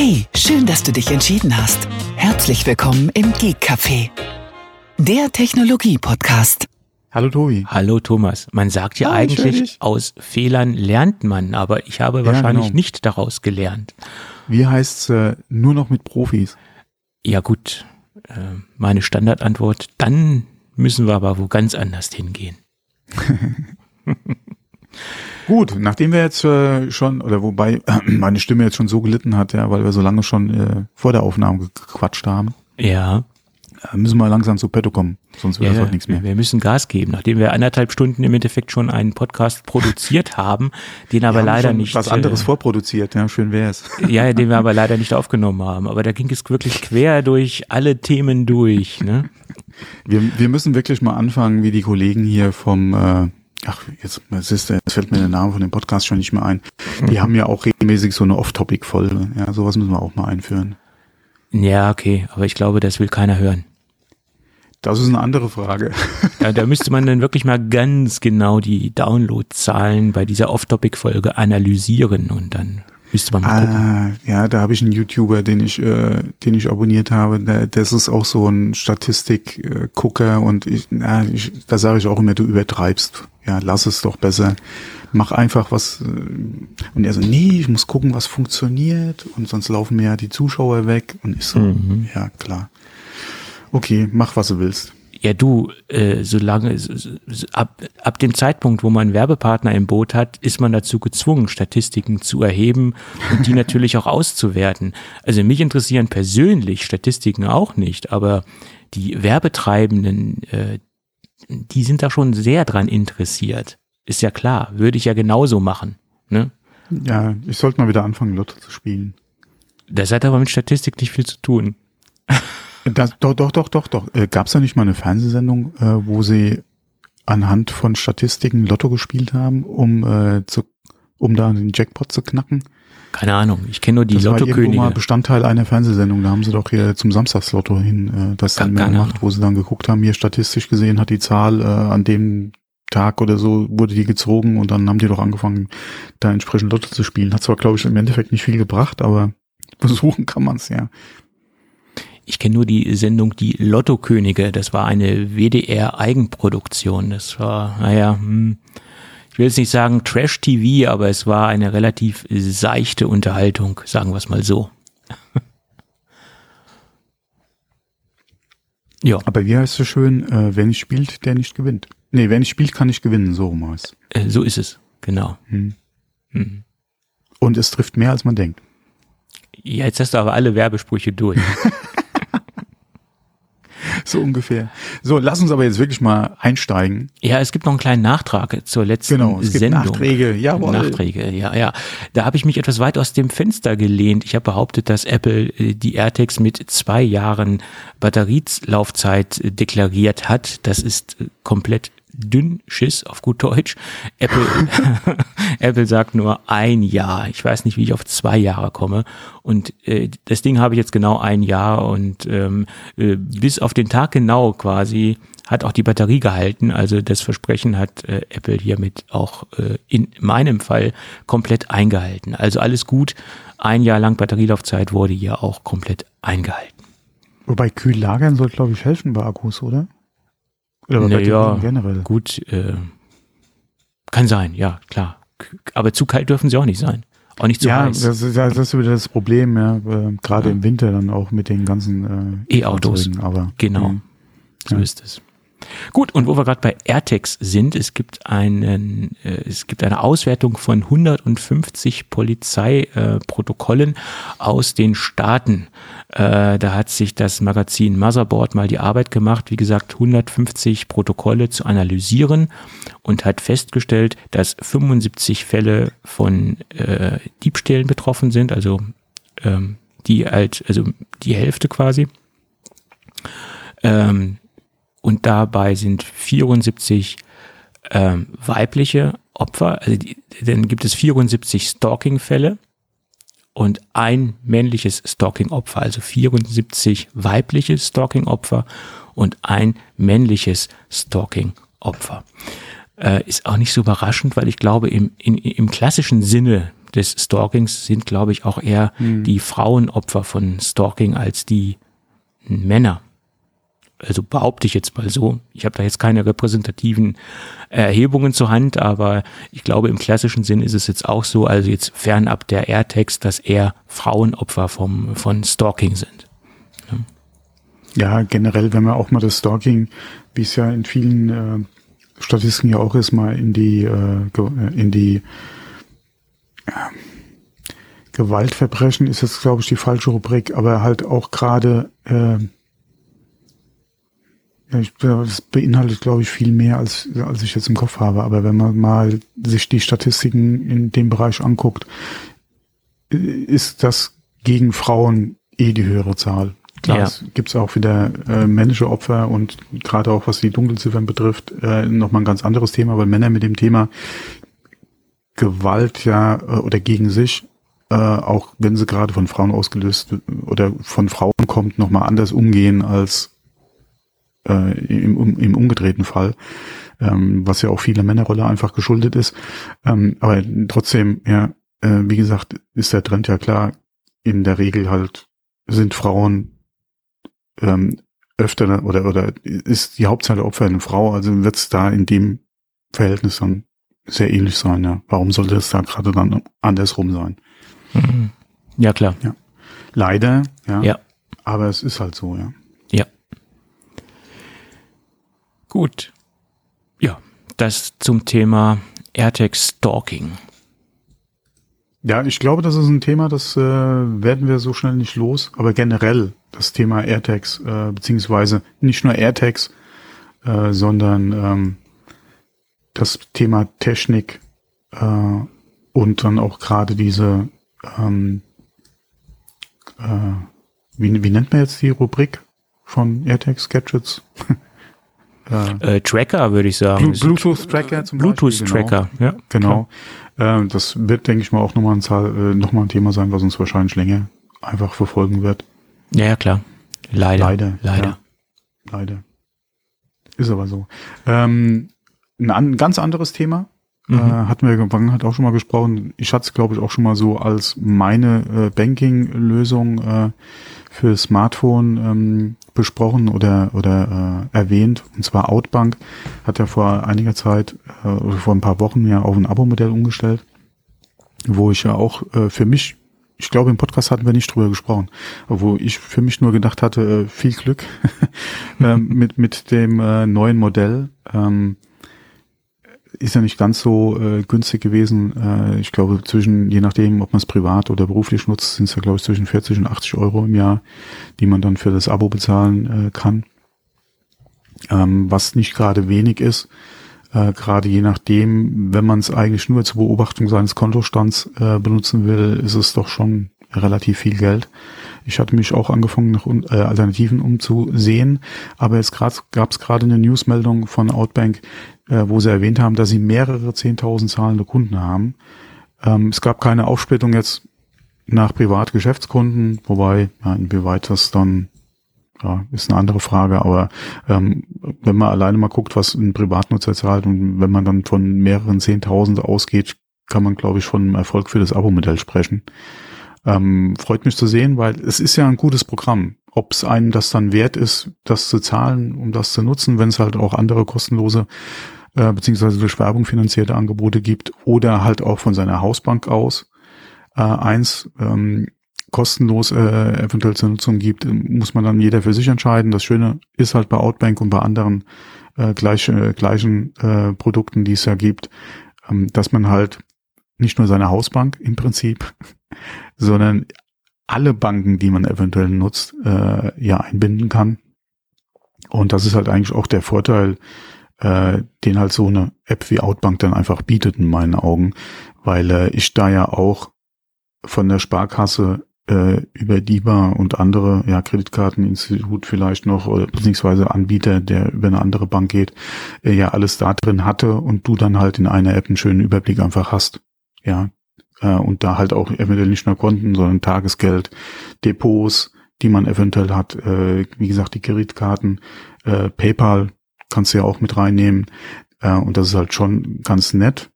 Hey, schön, dass du dich entschieden hast. Herzlich willkommen im Geek Café, der Technologie-Podcast. Hallo Tobi. Hallo Thomas. Man sagt ja hör eigentlich, aus Fehlern lernt man, aber ich habe Ja, wahrscheinlich genau. nicht daraus gelernt. Wie heißt's äh, nur noch mit Profis? Ja gut, äh, meine Standardantwort, dann müssen wir aber wo ganz anders hingehen. Gut, nachdem wir jetzt äh, schon, oder wobei meine Stimme jetzt schon so gelitten hat, ja, weil wir so lange schon äh, vor der Aufnahme ge- gequatscht haben, Ja, äh, müssen wir langsam zu Petto kommen, sonst wird das ja heute nichts mehr. wir müssen Gas geben, nachdem wir anderthalb Stunden im Endeffekt schon einen Podcast produziert haben, den aber leider nicht was anderes äh, vorproduziert, ja, schön wär's. Ja, den wir aber leider nicht aufgenommen haben. Aber da ging es wirklich quer durch alle Themen durch. Ne? Wir, wir müssen wirklich mal anfangen, wie die Kollegen hier vom, äh, ach, jetzt, was ist, jetzt fällt mir der Name von dem Podcast schon nicht mehr ein. Die haben ja auch regelmäßig so eine Off-Topic-Folge. Ja, sowas müssen wir auch mal einführen. Ja, okay, aber ich glaube, das will keiner hören. Das ist eine andere Frage. Ja, da müsste man dann wirklich mal ganz genau die Downloadzahlen bei dieser Off-Topic-Folge analysieren und dann müsste man mal gucken. Ah, ja, da habe ich einen YouTuber, den ich, äh, den ich abonniert habe. Der, das ist auch so ein Statistik-Gucker und ich, na, ich, da sage ich auch immer, du übertreibst. Ja, lass es doch besser. Mach einfach was. äh, Und er so, nee, ich muss gucken, was funktioniert und sonst laufen mir ja die Zuschauer weg. Und ich so, Mhm. ja klar. Okay, mach was du willst. Ja, du, äh, solange ab, ab dem Zeitpunkt, wo man einen Werbepartner im Boot hat, ist man dazu gezwungen, Statistiken zu erheben und die natürlich auch auszuwerten. Also mich interessieren persönlich Statistiken auch nicht, aber die Werbetreibenden, äh, die sind da schon sehr dran interessiert. Ist ja klar, würde ich ja genauso machen. Ne? Ja, ich sollte mal wieder anfangen, Lotto zu spielen. Das hat aber mit Statistik nicht viel zu tun. Das, doch, doch, doch, doch, doch. Äh, Gab es da nicht mal eine Fernsehsendung, äh, wo sie anhand von Statistiken Lotto gespielt haben, um äh, zu, um da den Jackpot zu knacken? Keine Ahnung, ich kenne nur die das war irgendwo mal Lottokönige. Bestandteil einer Fernsehsendung. Da haben sie doch hier zum Samstagslotto hin äh, das dann gemacht, wo sie dann geguckt haben, hier statistisch gesehen hat die Zahl äh, an dem Tag oder so wurde die gezogen und dann haben die doch angefangen, da entsprechend Lotto zu spielen. Hat zwar, glaube ich, im Endeffekt nicht viel gebracht, aber versuchen kann man es ja. Ich kenne nur die Sendung Die Lottokönige. Das war eine WDR-Eigenproduktion. Das war, naja, hm, ich will jetzt nicht sagen Trash-TV, aber es war eine relativ seichte Unterhaltung, sagen wir es mal so. ja, Aber wie heißt es schön, äh, wer nicht spielt, der nicht gewinnt. Nee, wer nicht spielt, kann nicht gewinnen, so rum heißt. äh, so ist es. Genau. Hm. Hm. Und es trifft mehr, als man denkt. Ja, jetzt hast du aber alle Werbesprüche durch. So ungefähr. So, lass uns aber jetzt wirklich mal einsteigen. Ja, es gibt noch einen kleinen Nachtrag zur letzten Genau, es gibt Sendung. Nachträge, jawohl. Nachträge, ja, ja. Da habe ich mich etwas weit aus dem Fenster gelehnt. Ich habe behauptet, dass Apple äh, die AirTags mit zwei Jahren Batterielaufzeit äh, deklariert hat. Das ist äh, komplett dünn Schiss auf gut Deutsch. Apple, Apple sagt nur ein Jahr. Ich weiß nicht, wie ich auf zwei Jahre komme. Und äh, das Ding habe ich jetzt genau ein Jahr und ähm, äh, bis auf den Tag genau quasi hat auch die Batterie gehalten. Also das Versprechen hat äh, Apple hiermit auch äh, in meinem Fall komplett eingehalten. Also alles gut. Ein Jahr lang Batterielaufzeit wurde hier auch komplett eingehalten. Wobei kühl lagern soll, glaube ich, helfen bei Akkus, oder? Oder bei Naja, generell. Gut, äh, kann sein, ja, klar. Aber zu kalt dürfen sie auch nicht sein. Auch nicht zu ja, heiß. das ist, das ist wieder das Problem, ja, äh, gerade im Winter dann auch mit den ganzen äh, E-Autos. Aber Genau. So Ja. ist es. Gut, und wo wir gerade bei AirTags sind, es gibt einen, äh, es gibt eine Auswertung von 150 Polizeiprotokollen äh, aus den Staaten. Äh, da hat sich das Magazin Motherboard mal die Arbeit gemacht, wie gesagt, 150 Protokolle zu analysieren und hat festgestellt, dass 75 Fälle von äh, Diebstählen betroffen sind, also ähm, die halt, also die Hälfte quasi. Ähm, und dabei sind 74 ähm, weibliche Opfer, also die, dann gibt es 74 Stalking-Fälle und ein männliches Stalking-Opfer, also 74 weibliche Stalking-Opfer und ein männliches Stalking-Opfer. Äh, ist auch nicht so überraschend, weil ich glaube, im, in, im klassischen Sinne des Stalkings sind, glaube ich, auch eher hm. die Frauen Opfer von Stalking als die Männer. Also behaupte ich jetzt mal so. Ich habe da jetzt keine repräsentativen Erhebungen zur Hand, aber ich glaube, im klassischen Sinn ist es jetzt auch so, also jetzt fernab der AirTags, dass eher Frauenopfer vom, von Stalking sind. Ja. ja, generell, wenn man auch mal das Stalking, wie es ja in vielen äh, Statistiken ja auch ist, mal in die, äh, äh in die äh, Gewaltverbrechen ist jetzt, glaube ich, die falsche Rubrik, aber halt auch gerade, äh, ja, ich, das beinhaltet, glaube ich, viel mehr, als, als ich jetzt im Kopf habe. Aber wenn man mal sich die Statistiken in dem Bereich anguckt, äh, ist das gegen Frauen eh die höhere Zahl. Klar, ja. es gibt auch wieder äh, männliche Opfer und gerade auch was die Dunkelziffern betrifft, äh, nochmal ein ganz anderes Thema, weil Männer mit dem Thema Gewalt ja äh, oder gegen sich, äh, auch wenn sie gerade von Frauen ausgelöst oder von Frauen kommt, nochmal anders umgehen als äh, im, im umgedrehten Fall, ähm, was ja auch viele Männerrolle einfach geschuldet ist. Ähm, aber trotzdem, ja, äh, wie gesagt, ist der Trend ja klar, in der Regel halt sind Frauen ähm, öfter oder oder ist die Hauptzahl der Opfer eine Frau, also wird es da in dem Verhältnis dann sehr ähnlich sein, ja. Warum sollte es da gerade dann andersrum sein? Mhm. Ja, klar. Ja. Leider, ja. Ja. Aber es ist halt so, ja. Ja. Gut. Ja, das zum Thema AirTag Stalking. Ja, ich glaube, das ist ein Thema, das äh, werden wir so schnell nicht los. Aber generell das Thema AirTags, äh, beziehungsweise nicht nur AirTags, äh, sondern ähm, das Thema Technik äh, und dann auch gerade diese, ähm, äh, wie, wie nennt man jetzt die Rubrik von AirTags Gadgets? äh, äh, Tracker würde ich sagen. Bluetooth-Tracker zum Bluetooth-Tracker, genau. ja. Genau. Äh, das wird, denke ich mal, auch nochmal ein, Zahl, äh, noch mal ein Thema sein, was uns wahrscheinlich länger einfach verfolgen wird. Ja, ja klar. Leider. Leider. Leider. Ja. Leider. Ist aber so. Ähm, ein, ein ganz anderes Thema. Mhm. Äh, hatten wir hat auch schon mal gesprochen. Ich hatte es, glaube ich, auch schon mal so als meine äh, Banking-Lösung äh, für Smartphone ähm, besprochen oder oder äh, erwähnt. Und zwar Outbank hat ja vor einiger Zeit äh, vor ein paar Wochen ja auf ein Abo-Modell umgestellt, wo ich ja auch äh, für mich ich glaube, im Podcast hatten wir nicht drüber gesprochen, wo ich für mich nur gedacht hatte, äh, viel Glück ähm, mit, mit dem äh, neuen Modell. Ist ja nicht ganz so äh, günstig gewesen. Äh, ich glaube, zwischen, je nachdem, ob man es privat oder beruflich nutzt, sind es ja, glaube ich, zwischen 40 und 80 Euro im Jahr, die man dann für das Abo bezahlen äh, kann. Ähm, was nicht gerade wenig ist. Äh, gerade je nachdem, wenn man es eigentlich nur zur Beobachtung seines Kontostands äh, benutzen will, ist es doch schon relativ viel Geld. Ich hatte mich auch angefangen, nach äh, Alternativen umzusehen, aber jetzt gab es gerade eine Newsmeldung von Outbank, äh, wo sie erwähnt haben, dass sie mehrere 10.000 zahlende Kunden haben. Ähm, es gab keine Aufsplittung jetzt nach Privatgeschäftskunden, wobei, ja, inwieweit das dann ja, ist eine andere Frage, aber ähm, wenn man alleine mal guckt, was ein Privatnutzer zahlt und wenn man dann von mehreren Zehntausend ausgeht, kann man, glaube ich, von einem Erfolg für das Abo-Modell sprechen. Ähm, freut mich zu sehen, weil es ist ja ein gutes Programm. Ob es einem das dann wert ist, das zu zahlen, um das zu nutzen, wenn es halt auch andere kostenlose äh, beziehungsweise durch Werbung finanzierte Angebote gibt oder halt auch von seiner Hausbank aus äh, eins ähm, kostenlos äh, eventuell zur Nutzung gibt, muss man dann jeder für sich entscheiden. Das Schöne ist halt bei Outbank und bei anderen äh, gleich, äh, gleichen äh, Produkten, die es ja gibt, ähm, dass man halt nicht nur seine Hausbank im Prinzip, sondern alle Banken, die man eventuell nutzt, äh, ja einbinden kann. Und das ist halt eigentlich auch der Vorteil, äh, den halt so eine App wie Outbank dann einfach bietet in meinen Augen, weil äh, ich da ja auch von der Sparkasse äh, über DIBA und andere, ja, Kreditkarteninstitut vielleicht noch, oder beziehungsweise Anbieter, der über eine andere Bank geht, äh, ja alles da drin hatte und du dann halt in einer App einen schönen Überblick einfach hast. Ja. Äh, und da halt auch eventuell nicht nur Konten, sondern Tagesgeld, Depots, die man eventuell hat, äh, wie gesagt, die Kreditkarten, äh, PayPal kannst du ja auch mit reinnehmen. Äh, und das ist halt schon ganz nett.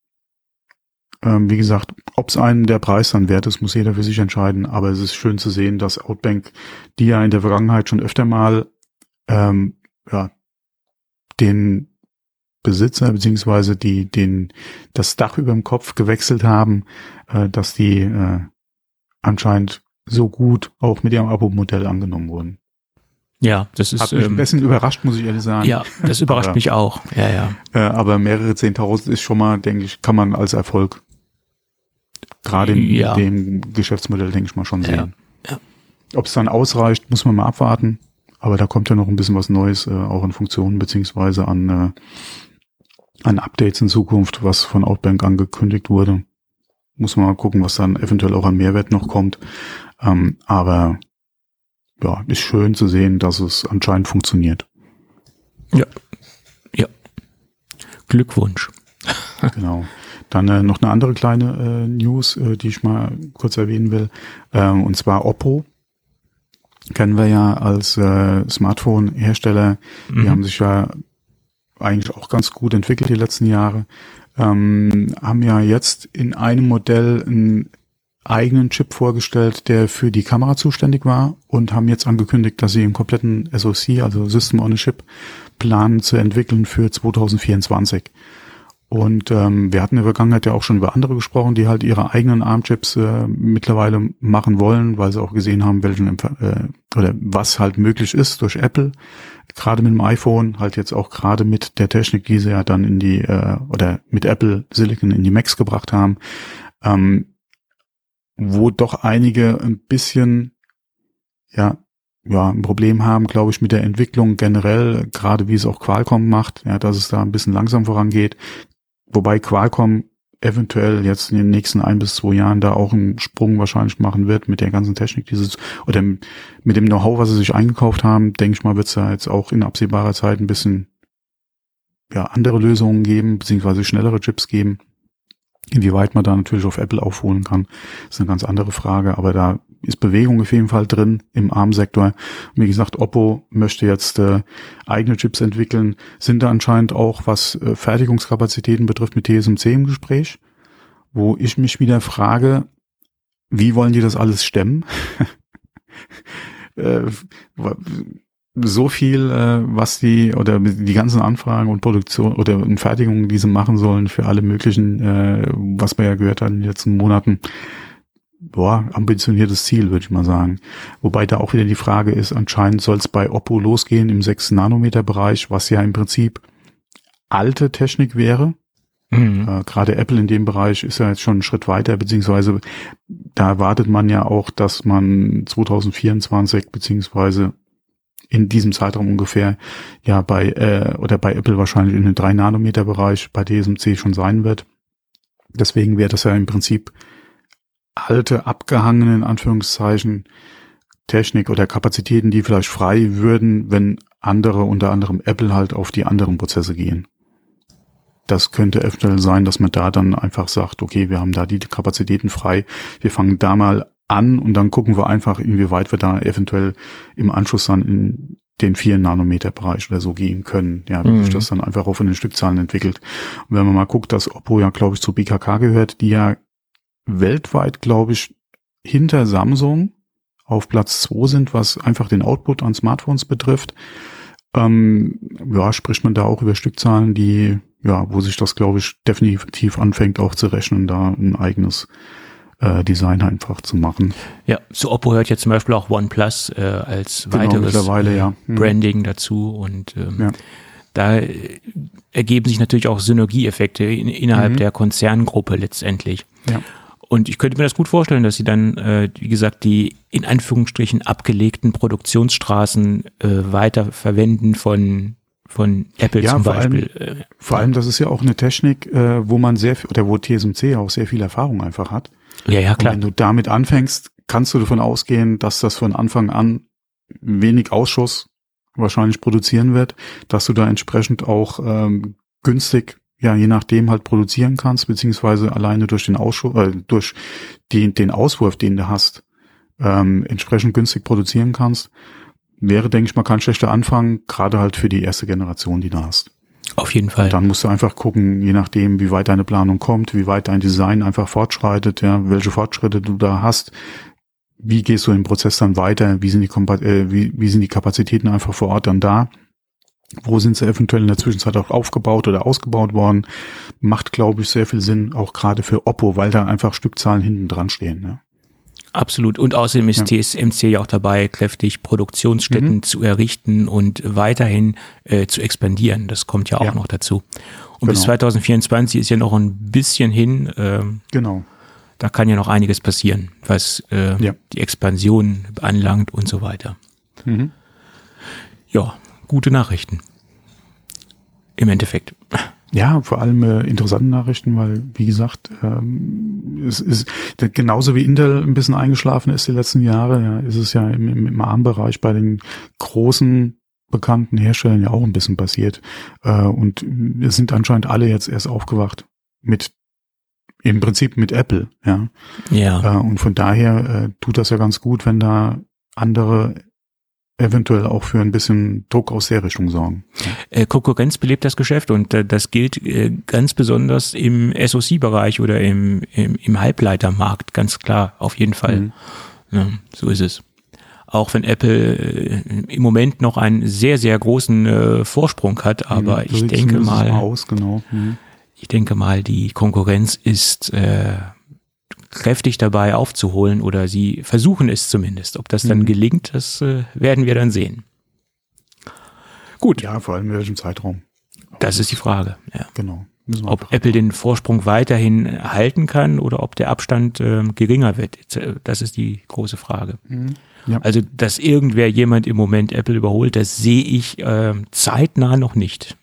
Ähm, wie gesagt, ob es einen der Preis dann wert ist, muss jeder für sich entscheiden. Aber es ist schön zu sehen, dass Outbank, die ja in der Vergangenheit schon öfter mal ähm, ja, den Besitzer beziehungsweise die den das Dach über dem Kopf gewechselt haben, äh, dass die äh, anscheinend so gut auch mit ihrem Abo-Modell angenommen wurden. Ja, das ist Hat mich ähm, ein bisschen überrascht, muss ich ehrlich sagen. ja, das überrascht Aber- mich auch. Ja, ja. Äh, aber mehrere Zehntausend ist schon mal, denke ich, kann man als Erfolg gerade in Ja. dem Geschäftsmodell, denke ich mal, schon Ja. sehen. Ja. Ob es dann ausreicht, muss man mal abwarten. Aber da kommt ja noch ein bisschen was Neues, äh, auch an Funktionen beziehungsweise an, äh, an Updates in Zukunft, was von Outbank angekündigt wurde. Muss man mal gucken, was dann eventuell auch an Mehrwert noch kommt. Ähm, aber ja, ist schön zu sehen, dass es anscheinend funktioniert. Glückwunsch. Genau. Dann äh, noch eine andere kleine äh, News, äh, die ich mal kurz erwähnen will. Ähm, und zwar Oppo. Kennen wir ja als äh, Smartphone-Hersteller. Die Mhm. haben sich ja eigentlich auch ganz gut entwickelt die letzten Jahre. Ähm, haben ja jetzt in einem Modell einen eigenen Chip vorgestellt, der für die Kamera zuständig war und haben jetzt angekündigt, dass sie einen kompletten SoC, also System on a Chip, planen zu entwickeln für 2024. Und ähm, wir hatten in der Vergangenheit ja auch schon über andere gesprochen, die halt ihre eigenen ARM-Chips äh, mittlerweile machen wollen, weil sie auch gesehen haben, welchen äh, oder was halt möglich ist durch Apple. Gerade mit dem iPhone, halt jetzt auch gerade mit der Technik, die sie ja dann in die äh, oder mit Apple Silicon in die Macs gebracht haben, ähm, wo doch einige ein bisschen ja ja, ein Problem haben, glaube ich, mit der Entwicklung generell, gerade wie es auch Qualcomm macht, ja, dass es da ein bisschen langsam vorangeht. Wobei Qualcomm eventuell jetzt in den nächsten ein bis zwei Jahren da auch einen Sprung wahrscheinlich machen wird mit der ganzen Technik dieses oder mit dem Know-how, was sie sich eingekauft haben, denke ich mal, wird es da jetzt auch in absehbarer Zeit ein bisschen ja, andere Lösungen geben, beziehungsweise schnellere Chips geben. Inwieweit man da natürlich auf Apple aufholen kann, ist eine ganz andere Frage, aber da ist Bewegung auf jeden Fall drin im ARM-Sektor. Wie gesagt, Oppo möchte jetzt äh, eigene Chips entwickeln, sind da anscheinend auch, was äh, Fertigungskapazitäten betrifft, mit TSMC im Gespräch, wo ich mich wieder frage, wie wollen die das alles stemmen? äh, so viel, äh, was die oder die ganzen Anfragen und Produktion oder Fertigungen, die sie machen sollen für alle möglichen, äh, was wir ja gehört haben in den letzten Monaten, boah, ambitioniertes Ziel, würde ich mal sagen. Wobei da auch wieder die Frage ist, anscheinend soll es bei Oppo losgehen im 6-Nanometer-Bereich, was ja im Prinzip alte Technik wäre. Mhm. Äh, Gerade Apple in dem Bereich ist ja jetzt schon einen Schritt weiter, beziehungsweise da erwartet man ja auch, dass man 2024 beziehungsweise in diesem Zeitraum ungefähr ja bei äh, oder bei Apple wahrscheinlich in den 3 Nanometer Bereich bei TSMC schon sein wird. Deswegen wäre das ja im Prinzip alte, abgehangene, in Anführungszeichen, Technik oder Kapazitäten, die vielleicht frei würden, wenn andere, unter anderem Apple, halt auf die anderen Prozesse gehen. Das könnte eventuell sein, dass man da dann einfach sagt, okay, wir haben da die Kapazitäten frei, wir fangen da mal an und dann gucken wir einfach, inwieweit wir da eventuell im Anschluss dann in den 4 Nanometer Bereich oder so gehen können. Ja, sich Mhm. das dann einfach auch von den Stückzahlen entwickelt. Und wenn man mal guckt, dass Oppo ja, glaube ich, zu BKK gehört, die ja weltweit, glaube ich, hinter Samsung auf Platz 2 sind, was einfach den Output an Smartphones betrifft, ähm, ja, spricht man da auch über Stückzahlen, die, ja, wo sich das, glaube ich, definitiv anfängt auch zu rechnen, da ein eigenes äh, Design einfach zu machen. Ja, zu Oppo hört jetzt zum Beispiel auch OnePlus äh, als Genau, weiteres mittlerweile, ja. Mhm. Branding dazu und ähm, Ja. da äh, ergeben sich natürlich auch Synergieeffekte in, innerhalb Mhm. der Konzerngruppe letztendlich. Ja. Und ich könnte mir das gut vorstellen, dass sie dann, äh, wie gesagt, die in Anführungsstrichen abgelegten Produktionsstraßen äh, weiter verwenden von von Apple Ja, zum vor allem- Beispiel. Äh, Vor allem, das ist ja auch eine Technik, äh, wo man sehr, viel- oder wo TSMC auch sehr viel Erfahrung einfach hat. Ja, ja, Und klar. wenn du damit anfängst, kannst du davon ausgehen, dass das von Anfang an wenig Ausschuss wahrscheinlich produzieren wird, dass du da entsprechend auch ähm, günstig, ja, je nachdem halt produzieren kannst, beziehungsweise alleine durch den Ausschuss, äh, durch die, den Auswurf, den du hast, ähm, entsprechend günstig produzieren kannst, wäre, denke ich mal, kein schlechter Anfang, gerade halt für die erste Generation, die du hast. Auf jeden Fall. Und dann musst du einfach gucken, je nachdem, wie weit deine Planung kommt, wie weit dein Design einfach fortschreitet, ja, welche Fortschritte du da hast, wie gehst du im Prozess dann weiter, wie sind die, Kompa- äh, wie, wie sind die Kapazitäten einfach vor Ort dann da, wo sind sie eventuell in der Zwischenzeit auch aufgebaut oder ausgebaut worden, macht, glaube ich, sehr viel Sinn, auch gerade für Oppo, weil da einfach Stückzahlen hinten dran stehen. Ja. Absolut. Und außerdem ist Ja. TSMC ja auch dabei, kräftig Produktionsstätten Mhm. zu errichten und weiterhin äh, zu expandieren. Das kommt ja auch Ja. noch dazu. Und bis Genau. 2024 ist ja noch ein bisschen hin. Ähm, Genau. da kann ja noch einiges passieren, was äh, Ja. die Expansion anlangt und so weiter. Mhm. Ja, Gute Nachrichten. Im Endeffekt. Ja, vor allem äh, interessante Nachrichten, weil, wie gesagt, ähm, es ist genauso wie Intel ein bisschen eingeschlafen ist die letzten Jahre, ja, ist es ja im, im, im ARM-Bereich bei den großen bekannten Herstellern ja auch ein bisschen passiert. Äh, und es sind anscheinend alle jetzt erst aufgewacht mit im Prinzip mit Apple, ja. Ja. Äh, und von daher äh, tut das ja ganz gut, wenn da andere eventuell auch für ein bisschen Druck aus der Richtung sorgen. Äh, Konkurrenz belebt das Geschäft und äh, das gilt äh, ganz besonders im SoC-Bereich oder im, im, im Halbleitermarkt, ganz klar, auf jeden Fall. Mhm. Ja, so ist es. Auch wenn Apple im Moment noch einen sehr, sehr großen Vorsprung hat, aber Mhm, ich denke mal, aus, genau. Mhm. ich denke mal, die Konkurrenz ist kräftig dabei aufzuholen oder sie versuchen es zumindest. Ob das dann Mhm. gelingt, das äh, werden wir dann sehen. Gut, Ja, vor allem in welchem Zeitraum. das ist die Frage. Ja. Genau. Ob Apple den Vorsprung weiterhin halten kann oder ob der Abstand ähm, geringer wird. Das ist die große Frage. Mhm. Ja. Also, dass irgendwer jemand im Moment Apple überholt, das sehe ich ähm, zeitnah noch nicht.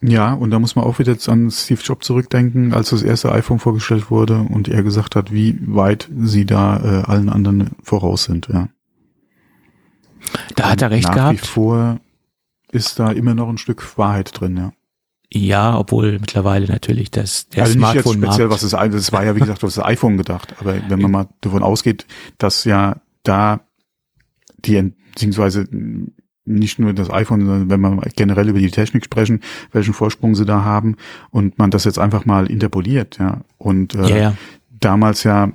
Ja, und da muss man auch wieder jetzt an Steve Jobs zurückdenken, als das erste iPhone vorgestellt wurde und er gesagt hat, wie weit sie da äh, allen anderen voraus sind. Ja. Da hat er recht Nach gehabt. wie vor ist da immer noch ein Stück Wahrheit drin, ja. Ja, obwohl mittlerweile natürlich das der also nicht jetzt Smartphone-Markt. speziell, was das, das war ja wie gesagt auf das iPhone gedacht, aber wenn man mal davon ausgeht, dass ja da die, beziehungsweise nicht nur das iPhone, sondern wenn wir generell über die Technik sprechen, welchen Vorsprung sie da haben und man das jetzt einfach mal interpoliert, ja. Und äh, ja, ja. damals ja,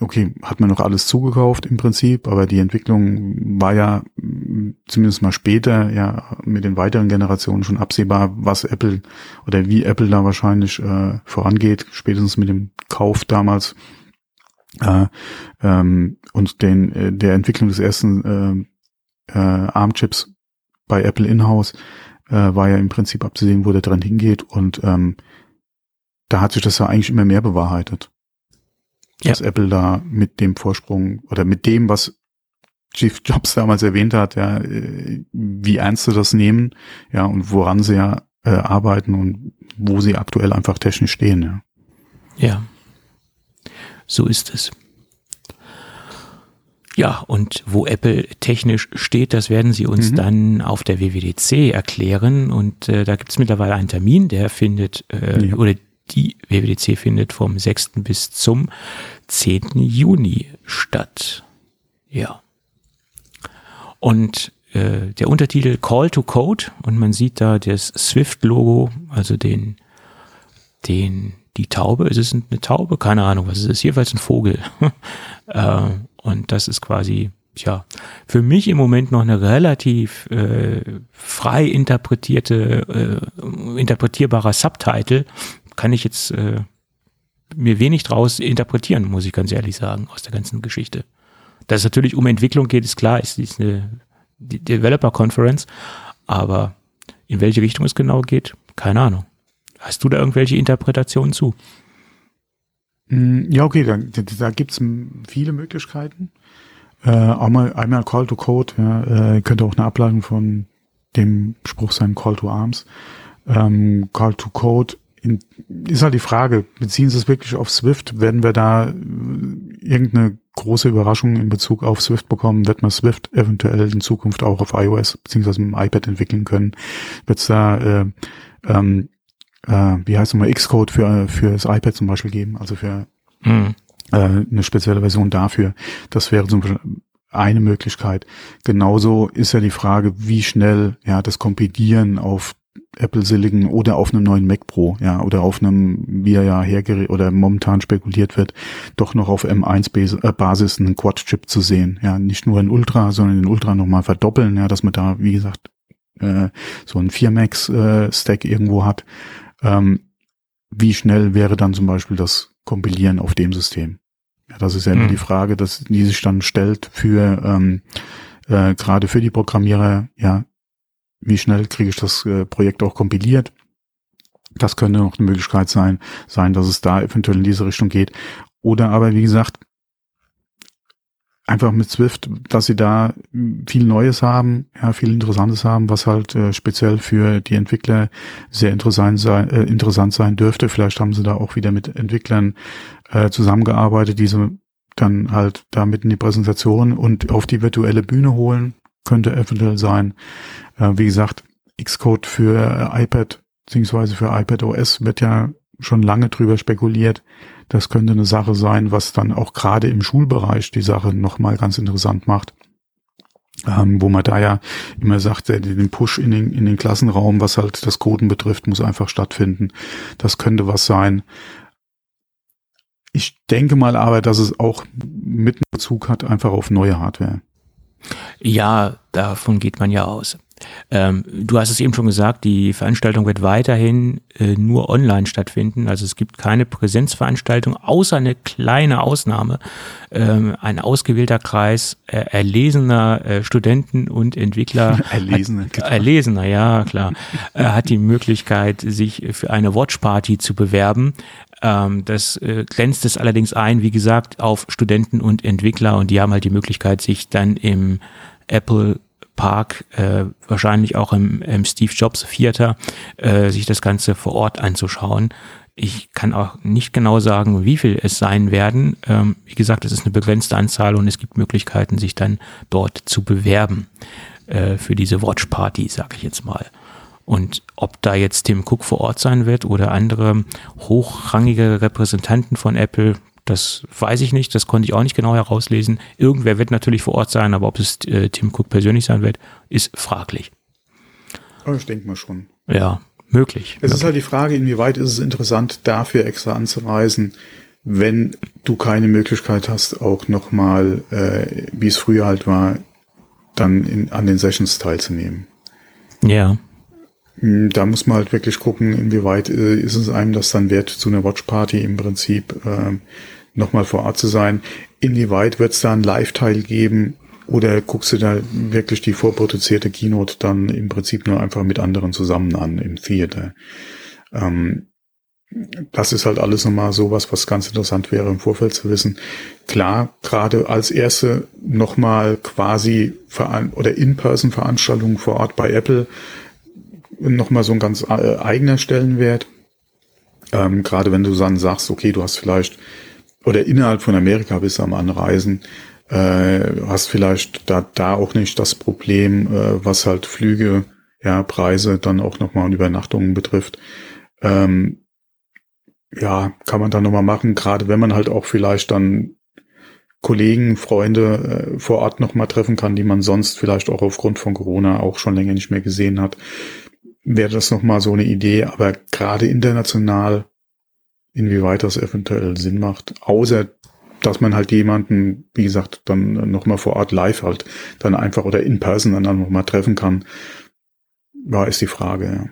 okay, hat man noch alles zugekauft im Prinzip, aber die Entwicklung war ja mh, zumindest mal später ja mit den weiteren Generationen schon absehbar, was Apple oder wie Apple da wahrscheinlich äh, vorangeht, spätestens mit dem Kauf damals äh, ähm, und den äh, der Entwicklung des ersten äh, äh, ARM-Chips bei Apple in-house äh, war ja im Prinzip abzusehen, wo der Trend hingeht und ähm, da hat sich das ja eigentlich immer mehr bewahrheitet dass Apple da mit dem Vorsprung oder mit dem, was Chief Jobs damals erwähnt hat, ja, äh, wie ernst sie das nehmen, ja, und woran sie ja äh, arbeiten und wo sie aktuell einfach technisch stehen, ja. Ja. So ist es. Ja, und wo Apple technisch steht, das werden sie uns Mhm. dann auf der WWDC erklären. Und äh, da gibt es mittlerweile einen Termin, der findet, äh, Ja. oder die WWDC findet vom 6. bis zum 10. Juni statt. Ja. Und äh, der Untertitel Call to Code und man sieht da das Swift-Logo, also den, den, die Taube. Ist es eine Taube? Keine Ahnung, was ist es? Jedenfalls ein Vogel. äh, und das ist quasi, tja, für mich im Moment noch eine relativ äh, frei interpretierte, äh, interpretierbarer Subtitle. Kann ich jetzt äh, mir wenig draus interpretieren, muss ich ganz ehrlich sagen, aus der ganzen Geschichte. Dass es natürlich um Entwicklung geht, ist klar, ist, ist eine Developer Conference, aber in welche Richtung es genau geht, keine Ahnung. Hast du da irgendwelche Interpretationen zu? Mm, Ja, okay, da, da, m- viele Möglichkeiten. Äh, einmal, einmal Call to Code, ja, äh, könnte auch eine Ableitung von dem Spruch sein, Call to Arms. Ähm, Call to Code in, ist halt die Frage, beziehen Sie es wirklich auf Swift? Werden wir da äh, irgendeine große Überraschung in Bezug auf Swift bekommen? Wird man Swift eventuell in Zukunft auch auf iOS beziehungsweise im iPad entwickeln können? Wird es da, äh, ähm, äh, wie heißt es mal, Xcode für, für das iPad zum Beispiel geben? Also für Hm. äh, eine spezielle Version dafür. Das wäre zum Beispiel eine Möglichkeit. Genauso ist ja die Frage, wie schnell ja das Kompilieren auf Apple Silicon oder auf einem neuen Mac Pro, ja, oder auf einem, wie er ja hergerät oder momentan spekuliert wird, doch noch auf M1 äh, Basis einen Quad-Chip zu sehen. Ja, nicht nur in Ultra, sondern in Ultra nochmal verdoppeln, ja, dass man da, wie gesagt, äh, so ein 4-Max-Stack äh, irgendwo hat. Ähm, wie schnell wäre dann zum Beispiel das Kompilieren auf dem System? Ja, das ist ja mhm. die Frage, dass die sich dann stellt für ähm, äh, gerade für die Programmierer, ja, wie schnell kriege ich das äh, Projekt auch kompiliert? Das könnte noch eine Möglichkeit sein, sein, dass es da eventuell in diese Richtung geht. Oder aber, wie gesagt, einfach mit Swift, dass sie da viel Neues haben, ja, viel Interessantes haben, was halt äh, speziell für die Entwickler sehr interessant sein, äh, interessant sein dürfte. Vielleicht haben sie da auch wieder mit Entwicklern äh, zusammengearbeitet, diese dann halt damit in die Präsentation und auf die virtuelle Bühne holen, könnte eventuell sein. Äh, wie gesagt, Xcode für äh, iPad beziehungsweise für iPad OS wird ja schon lange drüber spekuliert. Das könnte eine Sache sein, was dann auch gerade im Schulbereich die Sache nochmal ganz interessant macht. Ähm, wo man da ja immer sagt, den Push in den, in den Klassenraum, was halt das Coden betrifft, muss einfach stattfinden. Das könnte was sein. Ich denke mal aber, dass es auch mit Bezug hat einfach auf neue Hardware. Ja, davon geht man ja aus. Ähm, du hast es eben schon gesagt, die Veranstaltung wird weiterhin äh, nur online stattfinden. Also es gibt keine Präsenzveranstaltung, außer eine kleine Ausnahme. Ähm, ein ausgewählter Kreis äh, erlesener äh, Studenten und Entwickler. Erlesener, hat, erlesener, ja klar. äh, hat die Möglichkeit, sich für eine Watchparty zu bewerben. Ähm, das äh, grenzt es allerdings ein, wie gesagt, auf Studenten und Entwickler und die haben halt die Möglichkeit, sich dann im Apple Park, äh, wahrscheinlich auch im, im Steve Jobs Theater, äh, sich das Ganze vor Ort anzuschauen. Ich kann auch nicht genau sagen, wie viel es sein werden. Ähm, wie gesagt, es ist eine begrenzte Anzahl und es gibt Möglichkeiten, sich dann dort zu bewerben äh, für diese Watch Party, sage ich jetzt mal. Und ob da jetzt Tim Cook vor Ort sein wird oder andere hochrangige Repräsentanten von Apple, das weiß ich nicht, das konnte ich auch nicht genau herauslesen. Irgendwer wird natürlich vor Ort sein, aber ob es äh, Tim Cook persönlich sein wird, ist fraglich. Aber ich denke mal schon. Ja, möglich. Es ist halt die Frage, inwieweit ist es interessant, dafür extra anzureisen, wenn du keine Möglichkeit hast, auch nochmal, äh, wie es früher halt war, dann in, an den Sessions teilzunehmen. Ja. Hm, da muss man halt wirklich gucken, inwieweit äh, ist es einem das dann wert, zu einer Watchparty im Prinzip äh, nochmal vor Ort zu sein. Inwieweit wird es da einen Live-Teil geben oder guckst du da wirklich die vorproduzierte Keynote dann im Prinzip nur einfach mit anderen zusammen an im Theater? Ähm, das ist halt alles nochmal sowas, was ganz interessant wäre im Vorfeld zu wissen. Klar, gerade als erste nochmal quasi oder In-Person-Veranstaltungen vor Ort bei Apple nochmal so ein ganz äh, eigener Stellenwert. Ähm, Gerade wenn du dann sagst, okay, du hast vielleicht, oder innerhalb von Amerika bist du am Anreisen, äh, hast vielleicht da, da auch nicht das Problem, äh, was halt Flüge, ja, Preise dann auch nochmal und Übernachtungen betrifft. Ähm, ja, kann man dann nochmal machen, gerade wenn man halt auch vielleicht dann Kollegen, Freunde äh, vor Ort nochmal treffen kann, die man sonst vielleicht auch aufgrund von Corona auch schon länger nicht mehr gesehen hat wäre das nochmal so eine Idee, aber gerade international, inwieweit das eventuell Sinn macht, außer dass man halt jemanden, wie gesagt, dann nochmal vor Ort live halt dann einfach oder in person dann nochmal treffen kann, ja, ist die Frage, ja.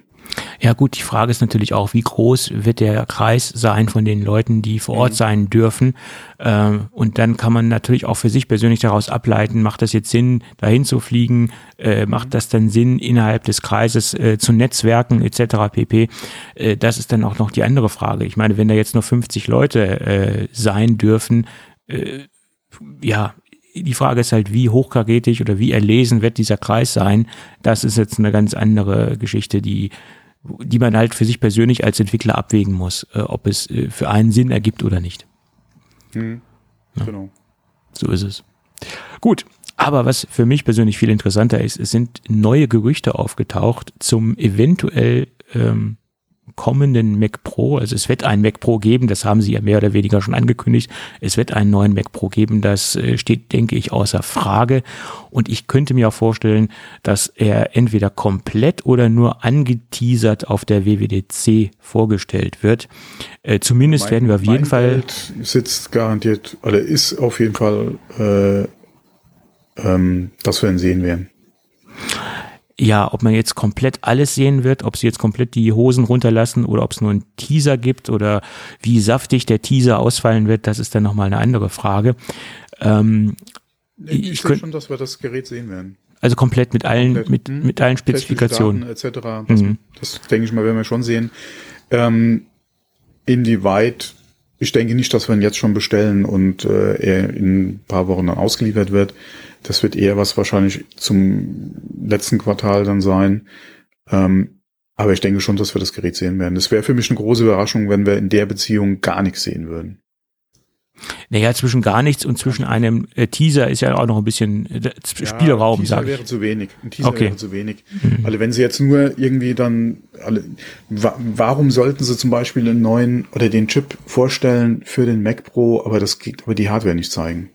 Ja gut, die Frage ist natürlich auch, wie groß wird der Kreis sein von den Leuten, die vor Ort mhm. sein dürfen. Ähm, und dann kann man natürlich auch für sich persönlich daraus ableiten, macht das jetzt Sinn, dahin zu fliegen, äh, macht mhm. das dann Sinn, innerhalb des Kreises äh, zu netzwerken etc. pp. Äh, das ist dann auch noch die andere Frage. Ich meine, wenn da jetzt nur 50 Leute sein dürfen, ja, die Frage ist halt, wie hochkarätig oder wie erlesen wird dieser Kreis sein. Das ist jetzt eine ganz andere Geschichte, die die man halt für sich persönlich als Entwickler abwägen muss, äh, ob es äh, für einen Sinn ergibt oder nicht. Mhm. Ja. Genau. So ist es. Gut, aber was für mich persönlich viel interessanter ist, es sind neue Gerüchte aufgetaucht zum eventuell ähm, kommenden Mac Pro. Also es wird einen Mac Pro geben, das haben sie ja mehr oder weniger schon angekündigt. Es wird einen neuen Mac Pro geben, das äh, steht, denke ich, außer Frage. Und ich könnte mir auch vorstellen, dass er entweder komplett oder nur angeteasert auf der WWDC vorgestellt wird. Äh, zumindest mein, werden wir auf jeden Fall. Geld sitzt garantiert, oder ist auf jeden Fall, äh, ähm, dass wir ihn sehen werden ja, ob man jetzt komplett alles sehen wird, ob sie jetzt komplett die Hosen runterlassen oder ob es nur einen Teaser gibt oder wie saftig der Teaser ausfallen wird, das ist dann nochmal eine andere Frage. Ähm, ich, ich sehe schon, dass wir das Gerät sehen werden. Also komplett mit allen, komplett, mit, hm, mit allen Spezifikationen. etc. Das, mhm. das denke ich mal, werden wir schon sehen. Ähm, inwieweit, ich denke nicht, dass wir ihn jetzt schon bestellen und äh, er in ein paar Wochen dann ausgeliefert wird. Das wird eher was wahrscheinlich zum letzten Quartal dann sein. Ähm, aber ich denke schon, dass wir das Gerät sehen werden. Das wäre für mich eine große Überraschung, wenn wir in der Beziehung gar nichts sehen würden. Naja, zwischen gar nichts und zwischen einem äh, Teaser ist ja auch noch ein bisschen äh, Spielraum, ja, sage ich. wäre zu wenig. Ein Teaser okay. wäre zu wenig. Mhm. Also wenn sie jetzt nur irgendwie dann, alle, wa warum sollten sie zum Beispiel einen neuen oder den Chip vorstellen für den Mac Pro, aber das aber die Hardware nicht zeigen?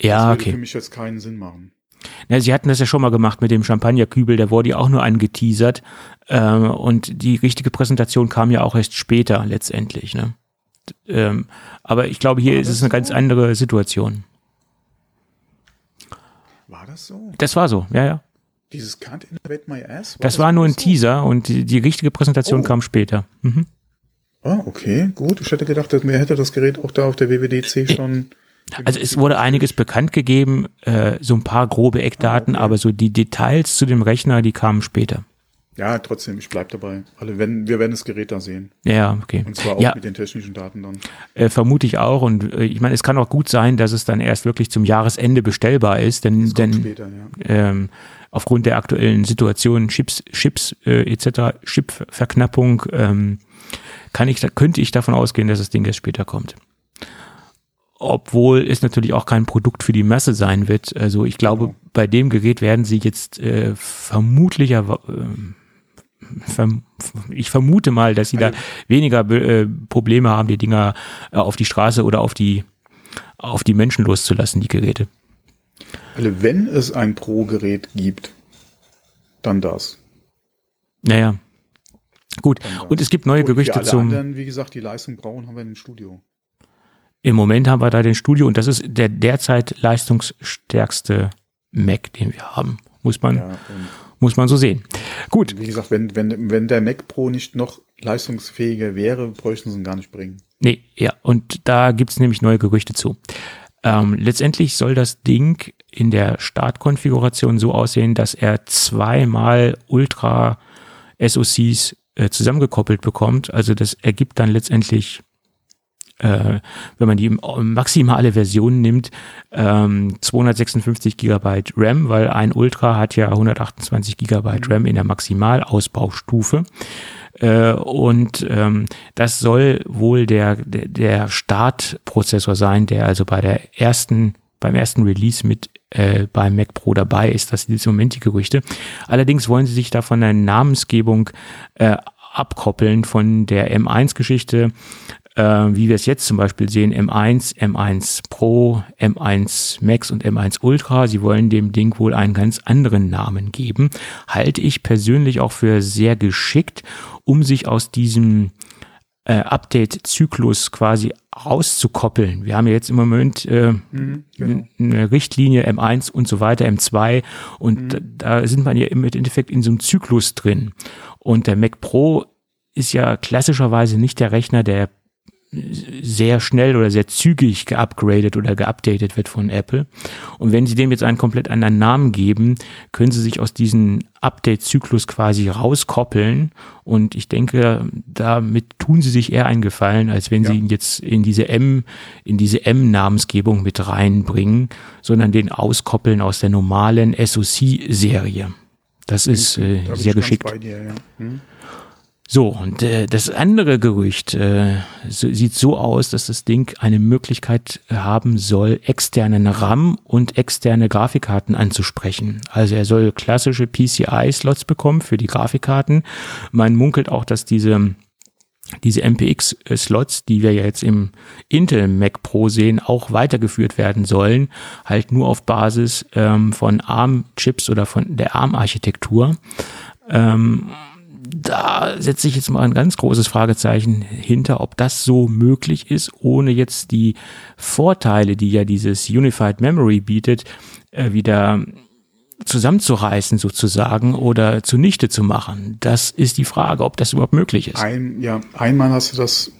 Ja, das würde okay. für mich jetzt keinen Sinn machen. Na, sie hatten das ja schon mal gemacht mit dem Champagnerkübel, der wurde ja auch nur angeteasert. Ähm, und die richtige Präsentation kam ja auch erst später letztendlich. Ne? Ähm, aber ich glaube, hier war ist es eine so? ganz andere Situation. War das so? Das war so, ja, ja. Dieses Can't Innovate My Ass? War das, das war nur ein so? Teaser und die, die richtige Präsentation oh. kam später. Mhm. Ah, okay, gut. Ich hätte gedacht, dass mir hätte das Gerät auch da auf der WWDC schon. Also es wurde einiges bekannt gegeben, äh, so ein paar grobe Eckdaten, ah, okay. aber so die Details zu dem Rechner, die kamen später. Ja, trotzdem, ich bleib dabei. Alle, wenn, wir werden das Gerät da sehen. Ja, okay. Und zwar auch ja, mit den technischen Daten dann. Äh, vermute ich auch. Und äh, ich meine, es kann auch gut sein, dass es dann erst wirklich zum Jahresende bestellbar ist, denn, denn später, ja. ähm, aufgrund der aktuellen Situation, Chips, Chips äh, etc., Chipverknappung, ähm, kann ich, könnte ich davon ausgehen, dass das Ding erst später kommt obwohl es natürlich auch kein Produkt für die Masse sein wird. Also ich glaube, genau. bei dem Gerät werden sie jetzt äh, vermutlich, äh, ich vermute mal, dass sie da weniger äh, Probleme haben, die Dinger äh, auf die Straße oder auf die auf die Menschen loszulassen, die Geräte. Also wenn es ein Pro-Gerät gibt, dann das. Naja. Gut. Und es gibt neue Gerüchte zum. Anderen, wie gesagt, die Leistung brauchen, haben wir im Studio. Im Moment haben wir da den Studio und das ist der derzeit leistungsstärkste Mac, den wir haben. Muss man, ja, muss man so sehen. Gut. Wie gesagt, wenn, wenn, wenn der Mac Pro nicht noch leistungsfähiger wäre, bräuchten sie ihn gar nicht bringen. Nee, ja, und da gibt's nämlich neue Gerüchte zu. Ähm, letztendlich soll das Ding in der Startkonfiguration so aussehen, dass er zweimal Ultra SoCs äh, zusammengekoppelt bekommt. Also das ergibt dann letztendlich äh, wenn man die maximale Version nimmt, ähm, 256 Gigabyte RAM, weil ein Ultra hat ja 128 Gigabyte RAM in der Maximalausbaustufe. Äh, und ähm, das soll wohl der, der, der Startprozessor sein, der also bei der ersten beim ersten Release mit äh, beim Mac Pro dabei ist. Das sind im Moment die Gerüchte. Allerdings wollen sie sich da von der Namensgebung äh, abkoppeln von der M1-Geschichte äh, wie wir es jetzt zum Beispiel sehen, M1, M1 Pro, M1 Max und M1 Ultra. Sie wollen dem Ding wohl einen ganz anderen Namen geben. Halte ich persönlich auch für sehr geschickt, um sich aus diesem äh, Update-Zyklus quasi rauszukoppeln. Wir haben ja jetzt im Moment äh, mhm, genau. eine Richtlinie M1 und so weiter, M2 und mhm. da, da sind man ja im Endeffekt in so einem Zyklus drin. Und der Mac Pro ist ja klassischerweise nicht der Rechner, der sehr schnell oder sehr zügig geupgradet oder geupdatet wird von Apple. Und wenn sie dem jetzt einen komplett anderen Namen geben, können sie sich aus diesem Update-Zyklus quasi rauskoppeln. Und ich denke, damit tun sie sich eher einen Gefallen, als wenn ja. sie ihn jetzt in diese M, in diese M-Namensgebung mit reinbringen, sondern den auskoppeln aus der normalen SoC-Serie. Das ist äh, sehr geschickt. Dir, ja. hm? So, und äh, das andere Gerücht äh, so, sieht so aus, dass das Ding eine Möglichkeit haben soll, externen RAM und externe Grafikkarten anzusprechen. Also er soll klassische PCI-Slots bekommen für die Grafikkarten. Man munkelt auch, dass diese diese MPX-Slots, die wir jetzt im Intel Mac Pro sehen, auch weitergeführt werden sollen, halt nur auf Basis ähm, von ARM-Chips oder von der ARM-Architektur. Ähm, da setze ich jetzt mal ein ganz großes Fragezeichen hinter, ob das so möglich ist, ohne jetzt die Vorteile, die ja dieses Unified Memory bietet, äh, wieder zusammenzureißen sozusagen oder zunichte zu machen. Das ist die Frage, ob das überhaupt möglich ist. Ein, ja, einmal hast du das,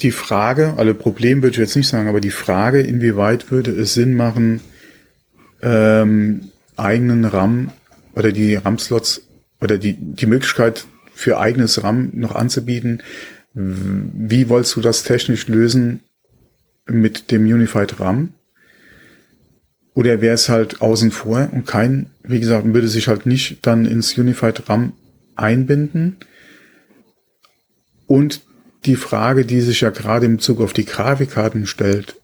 die Frage, alle Probleme würde ich jetzt nicht sagen, aber die Frage, inwieweit würde es Sinn machen, ähm, eigenen RAM oder die RAM-Slots oder die, die Möglichkeit für eigenes RAM noch anzubieten. Wie wolltest du das technisch lösen mit dem Unified RAM? Oder wäre es halt außen vor und kein, wie gesagt, würde sich halt nicht dann ins Unified RAM einbinden? Und die Frage, die sich ja gerade im Zug auf die Grafikkarten stellt,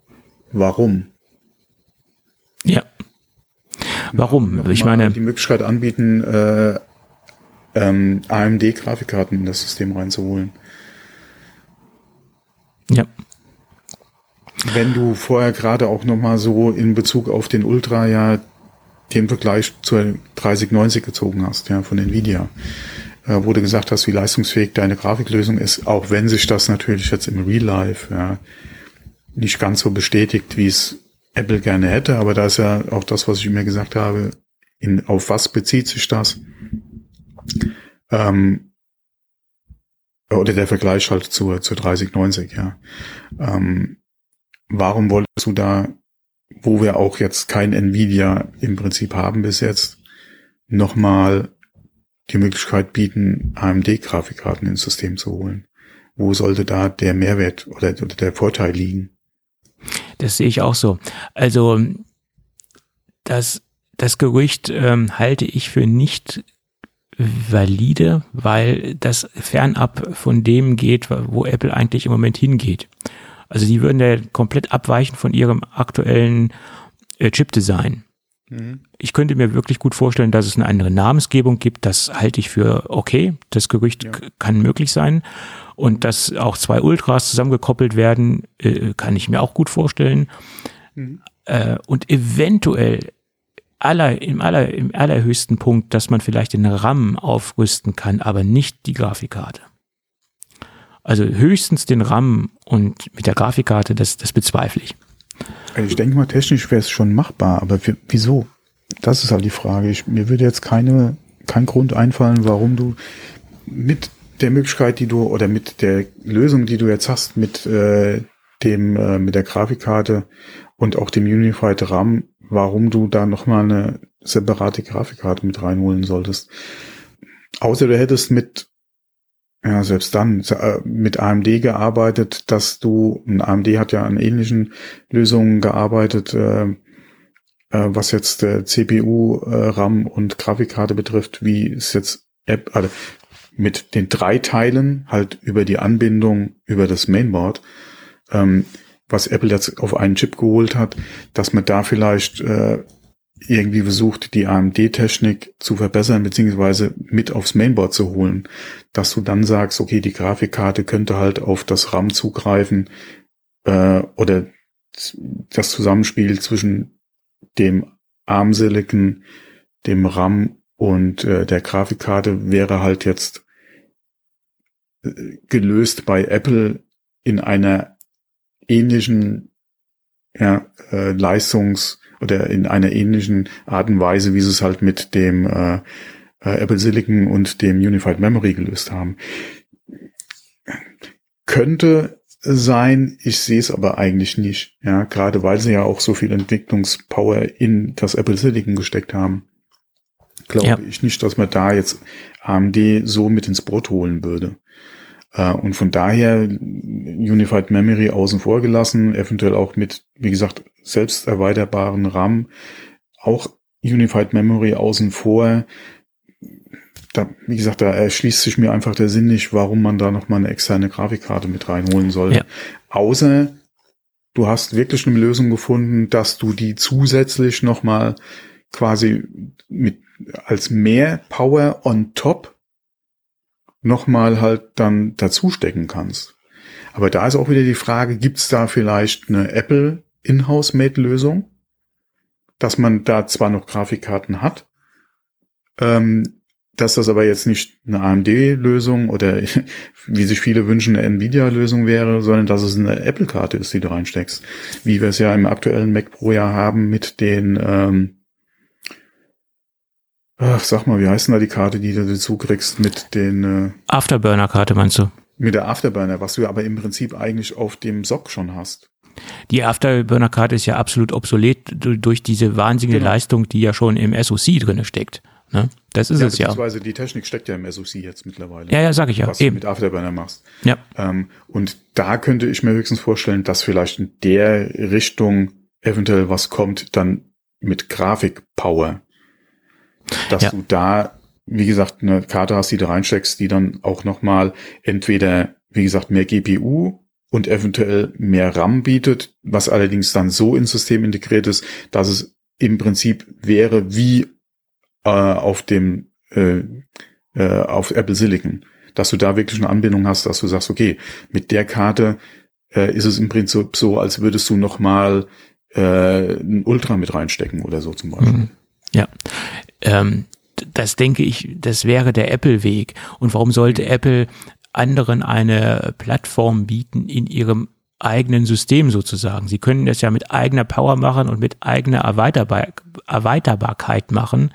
warum? Ja. Warum? ich meine, die Möglichkeit anbieten, äh, ähm, AMD-Grafikkarten in das System reinzuholen. Ja. Wenn du vorher gerade auch nochmal so in Bezug auf den Ultra ja den Vergleich zur 3090 gezogen hast, ja, von Nvidia, äh, wo du gesagt hast, wie leistungsfähig deine Grafiklösung ist, auch wenn sich das natürlich jetzt im Real Life ja, nicht ganz so bestätigt, wie es Apple gerne hätte, aber da ist ja auch das, was ich mir gesagt habe, in, auf was bezieht sich das? Ähm, oder der Vergleich halt zur, zur 3090, ja. Ähm, warum wolltest du da, wo wir auch jetzt kein Nvidia im Prinzip haben bis jetzt, nochmal die Möglichkeit bieten, AMD-Grafikkarten ins System zu holen? Wo sollte da der Mehrwert oder, oder der Vorteil liegen? Das sehe ich auch so. Also das, das Gerücht ähm, halte ich für nicht valide, weil das fernab von dem geht, wo Apple eigentlich im Moment hingeht. Also die würden ja komplett abweichen von ihrem aktuellen äh, Chip-Design. Mhm. Ich könnte mir wirklich gut vorstellen, dass es eine andere Namensgebung gibt. Das halte ich für okay. Das Gerücht ja. kann möglich sein. Und dass auch zwei Ultras zusammengekoppelt werden, äh, kann ich mir auch gut vorstellen. Mhm. Äh, und eventuell aller, im, aller, im allerhöchsten Punkt, dass man vielleicht den RAM aufrüsten kann, aber nicht die Grafikkarte. Also höchstens den RAM und mit der Grafikkarte, das, das bezweifle ich. Also ich denke mal, technisch wäre es schon machbar, aber wieso? Das ist halt die Frage. Ich, mir würde jetzt keine, kein Grund einfallen, warum du mit der Möglichkeit, die du oder mit der Lösung, die du jetzt hast, mit äh, dem äh, mit der Grafikkarte und auch dem Unified RAM, warum du da nochmal eine separate Grafikkarte mit reinholen solltest. Außer du hättest mit, ja, selbst dann, äh, mit AMD gearbeitet, dass du, AMD hat ja an ähnlichen Lösungen gearbeitet, äh, äh, was jetzt äh, CPU, äh, RAM und Grafikkarte betrifft, wie es jetzt App, also mit den drei Teilen halt über die Anbindung über das Mainboard. Ähm, was Apple jetzt auf einen Chip geholt hat, dass man da vielleicht äh, irgendwie versucht, die AMD-Technik zu verbessern, beziehungsweise mit aufs Mainboard zu holen, dass du dann sagst, okay, die Grafikkarte könnte halt auf das RAM zugreifen äh, oder das Zusammenspiel zwischen dem ARM Silicon, dem RAM und äh, der Grafikkarte wäre halt jetzt äh, gelöst bei Apple in einer ähnlichen ja, äh, Leistungs- oder in einer ähnlichen Art und Weise, wie sie es halt mit dem äh, äh, Apple Silicon und dem Unified Memory gelöst haben. Könnte sein, ich sehe es aber eigentlich nicht. Ja, gerade weil sie ja auch so viel Entwicklungspower in das Apple Silicon gesteckt haben, glaube ja. ich nicht, dass man da jetzt AMD so mit ins Boot holen würde. Äh, und von daher Unified Memory außen vor gelassen, eventuell auch mit, wie gesagt, selbst erweiterbaren RAM, auch Unified Memory außen vor. da, wie gesagt, da erschließt sich mir einfach der Sinn nicht, warum man da nochmal eine externe Grafikkarte mit reinholen soll. Ja. Außer du hast wirklich eine Lösung gefunden, dass du die zusätzlich nochmal quasi mit als mehr Power on top nochmal halt dann dazu stecken kannst. Aber da ist auch wieder die Frage, gibt's da vielleicht eine Apple In-house-Made-Lösung, dass man da zwar noch Grafikkarten hat, ähm, dass das aber jetzt nicht eine AMD-Lösung oder wie sich viele wünschen, eine Nvidia-Lösung wäre, sondern dass es eine Apple-Karte ist, die du reinsteckst. Wie wir es ja im aktuellen Mac Pro ja haben mit den ähm, Ach, sag mal, wie heißt denn da die Karte, die du dazu kriegst mit den äh, Afterburner-Karte meinst du? Mit der Afterburner, was du aber im Prinzip eigentlich auf dem Sock schon hast. Die Afterburner-Karte ist ja absolut obsolet durch diese wahnsinnige genau. Leistung, die ja schon im SoC drinne steckt. Ne? Das ist ja, es ja. Beziehungsweise die Technik steckt ja im SoC jetzt mittlerweile. Ja, ja, sag ich ja. Was eben. du mit Afterburner machst. Ja. Ähm, und da könnte ich mir höchstens vorstellen, dass vielleicht in der Richtung eventuell was kommt, dann mit Grafikpower dass ja. du da, wie gesagt, eine Karte hast, die du reinsteckst, die dann auch nochmal entweder, wie gesagt, mehr GPU und eventuell mehr RAM bietet, was allerdings dann so ins System integriert ist, dass es im Prinzip wäre wie äh, auf dem äh, äh, auf Apple Silicon, dass du da wirklich eine Anbindung hast, dass du sagst, okay, mit der Karte äh, ist es im Prinzip so, als würdest du nochmal äh, ein Ultra mit reinstecken oder so zum Beispiel. Mhm. Ja, ähm, das denke ich, das wäre der Apple-Weg. Und warum sollte Apple anderen eine Plattform bieten in ihrem eigenen System sozusagen? Sie können das ja mit eigener Power machen und mit eigener Erweiterbar Erweiterbarkeit machen.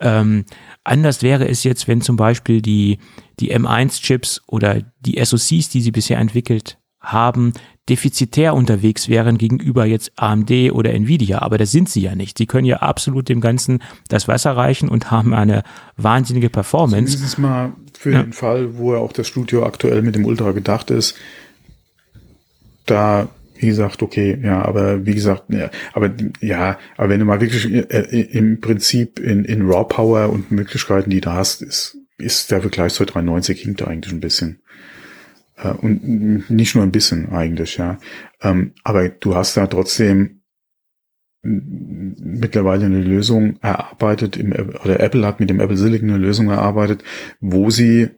Ähm, anders wäre es jetzt, wenn zum Beispiel die, die M1-Chips oder die SoCs, die sie bisher entwickelt haben, defizitär unterwegs wären gegenüber jetzt AMD oder Nvidia, aber das sind sie ja nicht. Sie können ja absolut dem Ganzen das Wasser reichen und haben eine wahnsinnige Performance. Zumindest mal für ja. den Fall, wo ja auch das Studio aktuell mit dem Ultra gedacht ist, da wie gesagt, okay, ja, aber wie gesagt, ja, aber ja, aber wenn du mal wirklich äh, im Prinzip in, in Raw Power und Möglichkeiten, die du hast, ist, ist der Vergleich zu 390 hinkt eigentlich ein bisschen. Äh, und nicht nur ein bisschen eigentlich, ja. Ähm, aber du hast da trotzdem mittlerweile eine Lösung erarbeitet, im, oder Apple hat mit dem Apple Silicon eine Lösung erarbeitet, wo sie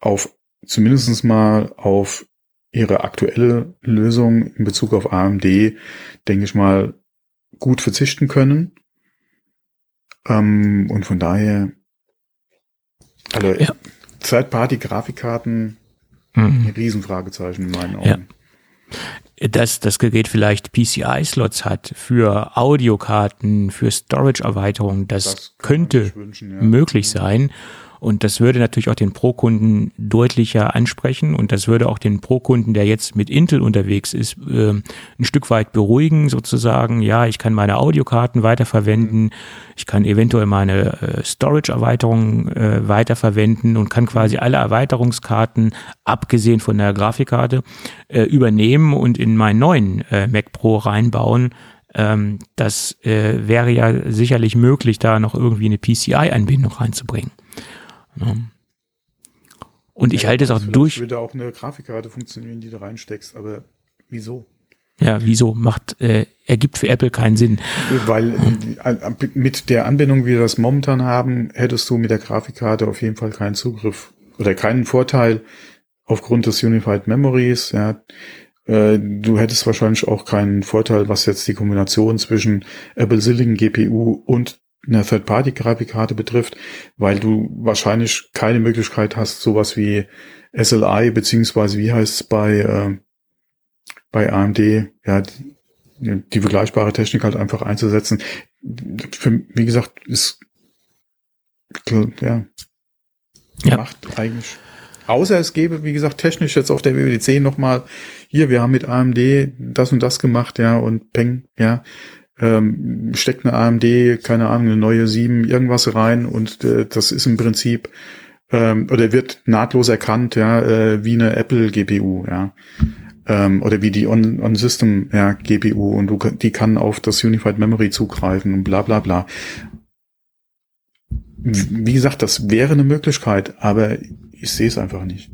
auf zumindestens mal auf ihre aktuelle Lösung in Bezug auf AMD, denke ich mal, gut verzichten können. Ähm, und von daher, also ja. Third-Party-Grafikkarten Mhm. Ein Riesenfragezeichen in meinen Augen. Ja. Dass das Gerät vielleicht PCI-Slots hat für Audiokarten, für Storage-Erweiterungen, das, das könnte wünschen, ja. möglich sein. Und das würde natürlich auch den Pro-Kunden deutlicher ansprechen und das würde auch den Pro-Kunden, der jetzt mit Intel unterwegs ist, äh, ein Stück weit beruhigen sozusagen. Ja, ich kann meine Audiokarten weiterverwenden, ich kann eventuell meine äh, Storage-Erweiterungen äh, weiterverwenden und kann quasi alle Erweiterungskarten, abgesehen von der Grafikkarte, äh, übernehmen und in meinen neuen äh, Mac Pro reinbauen ähm, das äh, wäre ja sicherlich möglich, da noch irgendwie eine PCI-Anbindung reinzubringen. Ne? Und ich ja, halte es auch durch. würde auch eine Grafikkarte funktionieren, die du reinsteckst, aber wieso? Ja, wieso macht äh, ergibt für Apple keinen Sinn? Weil äh, mit der Anbindung, wie wir das momentan haben, hättest du mit der Grafikkarte auf jeden Fall keinen Zugriff oder keinen Vorteil aufgrund des Unified Memories. Ja, äh, du hättest wahrscheinlich auch keinen Vorteil, was jetzt die Kombination zwischen Apple Silicon GPU und eine Third-Party-Grafikkarte betrifft, weil du wahrscheinlich keine Möglichkeit hast, sowas wie SLI, beziehungsweise wie heißt es bei, äh, bei AMD, ja, die, die vergleichbare Technik halt einfach einzusetzen. Für, wie gesagt, ist, ja, ja. macht eigentlich, außer es gäbe, wie gesagt, technisch jetzt auf der WWDC nochmal, hier, wir haben mit AMD das und das gemacht, ja, und Peng, ja, ähm, steckt eine AMD, keine Ahnung, eine neue 7, irgendwas rein und äh, das ist im Prinzip ähm, oder wird nahtlos erkannt, ja, äh, wie eine Apple GPU, ja. Ähm, oder wie die On-System On ja, GPU und du, die kann auf das Unified Memory zugreifen und bla bla bla. Wie gesagt, das wäre eine Möglichkeit, aber ich sehe es einfach nicht.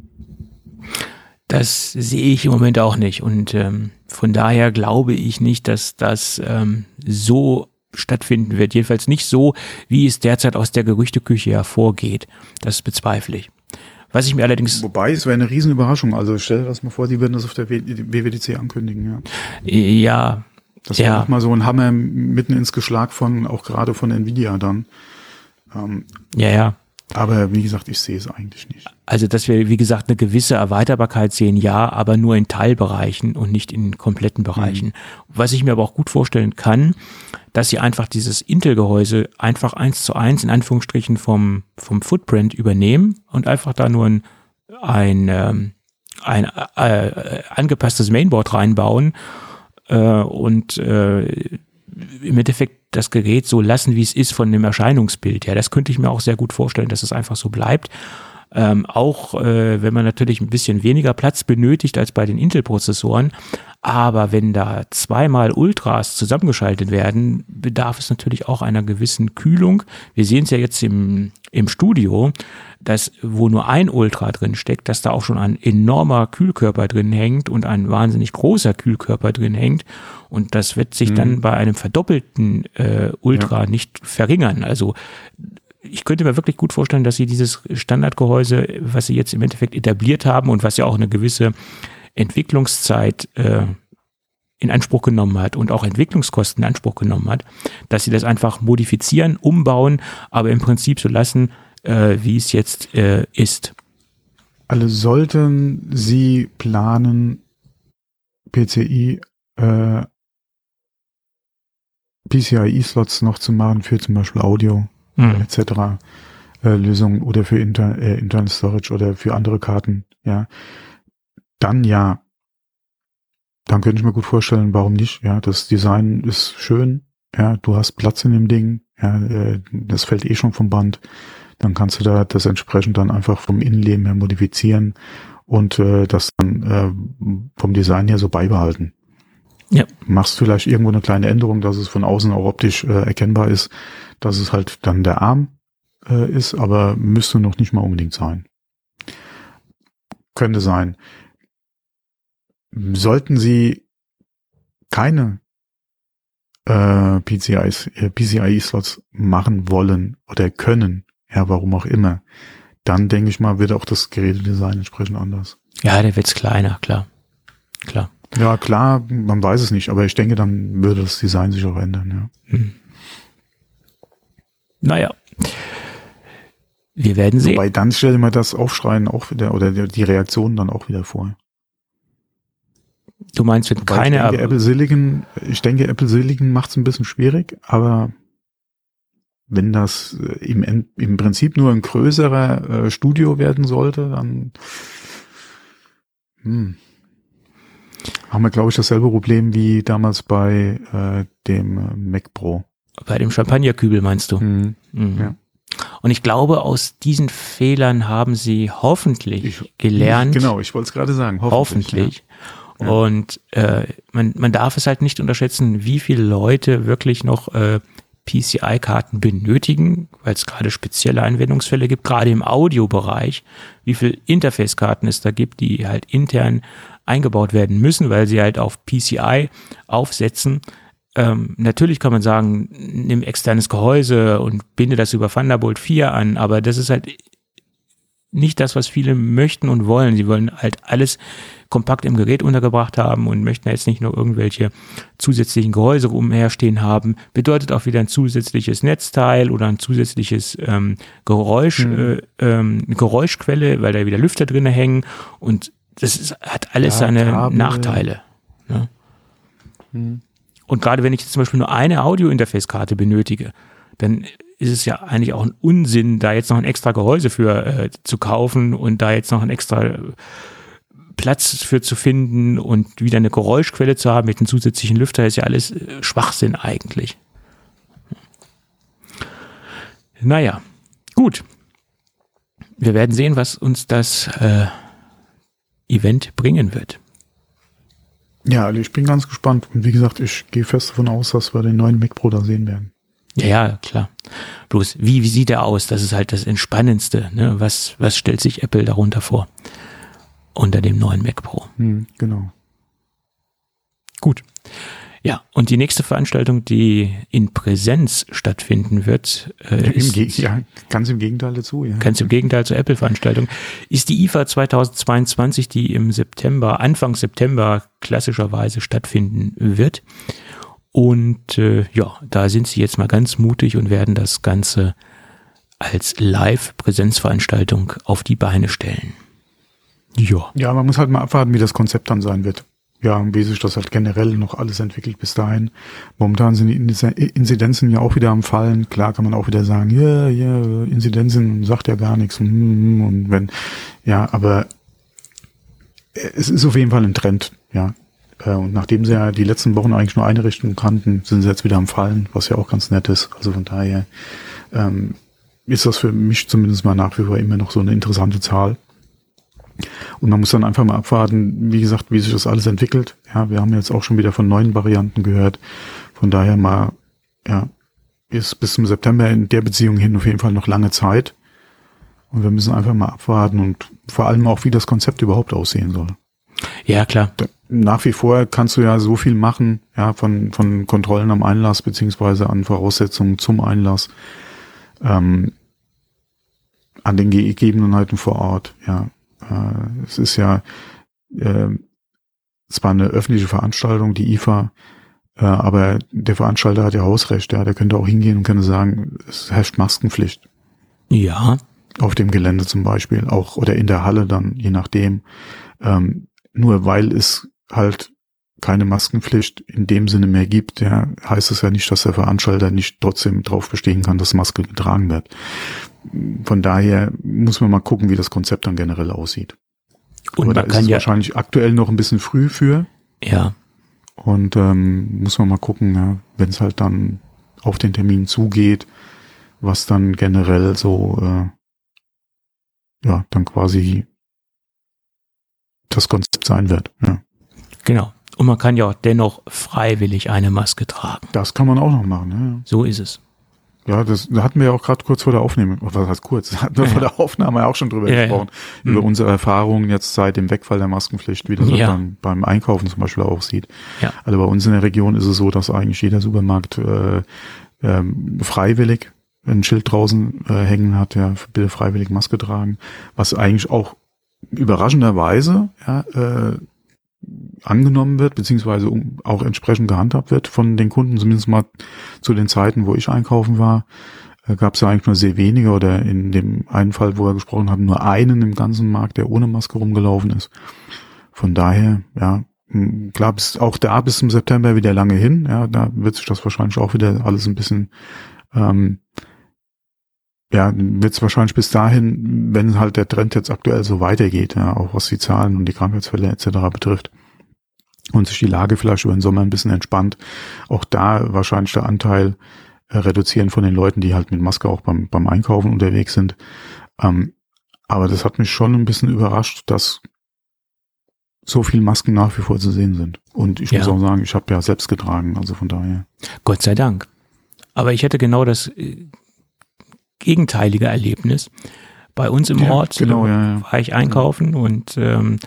Das sehe ich im Moment auch nicht. Und ähm, von daher glaube ich nicht, dass das ähm, so stattfinden wird. Jedenfalls nicht so, wie es derzeit aus der Gerüchteküche hervorgeht. Das bezweifle ich. Was ich mir allerdings. Wobei, es wäre eine Riesenüberraschung. Also stell dir das mal vor, die würden das auf der WWDC ankündigen, ja. Ja. Das wäre ja. mal so ein Hammer mitten ins Geschlag von, auch gerade von Nvidia dann. Ähm, ja, ja. Aber wie gesagt, ich sehe es eigentlich nicht. Also, dass wir, wie gesagt, eine gewisse Erweiterbarkeit sehen, ja, aber nur in Teilbereichen und nicht in kompletten Bereichen. Mhm. Was ich mir aber auch gut vorstellen kann, dass sie einfach dieses Intel-Gehäuse einfach eins zu eins in Anführungsstrichen vom, vom Footprint übernehmen und einfach da nur ein, ein, ähm, ein äh, angepasstes Mainboard reinbauen äh, und äh, im Endeffekt das Gerät so lassen, wie es ist von dem Erscheinungsbild. Ja, das könnte ich mir auch sehr gut vorstellen, dass es einfach so bleibt. Ähm, auch äh, wenn man natürlich ein bisschen weniger Platz benötigt als bei den Intel-Prozessoren. Aber wenn da zweimal Ultras zusammengeschaltet werden, bedarf es natürlich auch einer gewissen Kühlung. Wir sehen es ja jetzt im, im Studio, dass wo nur ein Ultra drin steckt, dass da auch schon ein enormer Kühlkörper drin hängt und ein wahnsinnig großer Kühlkörper drin hängt. Und das wird sich mhm. dann bei einem verdoppelten äh, Ultra ja. nicht verringern. Also ich könnte mir wirklich gut vorstellen, dass sie dieses Standardgehäuse, was sie jetzt im Endeffekt etabliert haben und was ja auch eine gewisse Entwicklungszeit äh, in Anspruch genommen hat und auch Entwicklungskosten in Anspruch genommen hat, dass sie das einfach modifizieren, umbauen, aber im Prinzip so lassen, äh, wie es jetzt äh, ist. Also sollten Sie planen, PCI äh, PCIe-Slots noch zu machen für zum Beispiel Audio mhm. etc. Äh, Lösungen oder für Inter, äh, Internal Storage oder für andere Karten, ja, dann ja, dann könnte ich mir gut vorstellen, warum nicht, ja, das Design ist schön, ja, du hast Platz in dem Ding, ja, äh, das fällt eh schon vom Band, dann kannst du da das entsprechend dann einfach vom Innenleben her modifizieren und äh, das dann äh, vom Design her so beibehalten. Ja. Machst vielleicht irgendwo eine kleine Änderung, dass es von außen auch optisch äh, erkennbar ist, dass es halt dann der Arm äh, ist, aber müsste noch nicht mal unbedingt sein. Könnte sein. Sollten Sie keine äh, PCIs, äh, PCIe-Slots machen wollen oder können, ja, warum auch immer, dann denke ich mal, wird auch das Gerätedesign entsprechend anders. Ja, der wird's kleiner, klar. Klar. Ja, klar, man weiß es nicht, aber ich denke, dann würde das Design sich auch ändern, ja. Hm. Naja. Wir werden sehen. Wobei dann stelle ich mir das Aufschreien auch wieder oder die Reaktionen dann auch wieder vor. Du meinst, wenn Wobei keine ich denke, Apple Silicon, ich denke, Apple Silicon macht es ein bisschen schwierig, aber wenn das äh, im, im Prinzip nur ein größerer äh, Studio werden sollte, dann hm, haben wir, glaube ich, dasselbe Problem wie damals bei äh, dem Mac Pro. Bei dem Champagnerkübel meinst du? Mhm. Mhm. Ja. Und ich glaube, aus diesen Fehlern haben sie hoffentlich ich, gelernt. Genau, ich wollte es gerade sagen. Hoffentlich. hoffentlich. Ja. Und äh, man, man darf es halt nicht unterschätzen, wie viele Leute wirklich noch äh, PCI-Karten benötigen, weil es gerade spezielle Anwendungsfälle gibt, gerade im Audiobereich, wie viele Interface-Karten es da gibt, die halt intern eingebaut werden müssen, weil sie halt auf PCI aufsetzen. Ähm, natürlich kann man sagen, nimm externes Gehäuse und binde das über Thunderbolt 4 an, aber das ist halt nicht das, was viele möchten und wollen. Sie wollen halt alles kompakt im Gerät untergebracht haben und möchten jetzt nicht nur irgendwelche zusätzlichen Gehäuse umherstehen haben. Bedeutet auch wieder ein zusätzliches Netzteil oder ein zusätzliches ähm, Geräusch, mhm. äh, ähm, Geräuschquelle, weil da wieder Lüfter drinne hängen und das ist, hat alles ja, seine Kabel. Nachteile. Ne? Mhm. Und gerade wenn ich jetzt zum Beispiel nur eine Audio-Interface-Karte benötige, dann ist es ja eigentlich auch ein Unsinn, da jetzt noch ein extra Gehäuse für äh, zu kaufen und da jetzt noch ein extra Platz für zu finden und wieder eine Geräuschquelle zu haben mit einem zusätzlichen Lüfter, ist ja alles äh, Schwachsinn eigentlich. Naja, gut. Wir werden sehen, was uns das äh, Event bringen wird. Ja, also ich bin ganz gespannt. Und wie gesagt, ich gehe fest davon aus, dass wir den neuen Mac Pro da sehen werden. Ja, ja, klar. Bloß, wie, wie sieht er aus? Das ist halt das Entspannendste. Ne? Was, was stellt sich Apple darunter vor? Unter dem neuen Mac Pro. Hm, genau. Gut. Ja, und die nächste Veranstaltung, die in Präsenz stattfinden wird, äh, Im ist, Ge ja, ganz im Gegenteil dazu, ja. ganz im Gegenteil zur Apple-Veranstaltung, ist die IFA 2022, die im September, Anfang September klassischerweise stattfinden wird. Und äh, ja, da sind sie jetzt mal ganz mutig und werden das Ganze als Live-Präsenzveranstaltung auf die Beine stellen. Ja. Ja, man muss halt mal abwarten, wie das Konzept dann sein wird. Ja, und wie sich das halt generell noch alles entwickelt bis dahin. Momentan sind die Inzidenzen ja auch wieder am Fallen. Klar kann man auch wieder sagen, ja, ja, Inzidenzen sagt ja gar nichts. Und wenn, ja, aber es ist auf jeden Fall ein Trend, ja. Äh, und nachdem sie ja die letzten Wochen eigentlich nur eine Richtung kannten, sind sie jetzt wieder am Fallen, was ja auch ganz nett ist. Also von daher ähm, ist das für mich zumindest mal nach wie vor immer noch so eine interessante Zahl. Und man muss dann einfach mal abwarten, wie gesagt, wie sich das alles entwickelt. Ja, wir haben jetzt auch schon wieder von neuen Varianten gehört. Von daher mal, ja, ist bis zum September in der Beziehung hin auf jeden Fall noch lange Zeit. Und wir müssen einfach mal abwarten und vor allem auch, wie das Konzept überhaupt aussehen soll. Ja, klar. Nach wie vor kannst du ja so viel machen, ja, von, von Kontrollen am Einlass beziehungsweise an Voraussetzungen zum Einlass, ähm, an den Gegebenheiten vor Ort, ja. Äh, es ist ja äh, zwar eine öffentliche Veranstaltung, die IFA, äh, aber der Veranstalter hat ja Hausrecht, ja, der könnte auch hingehen und könnte sagen, es herrscht Maskenpflicht. Ja. Auf dem Gelände zum Beispiel, auch oder in der Halle dann, je nachdem. Ähm, nur weil es halt keine Maskenpflicht in dem Sinne mehr gibt, ja, heißt es ja nicht, dass der Veranstalter nicht trotzdem darauf bestehen kann, dass Maske getragen wird. Von daher muss man mal gucken, wie das Konzept dann generell aussieht. Und Aber da man ist kann es ja, wahrscheinlich aktuell noch ein bisschen früh für. ja, Und ähm, muss man mal gucken, ja, wenn es halt dann auf den Termin zugeht, was dann generell so, äh, ja, dann quasi das Konzept sein wird. Ja. Genau. Und man kann ja auch dennoch freiwillig eine Maske tragen. Das kann man auch noch machen. So ist es. Ja, ja das da hatten wir ja auch gerade kurz vor der Aufnahme, was heißt kurz, da hatten wir Ja. vor der Aufnahme ja auch schon drüber Ja, ja. gesprochen, Mhm. über unsere Erfahrungen jetzt seit dem Wegfall der Maskenpflicht, wie das Ja. dann beim Einkaufen zum Beispiel auch sieht. Ja. Also bei uns in der Region ist es so, dass eigentlich jeder Supermarkt äh, ähm, freiwillig ein Schild draußen äh, hängen hat, ja, bitte freiwillig Maske tragen, was eigentlich auch überraschenderweise ja, äh, angenommen wird, beziehungsweise auch entsprechend gehandhabt wird von den Kunden, zumindest mal zu den Zeiten, wo ich einkaufen war, äh, gab es ja eigentlich nur sehr wenige oder in dem einen Fall, wo wir gesprochen haben, nur einen im ganzen Markt, der ohne Maske rumgelaufen ist. Von daher, ja, klar, bis, auch da bis zum September wieder lange hin, ja, da wird sich das wahrscheinlich auch wieder alles ein bisschen ähm, ja, wird es wahrscheinlich bis dahin, wenn halt der Trend jetzt aktuell so weitergeht, ja, auch was die Zahlen und die Krankheitsfälle etc. betrifft und sich die Lage vielleicht über den Sommer ein bisschen entspannt, auch da wahrscheinlich der Anteil äh, reduzieren von den Leuten, die halt mit Maske auch beim, beim Einkaufen unterwegs sind. Ähm, aber das hat mich schon ein bisschen überrascht, dass so viel Masken nach wie vor zu sehen sind. Und ich muss Ja. auch sagen, ich habe ja selbst getragen, also von daher. Gott sei Dank. Aber ich hätte genau das äh, gegenteilige Erlebnis. Bei uns im Ja, Ort genau, äh, ja, ja. war ich einkaufen und ähm,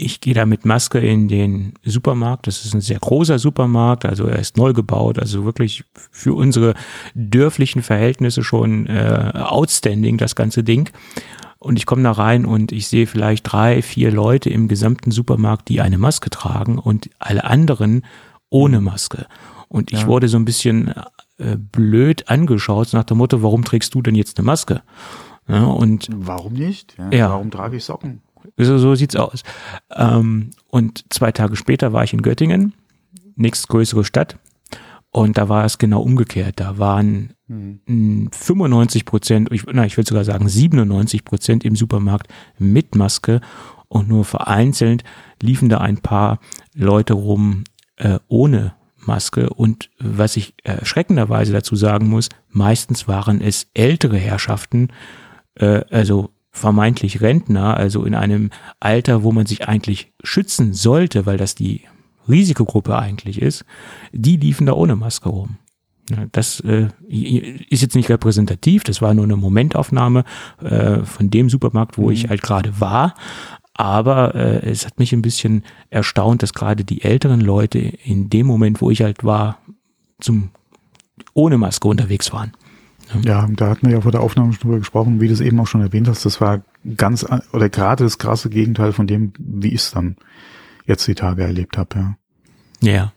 ich gehe da mit Maske in den Supermarkt. Das ist ein sehr großer Supermarkt, also er ist neu gebaut, also wirklich für unsere dörflichen Verhältnisse schon äh, outstanding, das ganze Ding. Und ich komme da rein und ich sehe vielleicht drei, vier Leute im gesamten Supermarkt, die eine Maske tragen und alle anderen ohne Maske. Und ich Ja. wurde so ein bisschen äh, blöd angeschaut nach dem Motto, warum trägst du denn jetzt eine Maske? Ja, und Warum nicht? Ja. Warum trage ich Socken? So, so sieht's aus. Ähm, und zwei Tage später war ich in Göttingen, nächstgrößere Stadt. Und da war es genau umgekehrt. Da waren Hm. mh, 95 Prozent, ich, na, ich würde sogar sagen 97 Prozent im Supermarkt mit Maske und nur vereinzelt liefen da ein paar Leute rum äh, ohne Maske. Und was ich erschreckenderweise dazu sagen muss, meistens waren es ältere Herrschaften, äh, also vermeintlich Rentner, also in einem Alter, wo man sich eigentlich schützen sollte, weil das die Risikogruppe eigentlich ist, die liefen da ohne Maske rum. Das äh, ist jetzt nicht repräsentativ, das war nur eine Momentaufnahme äh, von dem Supermarkt, wo mhm. ich halt gerade war. Aber äh, es hat mich ein bisschen erstaunt, dass gerade die älteren Leute in dem Moment, wo ich halt war, zum ohne Maske unterwegs waren. Ja, da hatten wir ja vor der Aufnahme schon drüber gesprochen, wie du es eben auch schon erwähnt hast. Das war ganz oder gerade das krasse Gegenteil von dem, wie ich es dann jetzt die Tage erlebt habe. Ja. Ja.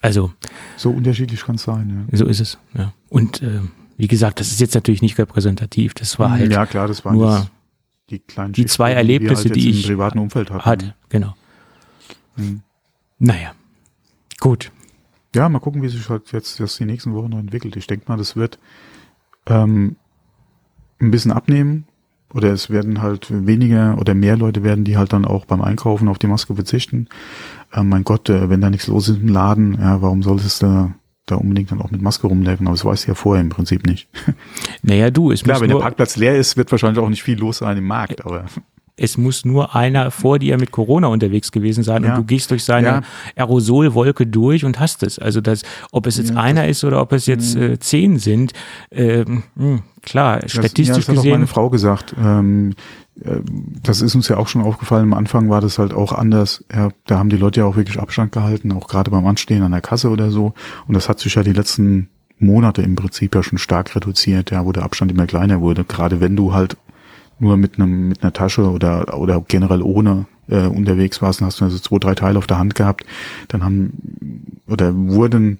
Also. So unterschiedlich kann es sein, ja. So ist es, ja. Und äh, wie gesagt, das ist jetzt natürlich nicht repräsentativ. Das war halt. Ja, klar, das waren nur die kleinen Die zwei Erlebnisse, die, halt die ich im privaten Umfeld hatte. hatte genau. Hm. Naja. Gut. Ja, mal gucken, wie sich halt jetzt das die nächsten Wochen noch entwickelt. Ich denke mal, das wird ähm, ein bisschen abnehmen. Oder es werden halt weniger oder mehr Leute werden, die halt dann auch beim Einkaufen auf die Maske verzichten. Äh, mein Gott, äh, wenn da nichts los ist im Laden, ja, warum solltest du da unbedingt dann auch mit Maske rumlaufen? Aber das weißt du ja vorher im Prinzip nicht. Naja, du, es Klar, wenn der Parkplatz leer ist, wird wahrscheinlich auch nicht viel los sein im Markt, aber es muss nur einer vor dir mit Corona unterwegs gewesen sein ja. und du gehst durch seine ja. Aerosolwolke durch und hast es. Also das, ob es jetzt ja, einer ist oder ob es jetzt äh, zehn sind, ähm, mh, hm, klar, das, statistisch ja, das hat gesehen. Auch meine Frau gesagt. Ähm, äh, das ist uns ja auch schon aufgefallen. Am Anfang war das halt auch anders. Ja, da haben die Leute ja auch wirklich Abstand gehalten, auch gerade beim Anstehen an der Kasse oder so. Und das hat sich ja die letzten Monate im Prinzip ja schon stark reduziert, ja, wo der Abstand immer kleiner wurde. Gerade wenn du halt nur mit einem mit einer Tasche oder oder generell ohne äh, unterwegs warst, dann hast du also zwei drei Teile auf der Hand gehabt, dann haben oder wurden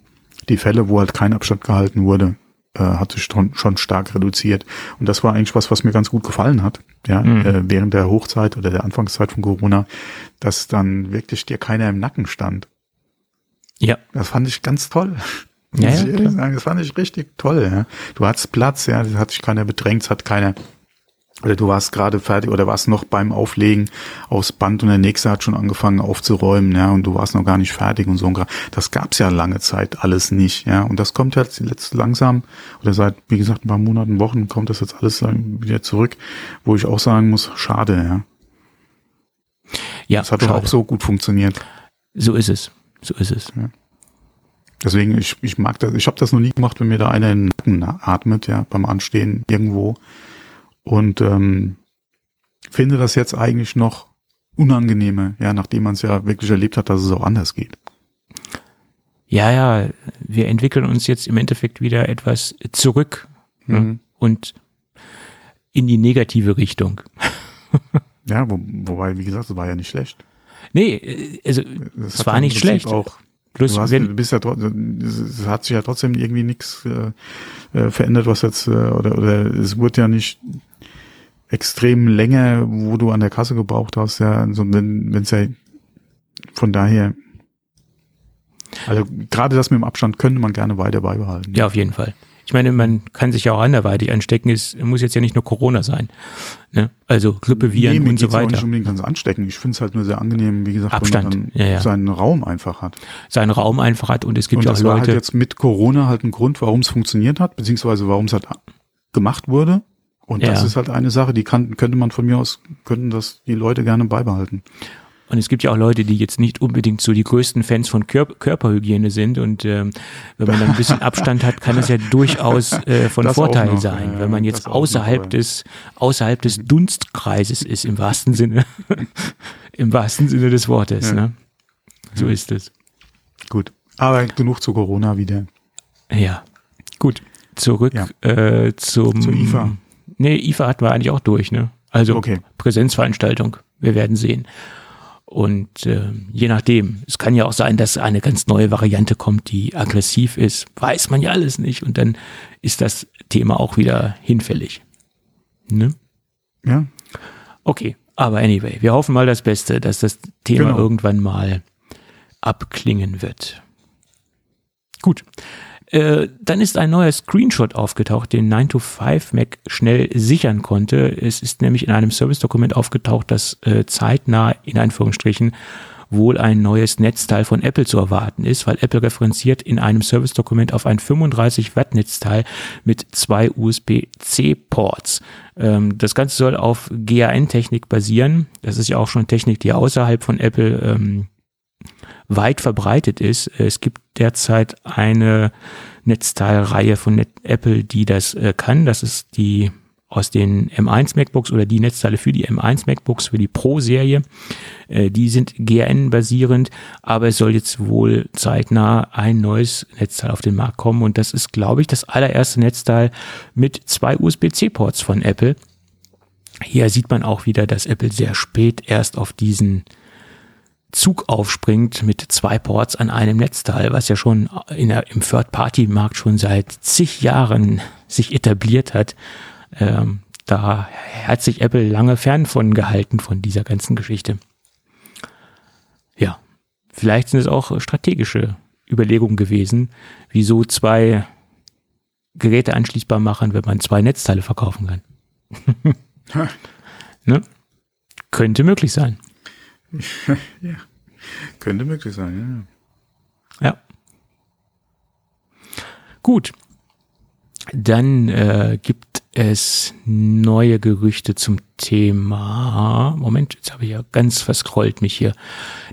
die Fälle, wo halt kein Abstand gehalten wurde, äh, hat sich schon, schon stark reduziert und das war eigentlich was, was mir ganz gut gefallen hat, ja, mhm. äh, während der Hochzeit oder der Anfangszeit von Corona, dass dann wirklich dir keiner im Nacken stand. Ja, das fand ich ganz toll. Ja, ja, sagen. Das fand ich richtig toll. Ja. Du hattest Platz, ja, hat sich keiner bedrängt, es hat keiner oder du warst gerade fertig oder warst noch beim Auflegen aufs Band und der nächste hat schon angefangen aufzuräumen, ja, und du warst noch gar nicht fertig und so. Das gab's ja lange Zeit alles nicht, ja, und das kommt jetzt jetzt langsam oder seit, wie gesagt, ein paar Monaten, Wochen kommt das jetzt alles wieder zurück, wo ich auch sagen muss, schade, ja. Ja, das hat doch auch so gut funktioniert. So ist es, so ist es. Ja. Deswegen, ich, ich mag das, ich habe das noch nie gemacht, wenn mir da einer in den Nacken atmet, ja, beim Anstehen irgendwo und ähm, finde das jetzt eigentlich noch unangenehmer, ja, nachdem man es ja wirklich erlebt hat, dass es auch anders geht. Ja, ja, wir entwickeln uns jetzt im Endeffekt wieder etwas zurück ne? mhm. und in die negative Richtung. ja, wo, wobei, wie gesagt, es war ja nicht schlecht. Nee, also es war nicht schlecht. Auch Plus, du, hast, wenn, du bist ja es hat sich ja trotzdem irgendwie nichts äh, äh, verändert, was jetzt, äh, oder, oder es wurde ja nicht extrem länger, wo du an der Kasse gebraucht hast, ja, also wenn es ja von daher, also gerade das mit dem Abstand könnte man gerne weiter beibehalten. Ja, auf jeden Fall. Ich meine, man kann sich ja auch anderweitig anstecken. Es muss jetzt ja nicht nur Corona sein. Ne? Also Grippeviren nee, und so weiter. Auch nicht unbedingt ganz anstecken. Ich finde es halt nur sehr angenehm, wie gesagt, Abstand. wenn man ja, ja. seinen Raum einfach hat. Seinen Raum einfach hat und es gibt und ja auch das Leute. war halt jetzt mit Corona halt ein Grund, warum es funktioniert hat, beziehungsweise warum es halt gemacht wurde. Und das ist halt eine Sache, die kann, könnte man von mir aus, könnten das die Leute gerne beibehalten. Und es gibt ja auch Leute, die jetzt nicht unbedingt so die größten Fans von Kör Körperhygiene sind. Und ähm, wenn man dann ein bisschen Abstand hat, kann es ja durchaus äh, von das Vorteil noch, sein. Ja, wenn man jetzt außerhalb noch, des außerhalb des Dunstkreises ist, im wahrsten Sinne, im wahrsten Sinne des Wortes. Ja. Ne? So ist es. Gut. Aber genug zu Corona wieder. Ja. Gut. Zurück ja. äh, zum. Zu IFA. Nee, IFA hatten wir eigentlich auch durch, ne? Also okay. Präsenzveranstaltung. Wir werden sehen. Und äh, je nachdem, es kann ja auch sein, dass eine ganz neue Variante kommt, die aggressiv ist, weiß man ja alles nicht. Und dann ist das Thema auch wieder hinfällig. Ne? Ja. Okay, aber anyway, wir hoffen mal das Beste, dass das Thema genau. irgendwann mal abklingen wird. Gut. Äh, dann ist ein neuer Screenshot aufgetaucht, den 9to5Mac schnell sichern konnte. Es ist nämlich in einem Service-Dokument aufgetaucht, dass äh, zeitnah in Anführungsstrichen wohl ein neues Netzteil von Apple zu erwarten ist, weil Apple referenziert in einem Service-Dokument auf ein 35 Watt Netzteil mit zwei USB-C-Ports. Ähm, das Ganze soll auf GAN-Technik basieren. Das ist ja auch schon Technik, die außerhalb von Apple ähm, weit verbreitet ist. Es gibt derzeit eine Netzteilreihe von Apple, die das äh, kann. Das ist die aus den M1 MacBooks oder die Netzteile für die M1 MacBooks, für die Pro-Serie. Äh, die sind GRN-basierend, aber es soll jetzt wohl zeitnah ein neues Netzteil auf den Markt kommen und das ist, glaube ich, das allererste Netzteil mit zwei USB-C-Ports von Apple. Hier sieht man auch wieder, dass Apple sehr spät erst auf diesen Zug aufspringt mit zwei Ports an einem Netzteil, was ja schon in der, im Third-Party-Markt schon seit zig Jahren sich etabliert hat. Ähm, da hat sich Apple lange fern von gehalten, von dieser ganzen Geschichte. Ja, vielleicht sind es auch strategische Überlegungen gewesen, wieso zwei Geräte anschließbar machen, wenn man zwei Netzteile verkaufen kann. ne? Könnte möglich sein. ja. Könnte möglich sein, ja. Ja. Gut. Dann äh, gibt es neue Gerüchte zum Thema. Moment, jetzt habe ich ja ganz verscrollt mich hier.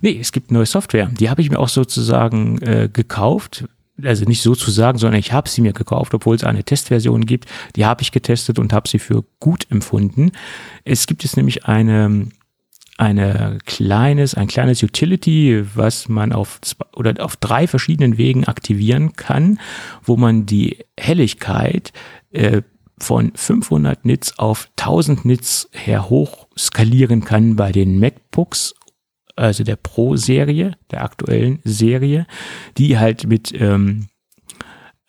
Nee, es gibt neue Software. Die habe ich mir auch sozusagen äh, gekauft. Also nicht sozusagen, sondern ich habe sie mir gekauft, obwohl es eine Testversion gibt. Die habe ich getestet und habe sie für gut empfunden. Es gibt jetzt nämlich eine eine kleines, ein kleines Utility, was man auf zwei, oder auf drei verschiedenen Wegen aktivieren kann, wo man die Helligkeit äh, von 500 Nits auf 1000 Nits her hoch skalieren kann bei den MacBooks, also der Pro-Serie, der aktuellen Serie, die halt mit ähm,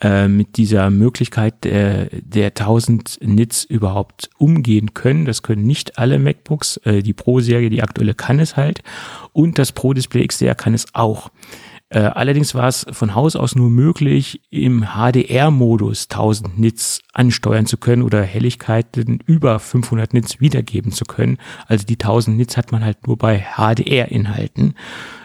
äh, mit dieser Möglichkeit der, der 1000 Nits überhaupt umgehen können. Das können nicht alle MacBooks. Äh, die Pro-Serie, die aktuelle, kann es halt. Und das Pro Display XDR kann es auch. Äh, allerdings war es von Haus aus nur möglich, im HDR-Modus 1000 Nits ansteuern zu können oder Helligkeiten über 500 Nits wiedergeben zu können. Also die 1000 Nits hat man halt nur bei HDR-Inhalten.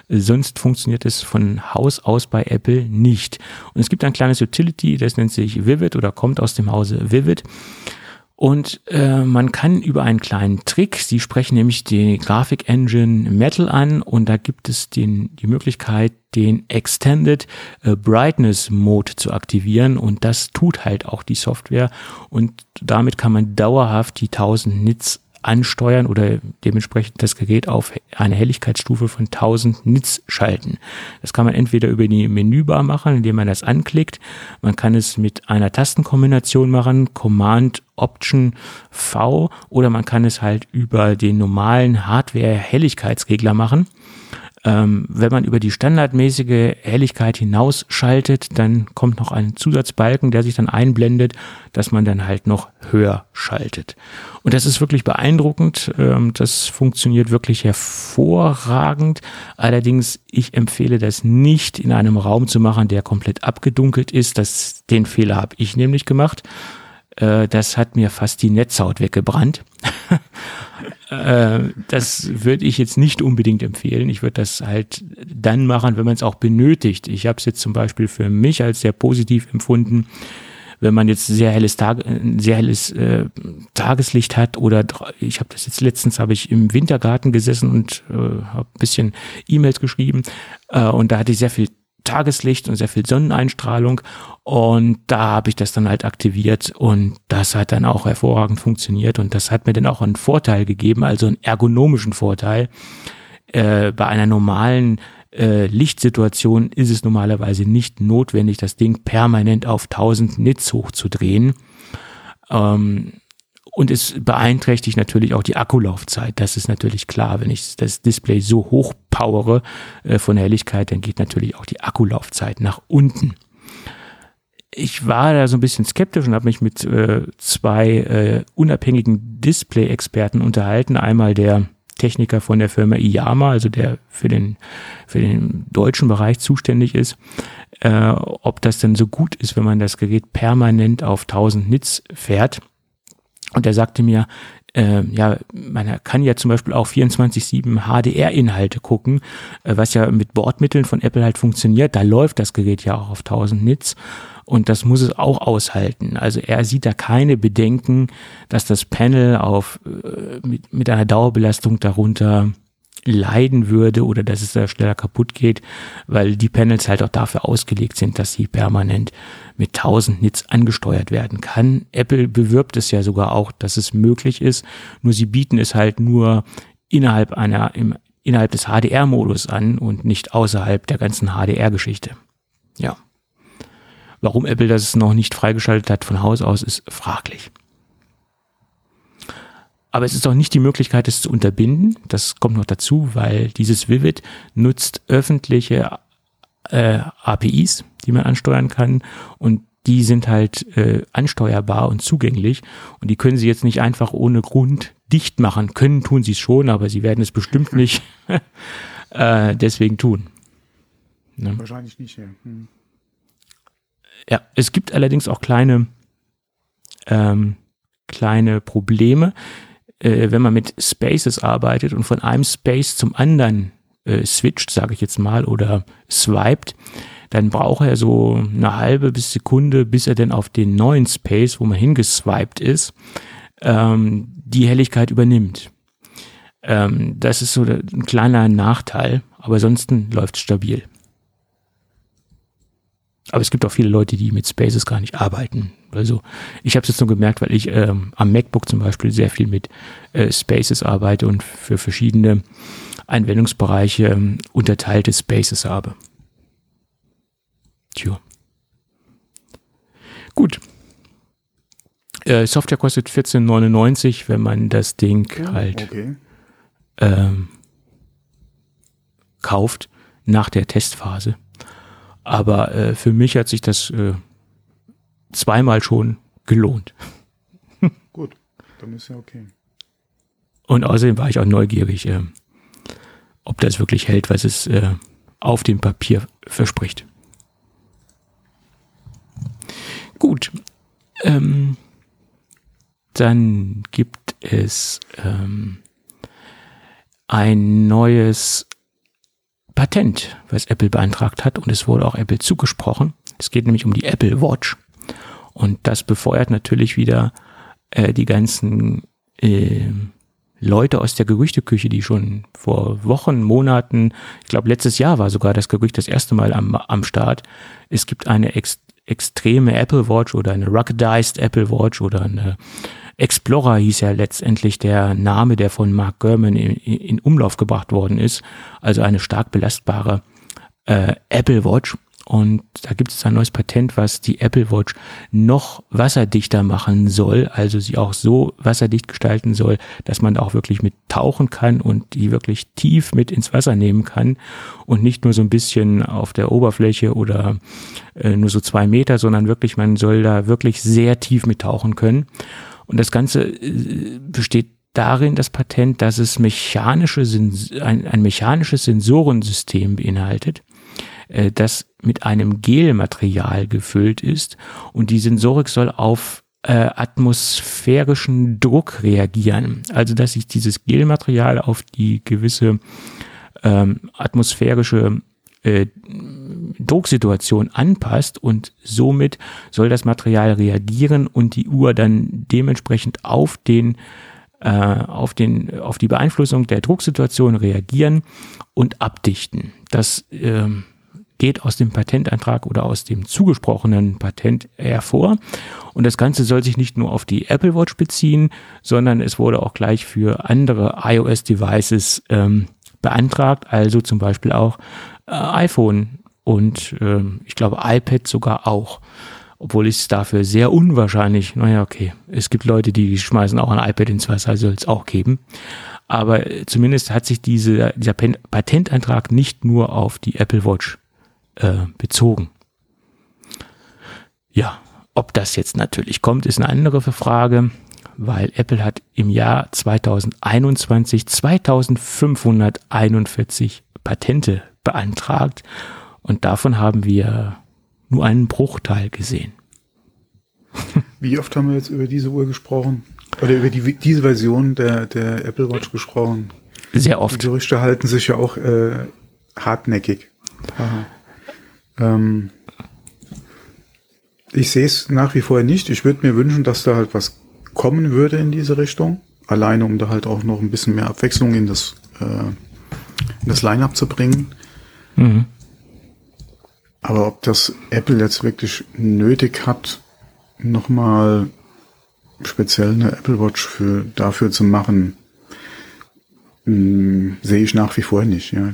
Sonst funktioniert es von Haus aus bei Apple nicht. Und es gibt ein kleines Utility, das nennt sich Vivid oder kommt aus dem Hause Vivid. Und äh, man kann über einen kleinen Trick, sie sprechen nämlich die Grafik-Engine Metal an und da gibt es den, die Möglichkeit, den Extended äh, Brightness Mode zu aktivieren und das tut halt auch die Software und damit kann man dauerhaft die 1000 Nits ansteuern oder dementsprechend das Gerät auf eine Helligkeitsstufe von 1000 Nits schalten. Das kann man entweder über die Menübar machen, indem man das anklickt. Man kann es mit einer Tastenkombination machen, Command Option V oder man kann es halt über den normalen Hardware-Helligkeitsregler machen. Ähm, wenn man über die standardmäßige Helligkeit hinausschaltet, dann kommt noch ein Zusatzbalken, der sich dann einblendet, dass man dann halt noch höher schaltet. Und das ist wirklich beeindruckend. Ähm, das funktioniert wirklich hervorragend. Allerdings, ich empfehle das nicht in einem Raum zu machen, der komplett abgedunkelt ist. Das, den Fehler habe ich nämlich gemacht. Äh, das hat mir fast die Netzhaut weggebrannt. Äh, das würde ich jetzt nicht unbedingt empfehlen. Ich würde das halt dann machen, wenn man es auch benötigt. Ich habe es jetzt zum Beispiel für mich als sehr positiv empfunden, wenn man jetzt sehr helles Tag, sehr helles äh, Tageslicht hat oder ich habe das jetzt letztens habe ich im Wintergarten gesessen und äh, habe ein bisschen E-Mails geschrieben äh, und da hatte ich sehr viel Tageslicht und sehr viel Sonneneinstrahlung. Und da habe ich das dann halt aktiviert und das hat dann auch hervorragend funktioniert und das hat mir dann auch einen Vorteil gegeben, also einen ergonomischen Vorteil. Äh, bei einer normalen äh, Lichtsituation ist es normalerweise nicht notwendig, das Ding permanent auf 1000 Nits hochzudrehen. Ähm, und es beeinträchtigt natürlich auch die Akkulaufzeit. Das ist natürlich klar. Wenn ich das Display so hoch powere äh, von Helligkeit, dann geht natürlich auch die Akkulaufzeit nach unten. Ich war da so ein bisschen skeptisch und habe mich mit äh, zwei äh, unabhängigen Display-Experten unterhalten. Einmal der Techniker von der Firma Iyama, also der für den, für den deutschen Bereich zuständig ist, äh, ob das denn so gut ist, wenn man das Gerät permanent auf 1000 Nits fährt. Und er sagte mir, äh, ja, man kann ja zum Beispiel auch 24-7 HDR-Inhalte gucken, äh, was ja mit Bordmitteln von Apple halt funktioniert. Da läuft das Gerät ja auch auf 1000 Nits und das muss es auch aushalten. Also er sieht da keine Bedenken, dass das Panel auf, äh, mit, mit einer Dauerbelastung darunter leiden würde oder dass es da schneller kaputt geht, weil die Panels halt auch dafür ausgelegt sind, dass sie permanent mit 1000 Nits angesteuert werden kann. Apple bewirbt es ja sogar auch, dass es möglich ist, nur sie bieten es halt nur innerhalb einer im, innerhalb des HDR-Modus an und nicht außerhalb der ganzen HDR-Geschichte. Ja. Warum Apple das noch nicht freigeschaltet hat von Haus aus, ist fraglich. Aber es ist auch nicht die Möglichkeit, es zu unterbinden. Das kommt noch dazu, weil dieses Vivid nutzt öffentliche äh, APIs, die man ansteuern kann und die sind halt äh, ansteuerbar und zugänglich und die können sie jetzt nicht einfach ohne Grund dicht machen. Können tun sie es schon, aber sie werden es bestimmt nicht äh, deswegen tun. Ne? Wahrscheinlich nicht, ja. Hm. Ja, es gibt allerdings auch kleine, ähm, kleine Probleme äh, wenn man mit Spaces arbeitet und von einem Space zum anderen äh, switcht, sage ich jetzt mal, oder swiped, dann braucht er so eine halbe bis Sekunde, bis er denn auf den neuen Space, wo man hingeswiped ist, ähm, die Helligkeit übernimmt. Ähm, das ist so ein kleiner Nachteil, aber ansonsten läuft es stabil. Aber es gibt auch viele Leute, die mit Spaces gar nicht arbeiten. Also ich habe es jetzt nur gemerkt, weil ich ähm, am MacBook zum Beispiel sehr viel mit äh, Spaces arbeite und für verschiedene Anwendungsbereiche ähm, unterteilte Spaces habe. Tja. Gut. Äh, Software kostet 14,99, wenn man das Ding ja, halt okay. ähm, kauft nach der Testphase. Aber äh, für mich hat sich das äh, zweimal schon gelohnt. Gut, dann ist ja okay. Und außerdem war ich auch neugierig, äh, ob das wirklich hält, was es äh, auf dem Papier verspricht. Gut. Ähm, dann gibt es ähm, ein neues Patent, was Apple beantragt hat und es wurde auch Apple zugesprochen. Es geht nämlich um die Apple Watch und das befeuert natürlich wieder äh, die ganzen äh, Leute aus der Gerüchteküche, die schon vor Wochen, Monaten, ich glaube letztes Jahr war sogar das Gerücht das erste Mal am, am Start. Es gibt eine ex extreme Apple Watch oder eine ruggedized Apple Watch oder eine Explorer hieß ja letztendlich der Name, der von Mark Gurman in, in Umlauf gebracht worden ist. Also eine stark belastbare äh, Apple Watch. Und da gibt es ein neues Patent, was die Apple Watch noch wasserdichter machen soll, also sie auch so wasserdicht gestalten soll, dass man auch wirklich mit tauchen kann und die wirklich tief mit ins Wasser nehmen kann und nicht nur so ein bisschen auf der Oberfläche oder äh, nur so zwei Meter, sondern wirklich, man soll da wirklich sehr tief mit tauchen können. Und das Ganze äh, besteht darin, das Patent, dass es mechanische, ein, ein mechanisches Sensorensystem beinhaltet, äh, das mit einem Gelmaterial gefüllt ist und die Sensorik soll auf äh, atmosphärischen Druck reagieren. Also dass sich dieses Gelmaterial auf die gewisse ähm, atmosphärische äh, Drucksituation anpasst und somit soll das Material reagieren und die Uhr dann dementsprechend auf den äh, auf den auf die Beeinflussung der Drucksituation reagieren und abdichten. Das äh, geht aus dem Patentantrag oder aus dem zugesprochenen Patent hervor. Und das Ganze soll sich nicht nur auf die Apple Watch beziehen, sondern es wurde auch gleich für andere iOS-Devices ähm, beantragt, also zum Beispiel auch äh, iPhone und äh, ich glaube iPad sogar auch. Obwohl ich es dafür sehr unwahrscheinlich, naja, okay, es gibt Leute, die schmeißen auch ein iPad ins Wasser, soll es auch geben. Aber zumindest hat sich diese, dieser Patentantrag nicht nur auf die Apple Watch äh, bezogen. Ja, ob das jetzt natürlich kommt, ist eine andere Frage, weil Apple hat im Jahr 2021 2541 Patente beantragt und davon haben wir nur einen Bruchteil gesehen. Wie oft haben wir jetzt über diese Uhr gesprochen? Oder über die, diese Version der, der Apple Watch gesprochen? Sehr oft. Die Gerüchte halten sich ja auch äh, hartnäckig. Ähm, ich sehe es nach wie vor nicht. Ich würde mir wünschen, dass da halt was kommen würde in diese Richtung. Alleine, um da halt auch noch ein bisschen mehr Abwechslung in das äh, das Line-up zu bringen. Mhm. Aber ob das Apple jetzt wirklich nötig hat, nochmal speziell eine Apple Watch für, dafür zu machen, mh, hm, sehe ich nach wie vor nicht. Ja.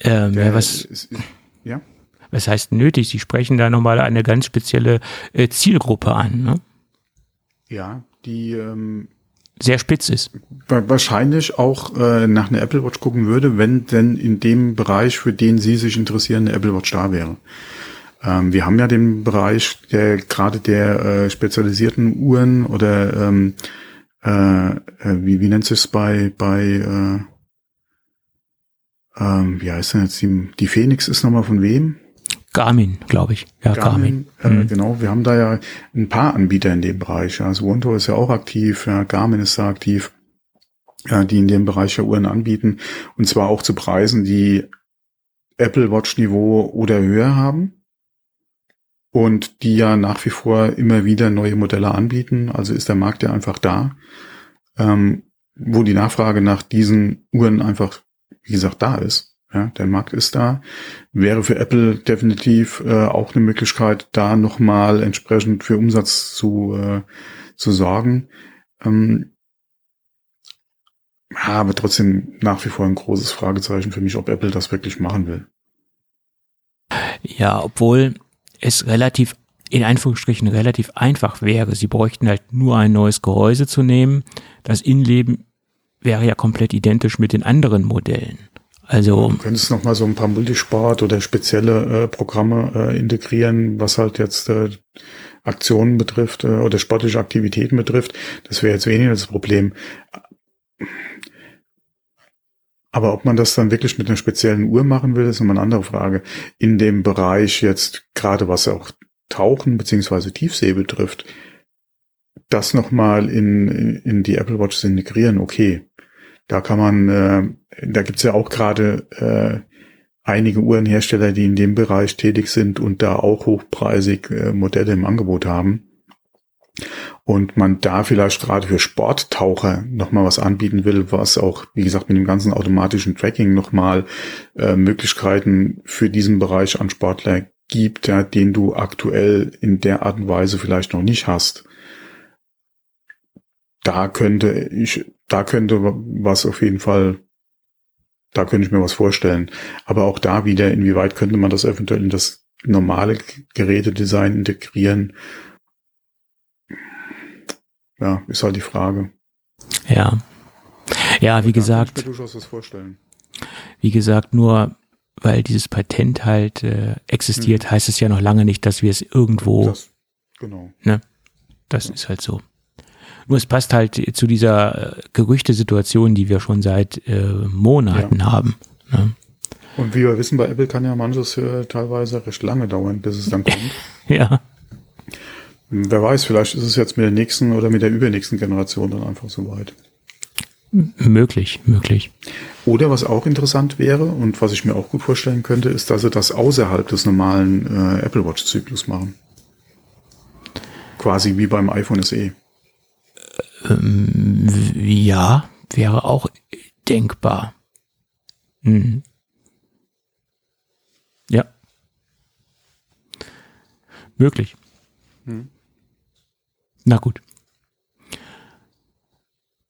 Ähm, ja, was, ist, ja? Was heißt nötig? Sie sprechen da nochmal eine ganz spezielle äh, Zielgruppe an, ne? Ja, die ähm, sehr spitz ist. Wahrscheinlich auch äh, nach einer Apple Watch gucken würde, wenn denn in dem Bereich, für den Sie sich interessieren, eine Apple Watch da wäre. Ähm, wir haben ja den Bereich der gerade der äh, spezialisierten Uhren oder ähm, äh, äh wie, wie nennt sich es bei bei äh, ähm, wie heißt denn jetzt die, die Phoenix ist nochmal von wem? Garmin, glaube ich. Ja, Garmin. Garmin. Äh, mhm. Genau, wir haben da ja ein paar Anbieter in dem Bereich. Also Wonto ist ja auch aktiv, ja, Garmin ist da aktiv, ja, die in dem Bereich ja Uhren anbieten. Und zwar auch zu Preisen, die Apple Watch Niveau oder höher haben. Und die ja nach wie vor immer wieder neue Modelle anbieten. Also ist der Markt ja einfach da, ähm, wo die Nachfrage nach diesen Uhren einfach, wie gesagt, da ist. Ja, der Markt ist da. Wäre für Apple definitiv äh, auch eine Möglichkeit, da nochmal entsprechend für Umsatz zu, äh, zu sorgen. Ähm, aber trotzdem nach wie vor ein großes Fragezeichen für mich, ob Apple das wirklich machen will. Ja, obwohl es relativ, in Anführungsstrichen relativ einfach wäre. Sie bräuchten halt nur ein neues Gehäuse zu nehmen. Das Innenleben wäre ja komplett identisch mit den anderen Modellen. Also du könntest noch mal so ein paar Multisport oder spezielle äh, Programme äh, integrieren, was halt jetzt äh, Aktionen betrifft äh, oder sportliche Aktivitäten betrifft. Das wäre jetzt weniger das Problem. Aber ob man das dann wirklich mit einer speziellen Uhr machen will, ist immer eine andere Frage. In dem Bereich jetzt gerade was auch Tauchen beziehungsweise Tiefsee betrifft, das nochmal in, in die Apple Watch zu integrieren, okay. Da kann man, äh, da gibt's ja auch gerade äh, einige Uhrenhersteller, die in dem Bereich tätig sind und da auch hochpreisig äh, Modelle im Angebot haben. Und man da vielleicht gerade für Sporttaucher nochmal was anbieten will, was auch, wie gesagt, mit dem ganzen automatischen Tracking nochmal äh, Möglichkeiten für diesen Bereich an Sportler gibt, ja, den du aktuell in der Art und Weise vielleicht noch nicht hast. Da könnte ich da könnte was auf jeden Fall, da könnte ich mir was vorstellen. Aber auch da wieder, inwieweit könnte man das eventuell in das normale Gerätedesign integrieren? Ja, ist halt die Frage. Ja. Ja, wie gesagt. Was vorstellen. Wie gesagt, nur weil dieses Patent halt äh, existiert, hm. heißt es ja noch lange nicht, dass wir es irgendwo. Das, genau. Ne? Das ja. ist halt so. Nur es passt halt zu dieser äh, Gerüchtesituation, die wir schon seit äh, Monaten ja. haben. Ne? Und wie wir wissen, bei Apple kann ja manches äh, teilweise recht lange dauern, bis es dann kommt. ja. Wer weiß, vielleicht ist es jetzt mit der nächsten oder mit der übernächsten Generation dann einfach so weit. Möglich, möglich. Oder was auch interessant wäre und was ich mir auch gut vorstellen könnte, ist, dass sie das außerhalb des normalen äh, Apple Watch-Zyklus machen. Quasi wie beim iPhone SE. Ähm, ja, wäre auch denkbar. Hm. Ja. Möglich. Hm. Na gut.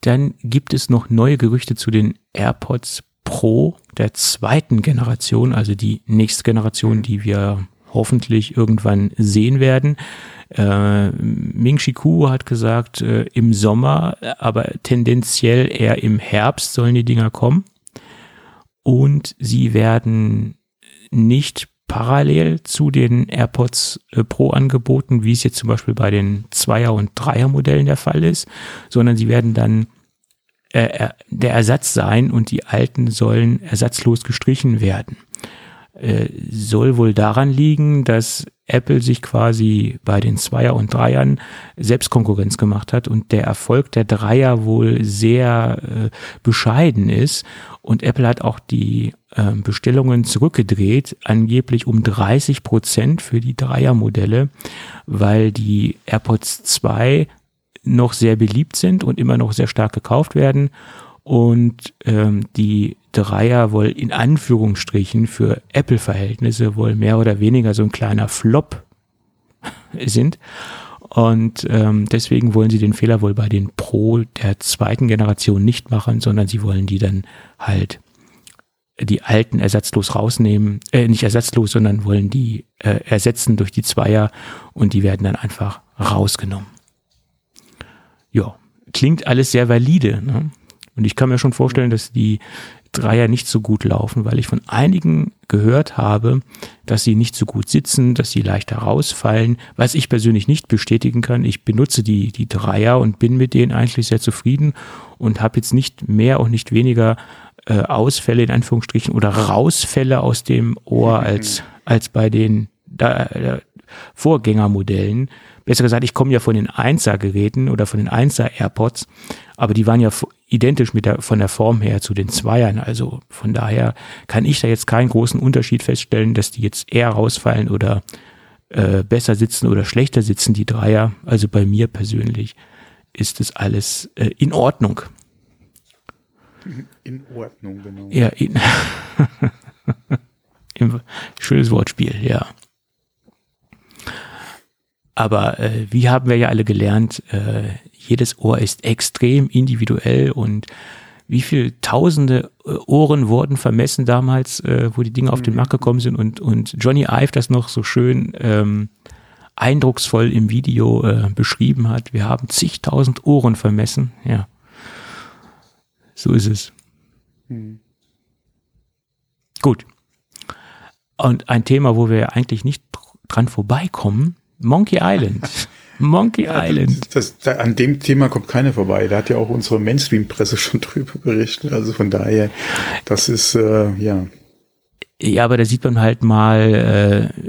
Dann gibt es noch neue Gerüchte zu den AirPods Pro der zweiten Generation, also die nächste Generation, die wir hoffentlich irgendwann sehen werden. Äh, Ming Chi Kuo hat gesagt, äh, im Sommer, aber tendenziell eher im Herbst sollen die Dinger kommen. Und sie werden nicht parallel zu den AirPods äh, Pro angeboten, wie es jetzt zum Beispiel bei den Zweier- und Dreier-Modellen der Fall ist, sondern sie werden dann äh, der Ersatz sein und die alten sollen ersatzlos gestrichen werden. Äh, soll wohl daran liegen, dass Apple sich quasi bei den Zweier und Dreiern selbst Konkurrenz gemacht hat und der Erfolg der Dreier wohl sehr äh, bescheiden ist. Und Apple hat auch die äh, Bestellungen zurückgedreht, angeblich um 30 Prozent für die Dreiermodelle, weil die AirPods 2 noch sehr beliebt sind und immer noch sehr stark gekauft werden. Und ähm, die Dreier wohl in Anführungsstrichen für Apple-Verhältnisse wohl mehr oder weniger so ein kleiner Flop sind. Und ähm, deswegen wollen sie den Fehler wohl bei den Pro der zweiten Generation nicht machen, sondern sie wollen die dann halt die alten ersatzlos rausnehmen, äh, nicht ersatzlos, sondern wollen die äh, ersetzen durch die Zweier und die werden dann einfach rausgenommen. Ja, klingt alles sehr valide. Ne? Und ich kann mir schon vorstellen, dass die Dreier nicht so gut laufen, weil ich von einigen gehört habe, dass sie nicht so gut sitzen, dass sie leichter rausfallen, was ich persönlich nicht bestätigen kann. Ich benutze die, die Dreier und bin mit denen eigentlich sehr zufrieden und habe jetzt nicht mehr und nicht weniger äh, Ausfälle in Anführungsstrichen oder Rausfälle aus dem Ohr als, als bei den da, äh, Vorgängermodellen. Besser gesagt, ich komme ja von den 1er-Geräten oder von den 1er-AirPods, aber die waren ja identisch mit der, von der Form her zu den Zweiern. Also von daher kann ich da jetzt keinen großen Unterschied feststellen, dass die jetzt eher rausfallen oder äh, besser sitzen oder schlechter sitzen, die Dreier. Also bei mir persönlich ist das alles äh, in Ordnung. In Ordnung, genau. Ja, in schönes Wortspiel, ja. Aber äh, wie haben wir ja alle gelernt, äh, jedes Ohr ist extrem individuell und wie viele tausende äh, Ohren wurden vermessen damals, äh, wo die Dinge auf den Markt gekommen sind und, und Johnny Ive das noch so schön ähm, eindrucksvoll im Video äh, beschrieben hat. Wir haben zigtausend Ohren vermessen, ja. So ist es. Hm. Gut. Und ein Thema, wo wir eigentlich nicht dran vorbeikommen, Monkey Island. Monkey ja, Island. Das, das, an dem Thema kommt keiner vorbei. Da hat ja auch unsere Mainstream-Presse schon drüber berichtet. Also von daher, das ist, äh, ja. Ja, aber da sieht man halt mal, äh,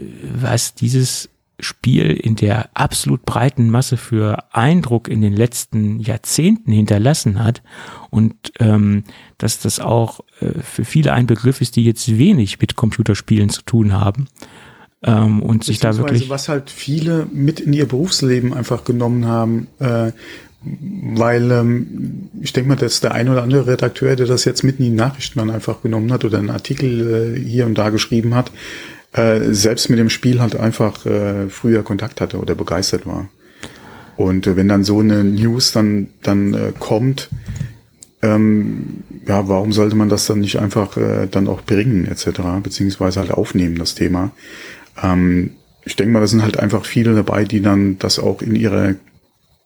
was dieses Spiel in der absolut breiten Masse für Eindruck in den letzten Jahrzehnten hinterlassen hat und ähm, dass das auch äh, für viele ein Begriff ist, die jetzt wenig mit Computerspielen zu tun haben ähm, und sich da wirklich was halt viele mit in ihr Berufsleben einfach genommen haben. Äh, weil ähm, ich denke mal, dass der ein oder andere Redakteur, der das jetzt mitten in die Nachrichten dann einfach genommen hat oder einen Artikel äh, hier und da geschrieben hat, äh, selbst mit dem Spiel halt einfach äh, früher Kontakt hatte oder begeistert war. Und äh, wenn dann so eine News dann, dann äh, kommt, ähm, ja, warum sollte man das dann nicht einfach äh, dann auch bringen etc., beziehungsweise halt aufnehmen, das Thema. Ähm, ich denke mal, da sind halt einfach viele dabei, die dann das auch in ihrer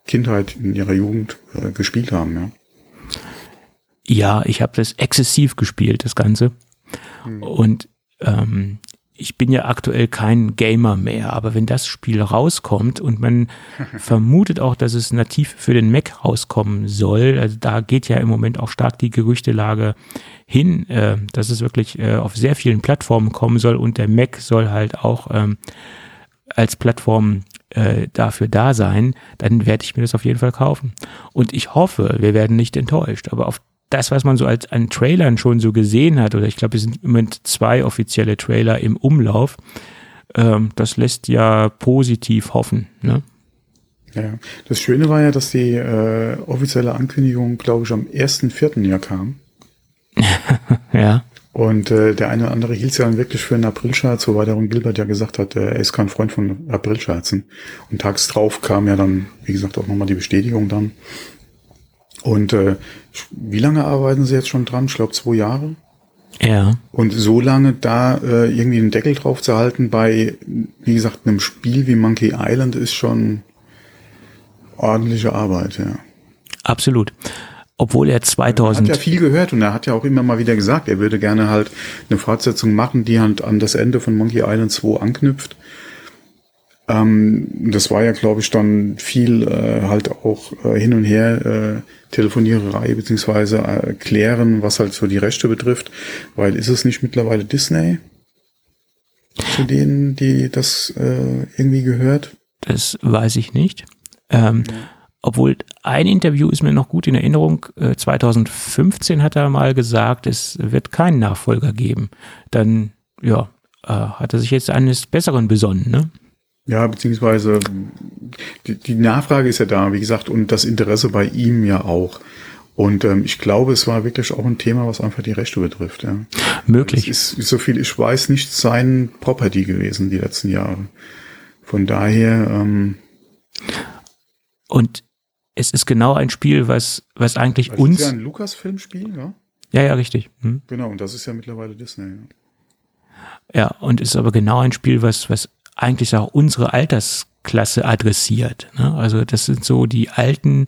Kindheit, in ihrer Jugend äh, gespielt haben, ja. Ja, ich habe das exzessiv gespielt, das Ganze. Hm. Und ähm, ich bin ja aktuell kein Gamer mehr, aber wenn das Spiel rauskommt und man vermutet auch, dass es nativ für den Mac rauskommen soll, also da geht ja im Moment auch stark die Gerüchtelage hin, äh, dass es wirklich äh, auf sehr vielen Plattformen kommen soll und der Mac soll halt auch ähm, als Plattform äh, dafür da sein, dann werde ich mir das auf jeden Fall kaufen. Und ich hoffe, wir werden nicht enttäuscht, aber auf das, was man so als an Trailern schon so gesehen hat, oder ich glaube, es sind im Moment zwei offizielle Trailer im Umlauf, ähm, das lässt ja positiv hoffen. Ne? Ja, das Schöne war ja, dass die äh, offizielle Ankündigung, glaube ich, am 1.4. ja kam. ja. Und äh, der eine oder andere hielt es ja dann wirklich für einen Aprilscherz, wobei der Ron Gilbert ja gesagt hat, äh, er ist kein Freund von Aprilscherzen. Und tags drauf kam ja dann, wie gesagt, auch nochmal die Bestätigung dann. Und äh, wie lange arbeiten Sie jetzt schon dran? Ich glaube zwei Jahre. Ja. Und so lange da äh, irgendwie einen Deckel drauf zu halten bei, wie gesagt, einem Spiel wie Monkey Island ist schon ordentliche Arbeit, ja. Absolut. Obwohl er 2000... Er hat ja viel gehört und er hat ja auch immer mal wieder gesagt, er würde gerne halt eine Fortsetzung machen, die halt an das Ende von Monkey Island 2 anknüpft. Ähm, das war ja, glaube ich, dann viel äh, halt auch äh, hin und her äh, Telefoniererei beziehungsweise äh, klären, was halt so die Rechte betrifft, weil ist es nicht mittlerweile Disney zu denen, die das äh, irgendwie gehört? Das weiß ich nicht. Ähm, ja. Obwohl ein Interview ist mir noch gut in Erinnerung. 2015 hat er mal gesagt, es wird keinen Nachfolger geben. Dann, ja, äh, hat er sich jetzt eines Besseren besonnen, ne? Ja, beziehungsweise die, die Nachfrage ist ja da, wie gesagt, und das Interesse bei ihm ja auch. Und ähm, ich glaube, es war wirklich auch ein Thema, was einfach die Rechte betrifft. Ja. Möglich. Es ist, so viel ich weiß, nicht sein Property gewesen die letzten Jahre. Von daher. Ähm, und es ist genau ein Spiel, was, was eigentlich das uns. ist ja ein Lukas-Filmspiel, ja? Ja, ja, richtig. Hm. Genau, und das ist ja mittlerweile Disney. Ja, ja und ist aber genau ein Spiel, was, was eigentlich auch unsere Altersklasse adressiert. Ne? Also das sind so die alten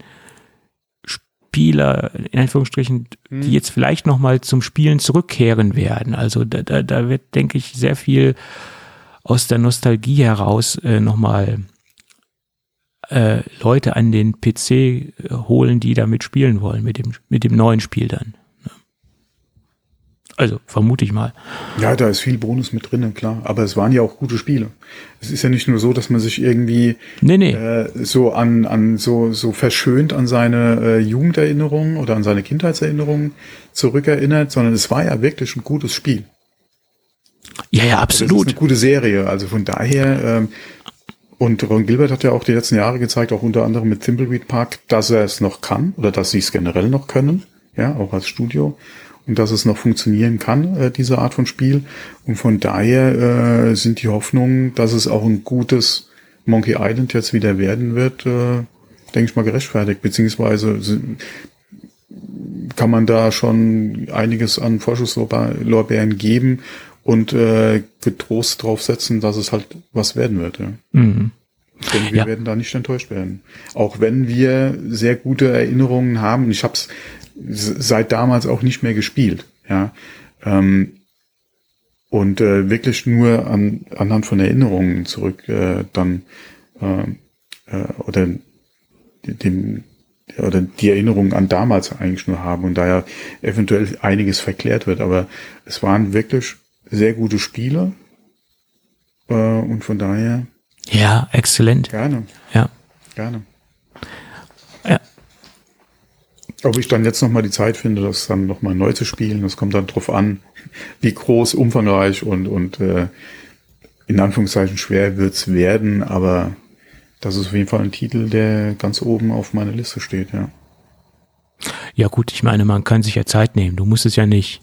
Spieler, in Anführungsstrichen, hm. die jetzt vielleicht nochmal zum Spielen zurückkehren werden. Also da, da, da wird, denke ich, sehr viel aus der Nostalgie heraus äh, nochmal äh, Leute an den PC holen, die damit spielen wollen, mit dem, mit dem neuen Spiel dann. Also vermute ich mal. Ja, da ist viel Bonus mit drinnen, klar. Aber es waren ja auch gute Spiele. Es ist ja nicht nur so, dass man sich irgendwie nee, nee. Äh, so an, an so, so verschönt an seine äh, Jugenderinnerungen oder an seine Kindheitserinnerungen zurückerinnert, sondern es war ja wirklich ein gutes Spiel. Ja, ja, absolut. Das ist eine gute Serie. Also von daher, ähm, und Ron Gilbert hat ja auch die letzten Jahre gezeigt, auch unter anderem mit Thimbleweed Park, dass er es noch kann oder dass sie es generell noch können, ja, auch als Studio und dass es noch funktionieren kann, äh, diese Art von Spiel. Und von daher äh, sind die Hoffnungen, dass es auch ein gutes Monkey Island jetzt wieder werden wird, äh, denke ich mal gerechtfertigt, beziehungsweise kann man da schon einiges an Vorschusslorbeeren geben und äh, getrost drauf setzen, dass es halt was werden wird. Ja. Mhm. Denn wir ja. werden da nicht enttäuscht werden. Auch wenn wir sehr gute Erinnerungen haben. Ich habe es seit damals auch nicht mehr gespielt. Ja. Ähm, und äh, wirklich nur an, anhand von Erinnerungen zurück äh, dann äh, äh, oder dem oder die Erinnerungen an damals eigentlich nur haben und daher eventuell einiges verklärt wird. Aber es waren wirklich sehr gute Spiele. Äh, und von daher. Ja, exzellent. Gerne. Ja. Gerne. Ja. Ob ich dann jetzt nochmal die Zeit finde, das dann nochmal neu zu spielen, das kommt dann drauf an, wie groß, umfangreich und, und äh, in Anführungszeichen schwer wird's werden, aber das ist auf jeden Fall ein Titel, der ganz oben auf meiner Liste steht, ja. Ja gut, ich meine, man kann sich ja Zeit nehmen. Du musst es ja nicht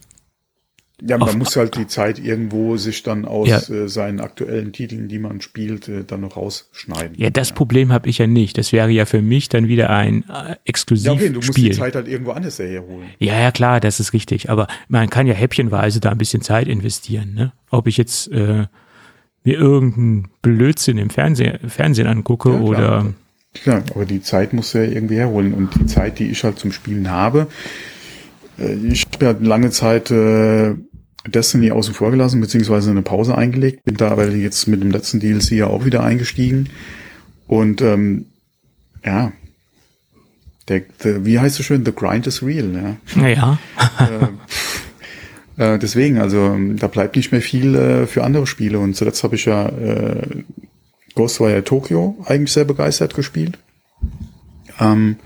ja, man muss halt die Zeit irgendwo sich dann aus ja. äh, seinen aktuellen Titeln, die man spielt, äh, dann noch rausschneiden. Ja, das ja. Problem habe ich ja nicht. Das wäre ja für mich dann wieder ein äh, Exklusivspiel. Ja, okay, du musst die Zeit halt irgendwo anders herholen. Ja, ja, klar, das ist richtig. Aber man kann ja häppchenweise da ein bisschen Zeit investieren. Ne? Ob ich jetzt äh, mir irgendeinen Blödsinn im Fernsehen, Fernsehen angucke ja, oder... Klar, aber die Zeit muss ja irgendwie herholen. Und die Zeit, die ich halt zum Spielen habe, äh, ich habe ja lange Zeit... Äh, Destiny außen vor gelassen, beziehungsweise eine Pause eingelegt. Bin da aber jetzt mit dem letzten DLC ja auch wieder eingestiegen. Und ähm, ja, der, der, wie heißt es schön, the grind is real. Ja. Naja. äh, äh, deswegen, also da bleibt nicht mehr viel äh, für andere Spiele. Und zuletzt habe ich ja äh, Ghostwire Tokyo eigentlich sehr begeistert gespielt. Ähm,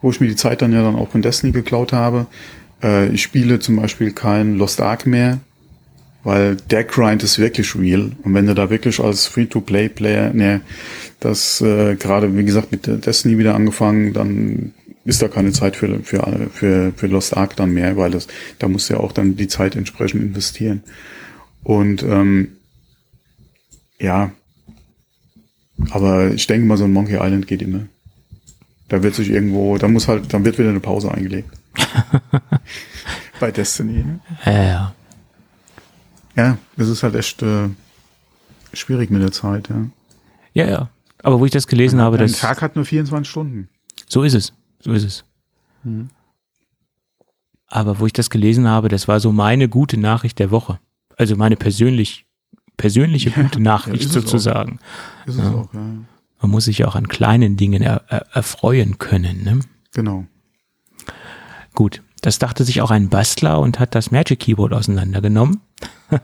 wo ich mir die Zeit dann ja dann auch von Destiny geklaut habe. Äh, ich spiele zum Beispiel kein Lost Ark mehr, weil der Grind ist wirklich real. Und wenn du da wirklich als Free-to-Play-Player, ne, das äh, gerade, wie gesagt, mit Destiny wieder angefangen, dann ist da keine Zeit für, für, für, für Lost Ark dann mehr, weil das, da musst du ja auch dann die Zeit entsprechend investieren. Und ähm, ja, aber ich denke mal, so ein Monkey Island geht immer. Da wird sich irgendwo, da muss halt, dann wird wieder eine Pause eingelegt. Bei Destiny. Ne? Ja, ja. Ja, das ist halt echt äh, schwierig mit der Zeit, ja. Ja, ja. Aber wo ich das gelesen habe, dass. Ein Tag hat nur 24 Stunden. So ist es. So ist es. Mhm. Aber wo ich das gelesen habe, das war so meine gute Nachricht der Woche. Also meine persönlich, persönliche ja, gute Nachricht ja, sozusagen. Ist es ja. auch, ja. Man muss sich auch an kleinen Dingen er, er, erfreuen können, ne? Genau. Gut, das dachte sich auch ein Bastler und hat das Magic Keyboard auseinandergenommen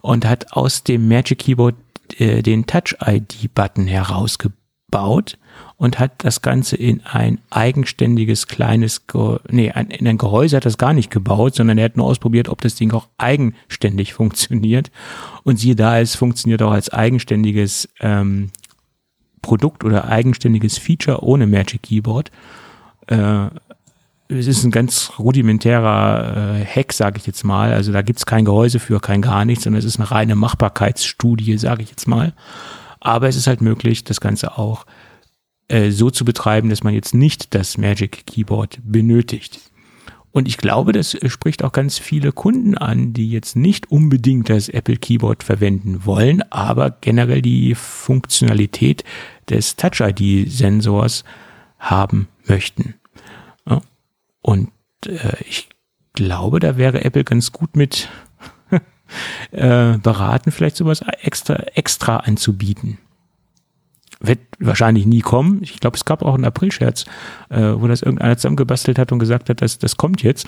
und hat aus dem Magic Keyboard äh, den Touch-ID-Button herausgebaut und hat das Ganze in ein eigenständiges kleines, Ge nee, ein, in ein Gehäuse hat das gar nicht gebaut, sondern er hat nur ausprobiert, ob das Ding auch eigenständig funktioniert. Und siehe da, es funktioniert auch als eigenständiges ähm, Produkt oder eigenständiges Feature ohne Magic Keyboard. Äh, es ist ein ganz rudimentärer äh, Hack, sage ich jetzt mal. Also da gibt's kein Gehäuse für, kein gar nichts, sondern es ist eine reine Machbarkeitsstudie, sage ich jetzt mal. Aber es ist halt möglich, das Ganze auch äh, so zu betreiben, dass man jetzt nicht das Magic Keyboard benötigt. Und ich glaube, das spricht auch ganz viele Kunden an, die jetzt nicht unbedingt das Apple Keyboard verwenden wollen, aber generell die Funktionalität des Touch ID Sensors haben möchten. Und äh, ich glaube, da wäre Apple ganz gut mit äh, beraten, vielleicht sowas extra, extra anzubieten. Wird wahrscheinlich nie kommen. Ich glaube, es gab auch einen April-Scherz, äh, wo das irgendeiner zusammengebastelt hat und gesagt hat, dass das kommt jetzt.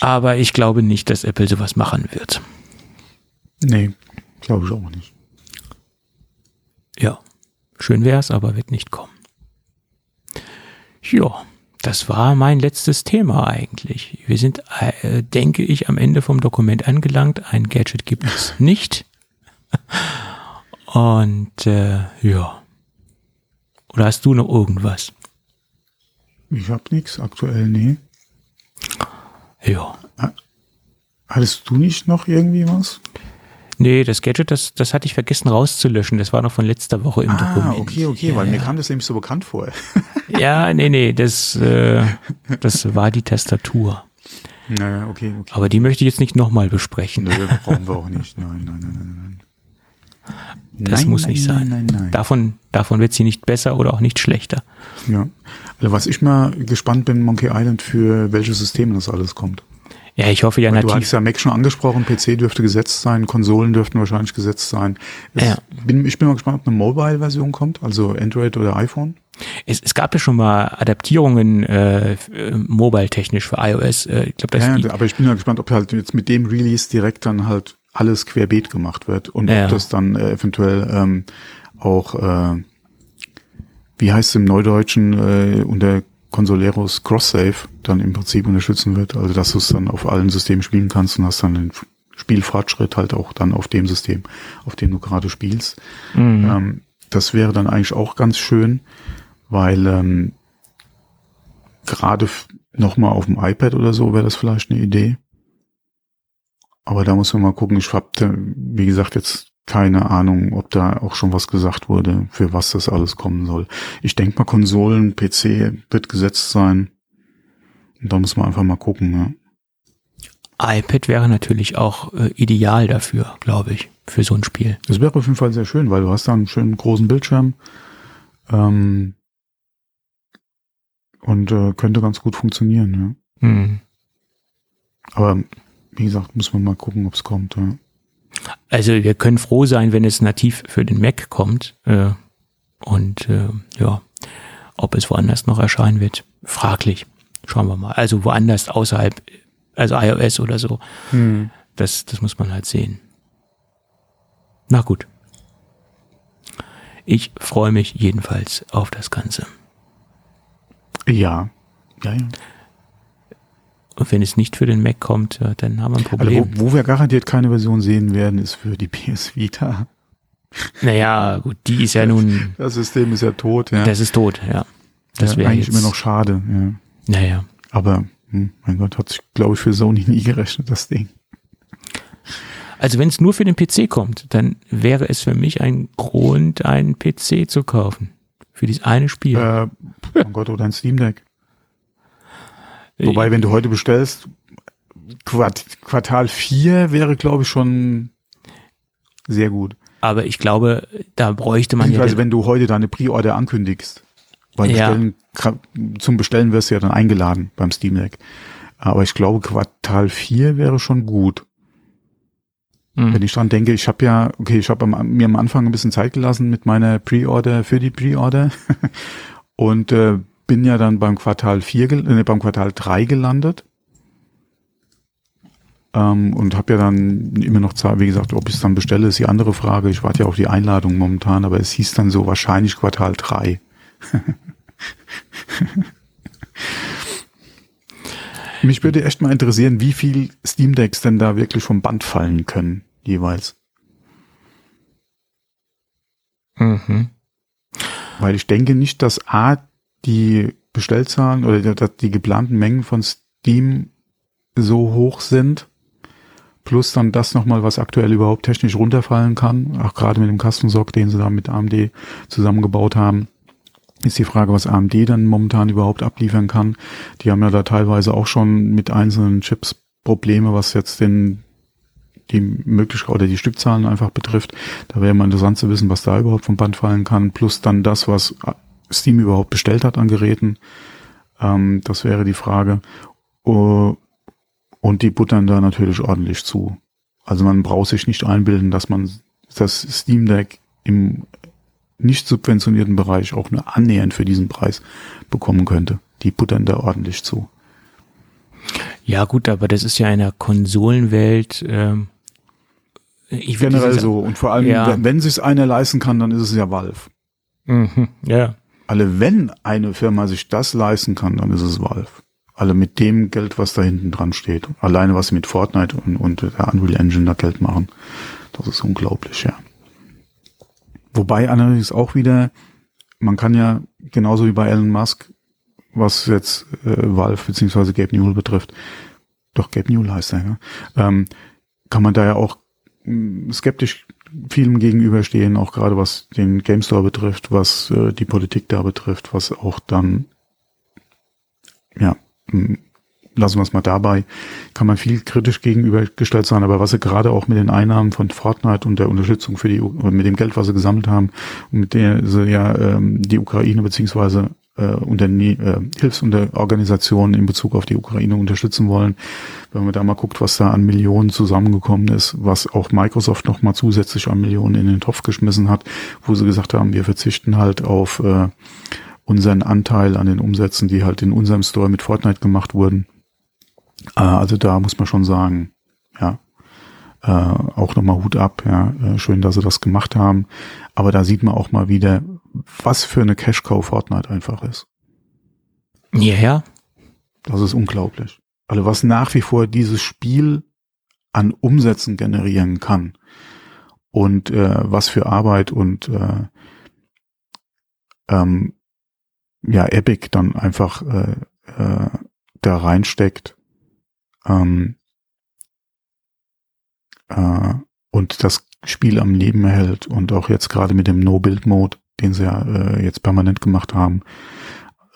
Aber ich glaube nicht, dass Apple sowas machen wird. Nee, glaube ich auch nicht. Ja, schön wär's, aber wird nicht kommen. Ja, das war mein letztes Thema eigentlich. Wir sind, äh, denke ich, am Ende vom Dokument angelangt. Ein Gadget gibt es nicht. Und äh, ja. Oder hast du noch irgendwas? Ich habe nichts aktuell, nee. Ja. Hattest du nicht noch irgendwie was? Nee, das Gadget, das, das hatte ich vergessen rauszulöschen. Das war noch von letzter Woche im ah, Dokument. okay, okay, ja, weil ja. mir kam das nämlich so bekannt vor. Ja, nee, nee, das, äh, das war die Tastatur. naja, okay, okay. Aber die möchte ich jetzt nicht nochmal besprechen. Nö, brauchen wir auch nicht. Nein, nein, nein, nein, nein. Das nein, muss nein, nicht sein. Nein, nein, nein. Davon, davon wird sie nicht besser oder auch nicht schlechter. Ja. Also was ich mal gespannt bin, Monkey Island, für welche Systeme das alles kommt. Ja, ich hoffe ja Weil du hattest ja Mac schon angesprochen, PC dürfte gesetzt sein, Konsolen dürften wahrscheinlich gesetzt sein. Es Ja. bin, ich bin mal gespannt, ob eine Mobile-Version kommt, also Android oder iPhone. Es, es gab ja schon mal Adaptierungen äh, äh, mobile-technisch für iOS. Äh, ich glaube, das Ja, die, aber ich bin ja gespannt, ob halt jetzt mit dem Release direkt dann halt alles querbeet gemacht wird und Ja. ob das dann äh, eventuell ähm, auch, äh, wie heißt es im Neudeutschen, äh, unter Consoleros Cross-Save dann im Prinzip unterstützen wird. Also dass du es dann auf allen Systemen spielen kannst und hast dann den Spielfortschritt halt auch dann auf dem System, auf dem du gerade spielst. Mhm. Ähm, das wäre dann eigentlich auch ganz schön, weil ähm, gerade f- noch mal auf dem iPad oder so wäre das vielleicht eine Idee. Aber da muss man mal gucken. Ich habe, wie gesagt, jetzt keine Ahnung, ob da auch schon was gesagt wurde, für was das alles kommen soll. Ich denke mal, Konsolen, PC wird gesetzt sein. Und da muss man einfach mal gucken. Ja. iPad wäre natürlich auch äh, ideal dafür, glaube ich, für so ein Spiel. Das wäre auf jeden Fall sehr schön, weil du hast da einen schönen großen Bildschirm. Ähm, und äh, könnte ganz gut funktionieren. Ja. Mhm. Aber wie gesagt, muss man mal gucken, ob es kommt. Ja. Also wir können froh sein, wenn es nativ für den Mac kommt. Äh, und äh, ja, ob es woanders noch erscheinen wird, fraglich. Schauen wir mal. Also woanders außerhalb, also iOS oder so. Das, das muss man halt sehen. Na gut. Ich freue mich jedenfalls auf das Ganze. Ja. Ja, ja. Und wenn es nicht für den Mac kommt, dann haben wir ein Also Problem. wo, wo wir garantiert keine Version sehen werden, ist für die PS Vita. naja, gut, die ist ja nun, Das System ist ja tot, ja. das ist tot, ja. Das ja, wäre eigentlich jetzt, immer noch schade, ja. Naja. Aber, hm, mein Gott, hat sich, glaube ich, für Sony nie gerechnet, das Ding. Also wenn es nur für den PC kommt, dann wäre es für mich ein Grund, einen PC zu kaufen. Für dieses eine Spiel. Äh, mein Gott, oder ein Steam Deck. Wobei, wenn du heute bestellst, Quart Quartal 4 wäre, glaube ich, schon sehr gut. Aber ich glaube, da bräuchte man ja. Also wenn du heute deine Pre-Order ankündigst. Weil Ja. bestellen, zum Bestellen wirst du ja dann eingeladen beim Steam Deck. Aber ich glaube, Quartal 4 wäre schon gut. Hm. Wenn ich dran denke, ich habe ja, okay, ich habe mir am Anfang ein bisschen Zeit gelassen mit meiner Pre-Order für die Pre-Order und äh, bin ja dann beim Quartal 4, gel- äh, beim Quartal 3 gelandet. Ähm, und habe ja dann immer noch wie gesagt, ob ich es dann bestelle, ist die andere Frage. Ich warte ja auf die Einladung momentan, aber es hieß dann so wahrscheinlich Quartal 3. Mich würde echt mal interessieren, wie viel Steam Decks denn da wirklich vom Band fallen können, jeweils. Mhm. Weil ich denke nicht, dass A, die Bestellzahlen oder dass die geplanten Mengen von Steam so hoch sind, plus dann das nochmal, was aktuell überhaupt technisch runterfallen kann, auch gerade mit dem Kastensock, den sie da mit AMD zusammengebaut haben, ist die Frage, was AMD dann momentan überhaupt abliefern kann. Die haben ja da teilweise auch schon mit einzelnen Chips Probleme, was jetzt den die Möglichkeit oder die Stückzahlen einfach betrifft. Da wäre mal interessant zu wissen, was da überhaupt vom Band fallen kann, plus dann das, was Steam überhaupt bestellt hat an Geräten. Ähm, das wäre die Frage. Uh, und die buttern da natürlich ordentlich zu. Also man braucht sich nicht einbilden, dass man das Steam Deck im nicht subventionierten Bereich auch nur annähernd für diesen Preis bekommen könnte. Die buttern da ordentlich zu. Ja gut, aber das ist ja in der Konsolenwelt ähm, ich generell so. Und vor allem, ja. wenn, wenn sich einer leisten kann, dann ist es ja Valve. Mhm, ja. Alle, wenn eine Firma sich das leisten kann, dann ist es Valve. Alle mit dem Geld, was da hinten dran steht. Alleine, was sie mit Fortnite und, und der Unreal Engine da Geld machen. Das ist unglaublich, ja. Wobei allerdings auch wieder, man kann ja genauso wie bei Elon Musk, was jetzt äh, Valve beziehungsweise Gabe Newell betrifft, doch Gabe Newell heißt er, ja, ähm, kann man da ja auch mh, skeptisch vielem gegenüberstehen, auch gerade was den Game Store betrifft, was äh, die Politik da betrifft, was auch dann, ja, mh, lassen wir es mal dabei, kann man viel kritisch gegenübergestellt sein, aber was sie gerade auch mit den Einnahmen von Fortnite und der Unterstützung für die, mit dem Geld, was sie gesammelt haben, mit der sie ja ähm, die Ukraine beziehungsweise äh, Unterne äh, Hilfsorganisationen in Bezug auf die Ukraine unterstützen wollen. Wenn man da mal guckt, was da an Millionen zusammengekommen ist, was auch Microsoft noch mal zusätzlich an Millionen in den Topf geschmissen hat, wo sie gesagt haben, wir verzichten halt auf äh, unseren Anteil an den Umsätzen, die halt in unserem Store mit Fortnite gemacht wurden. Äh, also da muss man schon sagen, ja, äh, auch nochmal Hut ab, ja, äh, schön, dass sie das gemacht haben. Aber da sieht man auch mal wieder, was für eine Cash-Cow Fortnite einfach ist. Ja, ja. Das ist unglaublich. Also was nach wie vor dieses Spiel an Umsätzen generieren kann und äh, was für Arbeit und äh, ähm, ja Epic dann einfach äh, äh, da reinsteckt ähm, äh, und das Spiel am Leben erhält und auch jetzt gerade mit dem No-Build-Mode, den sie ja äh, jetzt permanent gemacht haben,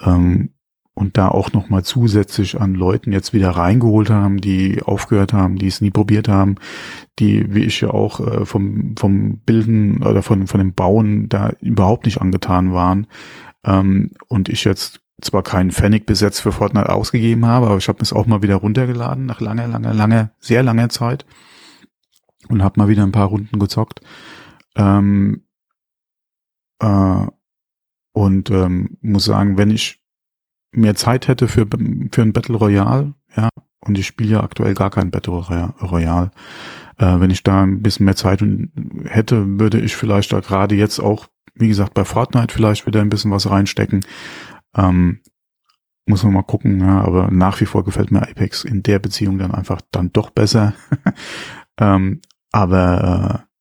ähm, und da auch nochmal zusätzlich an Leuten jetzt wieder reingeholt haben, die aufgehört haben, die es nie probiert haben, die, wie ich ja auch äh, vom, vom Bilden oder von, von dem Bauen da überhaupt nicht angetan waren. Ähm, und ich jetzt zwar keinen Pfennig bis jetzt für Fortnite ausgegeben habe, aber ich habe es auch mal wieder runtergeladen nach langer, langer, langer, sehr langer Zeit und habe mal wieder ein paar Runden gezockt. Ähm, äh, und ähm, muss sagen, wenn ich mehr Zeit hätte für, für ein Battle Royale, ja, und ich spiele ja aktuell gar kein Battle Royale, äh, wenn ich da ein bisschen mehr Zeit hätte, würde ich vielleicht da gerade jetzt auch, wie gesagt, bei Fortnite vielleicht wieder ein bisschen was reinstecken. Ähm, muss man mal gucken, ja, aber nach wie vor gefällt mir Apex in der Beziehung dann einfach dann doch besser. ähm, aber äh,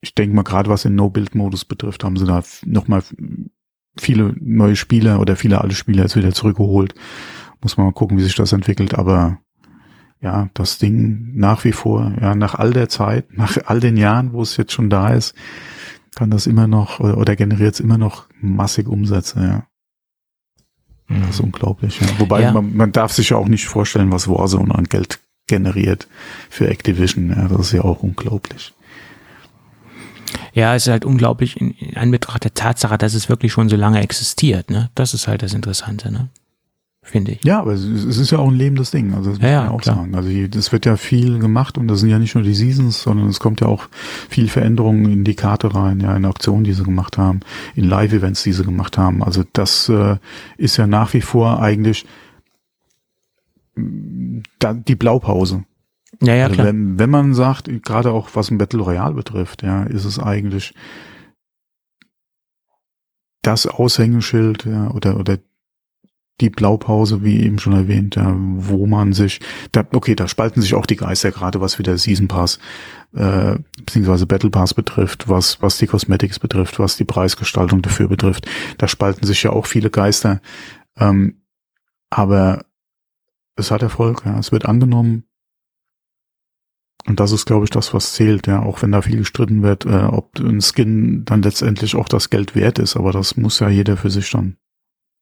ich denke mal, gerade was den No-Build-Modus betrifft, haben sie da nochmal viele neue Spieler oder viele alte Spieler jetzt wieder zurückgeholt. Muss man mal gucken, wie sich das entwickelt. Aber ja, das Ding nach wie vor, ja, nach all der Zeit, nach all den Jahren, wo es jetzt schon da ist, kann das immer noch oder, oder generiert es immer noch massig Umsätze, ja. Das ist mhm. unglaublich. Ja. Wobei ja. Man, man darf sich ja auch nicht vorstellen, was Warzone an Geld generiert für Activision. Ja, das ist ja auch unglaublich. Ja, es ist halt unglaublich in, in Anbetracht der Tatsache, dass es wirklich schon so lange existiert. Ne? Das ist halt das Interessante. Ne? finde ich. Ja, aber es ist ja auch ein lebendes Ding, also das muss ja, man auch klar. sagen. Also es wird ja viel gemacht und das sind ja nicht nur die Seasons, sondern es kommt ja auch viel Veränderungen in die Karte rein, ja, in Auktionen, die sie gemacht haben, in Live-Events, die sie gemacht haben. Also das äh, ist ja nach wie vor eigentlich mm, da, die Blaupause. Ja, ja, also klar. Wenn, wenn man sagt, gerade auch was ein Battle Royale betrifft, ja, ist es eigentlich das Aushängeschild ja, oder, oder die Blaupause, wie eben schon erwähnt, ja, wo man sich, da, okay, da spalten sich auch die Geister, gerade was wieder Season Pass äh, beziehungsweise Battle Pass betrifft, was, was die Cosmetics betrifft, was die Preisgestaltung dafür betrifft. Da spalten sich ja auch viele Geister. Ähm, aber es hat Erfolg, ja. Es wird angenommen. Und das ist, glaube ich, das, was zählt, ja, auch wenn da viel gestritten wird, äh, ob ein Skin dann letztendlich auch das Geld wert ist, aber das muss ja jeder für sich dann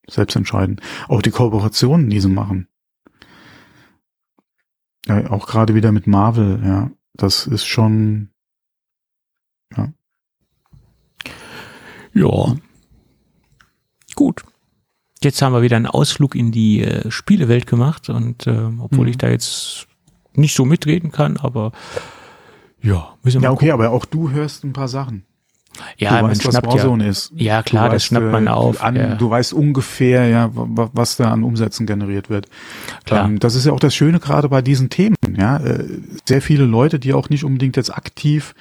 selbst entscheiden. Auch die Kooperationen, die sie machen. Ja, auch gerade wieder mit Marvel, ja, das ist schon, ja. Ja. Gut. Jetzt haben wir wieder einen Ausflug in die äh, Spielewelt gemacht und äh, obwohl Mhm. ich da jetzt nicht so mitreden kann, aber ja, müssen wir Ja, mal okay, aber auch du hörst ein paar Sachen. Ja, du man weißt, was schnappt ja. Ist. Ja, klar, das weißt, schnappt man äh, auf. An, ja. Du weißt ungefähr, ja, wa- wa- was da an Umsätzen generiert wird. Klar. Ähm, das ist ja auch das Schöne gerade bei diesen Themen. Ja, äh, sehr viele Leute, die auch nicht unbedingt jetzt aktiv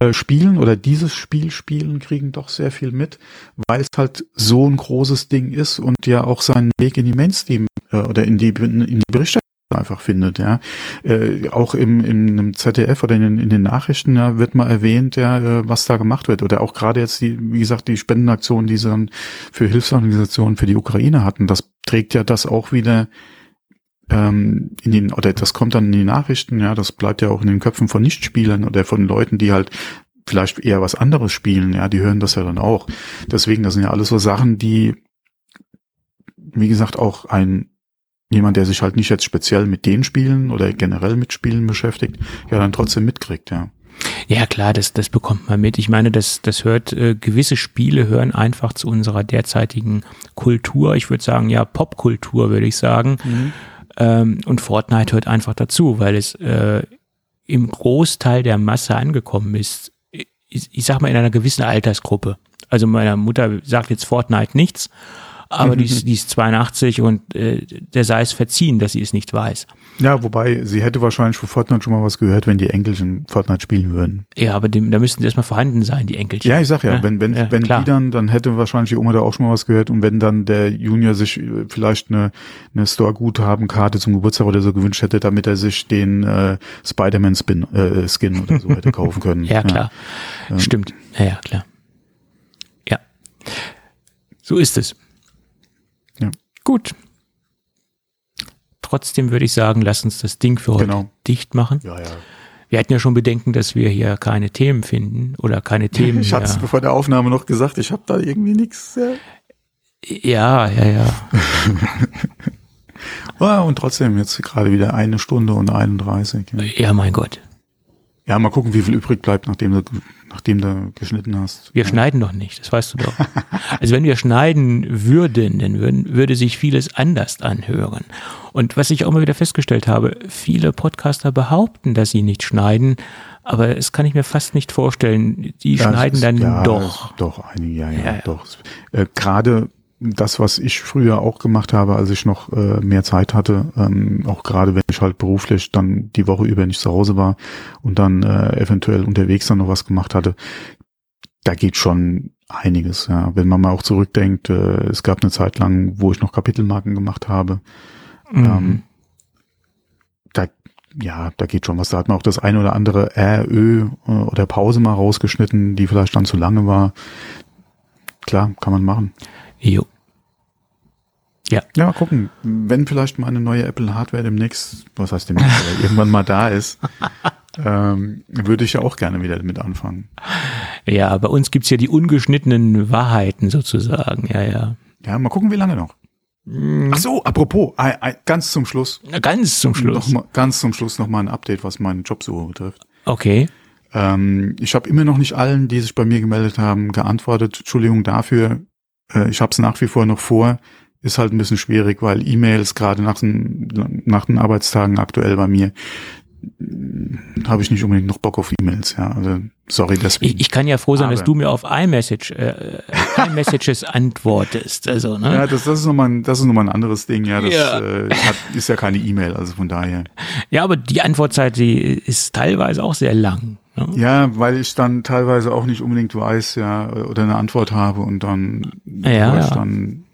äh, spielen oder dieses Spiel spielen, kriegen doch sehr viel mit, weil es halt so ein großes Ding ist und ja auch seinen Weg in die Mainstream äh, oder in die in die Berichterstattung einfach findet, ja. Äh, auch im, in einem ZDF oder in, den- in den Nachrichten ja, wird mal erwähnt, ja, äh, was da gemacht wird. Oder auch gerade jetzt die, wie gesagt, die Spendenaktion, die sie dann für Hilfsorganisationen für die Ukraine hatten, das trägt ja das auch wieder ähm, in den, oder das kommt dann in die Nachrichten, ja, das bleibt ja auch in den Köpfen von Nichtspielern oder von Leuten, die halt vielleicht eher was anderes spielen, ja, die hören das ja dann auch. Deswegen, das sind ja alles so Sachen, die, wie gesagt, auch ein jemand, der sich halt nicht jetzt speziell mit den Spielen oder generell mit Spielen beschäftigt, ja dann trotzdem mitkriegt, ja. Ja, klar, das, das bekommt man mit. Ich meine, das, das hört, äh, gewisse Spiele hören einfach zu unserer derzeitigen Kultur. Ich würde sagen, ja, Popkultur, würde ich sagen. Ähm, und Fortnite hört einfach dazu, weil es äh, im Großteil der Masse angekommen ist. Ich, ich sag mal in einer gewissen Altersgruppe. Also meiner Mutter sagt jetzt Fortnite nichts, aber die, ist, die ist 82 und äh, der sei es verziehen, dass sie es nicht weiß. Ja, wobei, sie hätte wahrscheinlich von Fortnite schon mal was gehört, wenn die Enkelchen Fortnite spielen würden. Ja, aber dem, da müssten erstmal vorhanden sein, die Enkelchen. Ja, ich sag ja, Ja, wenn, wenn, ja, wenn klar. die dann, dann hätte wahrscheinlich die Oma da auch schon mal was gehört und wenn dann der Junior sich äh, vielleicht eine, eine Store-Guthaben-Karte zum Geburtstag oder so gewünscht hätte, damit er sich den äh, Spider-Man-Skin äh, Skin oder so hätte kaufen können. Ja, klar. Stimmt. Ja, ja, klar. Ja. So ist es. Ja. Gut. Trotzdem würde ich sagen, lass uns das Ding für heute Genau. dicht machen. Ja, ja. Wir hatten ja schon Bedenken, dass wir hier keine Themen finden oder keine Themen Ich hatte es bevor der Aufnahme noch gesagt, ich habe da irgendwie nichts. Äh. Ja, ja, ja. Ah, und trotzdem jetzt gerade wieder eine Stunde und 31. Ja. Ja, mein Gott. Ja, mal gucken, wie viel übrig bleibt, nachdem du, nachdem du geschnitten hast. Wir schneiden doch nicht, das weißt du doch. Also wenn wir schneiden würden, dann würden, würde sich vieles anders anhören. Und was ich auch mal wieder festgestellt habe, viele Podcaster behaupten, dass sie nicht schneiden, aber es kann ich mir fast nicht vorstellen. Die Ja, es schneiden ist- dann ja, doch. Doch, einige, ja, ja, Ja, ja. doch. Äh, Gerade das, was ich früher auch gemacht habe, als ich noch äh, mehr Zeit hatte, ähm, auch gerade wenn ich halt beruflich dann die Woche über nicht zu Hause war und dann äh, eventuell unterwegs dann noch was gemacht hatte, da geht schon einiges, ja. Wenn man mal auch zurückdenkt, äh, es gab eine Zeit lang, wo ich noch Kapitelmarken gemacht habe, Mhm. ähm, da, ja, da geht schon was. Da hat man auch das eine oder andere Ä, Ö äh, oder Pause mal rausgeschnitten, die vielleicht dann zu lange war. Klar, kann man machen. Jo. Ja, mal gucken. Wenn vielleicht mal eine neue Apple Hardware demnächst, was heißt demnächst, irgendwann mal da ist, ähm, würde ich ja auch gerne wieder damit anfangen. Ja, bei uns gibt's ja die ungeschnittenen Wahrheiten sozusagen. Ja, ja. Ja, mal gucken, wie lange noch. Ach so, apropos, ganz zum Schluss, Na, Ganz zum Schluss. Noch mal, ganz zum Schluss noch mal ein Update, was meinen Jobsuche betrifft. Okay. Ähm, ich habe immer noch nicht allen, die sich bei mir gemeldet haben, geantwortet. Entschuldigung dafür. Äh, ich habe es nach wie vor noch vor. Ist halt ein bisschen schwierig, weil E-Mails gerade nach den, nach den Arbeitstagen aktuell bei mir äh, habe ich nicht unbedingt noch Bock auf E-Mails. Ja, also sorry deswegen. Ich, ich kann ja froh sein, dass Aber- du mir auf iMessage, äh, iMessages antwortest. Also, ne? ja, das, das ist nochmal ein, das ist noch mal ein anderes Ding. Ja, das Ja. Äh, hat, ist ja keine E-Mail, also von daher. Ja, aber die Antwortzeit, die ist teilweise auch sehr lang. Ne? Ja, weil ich dann teilweise auch nicht unbedingt weiß, ja, oder eine Antwort habe und dann, Ja, ja. dann,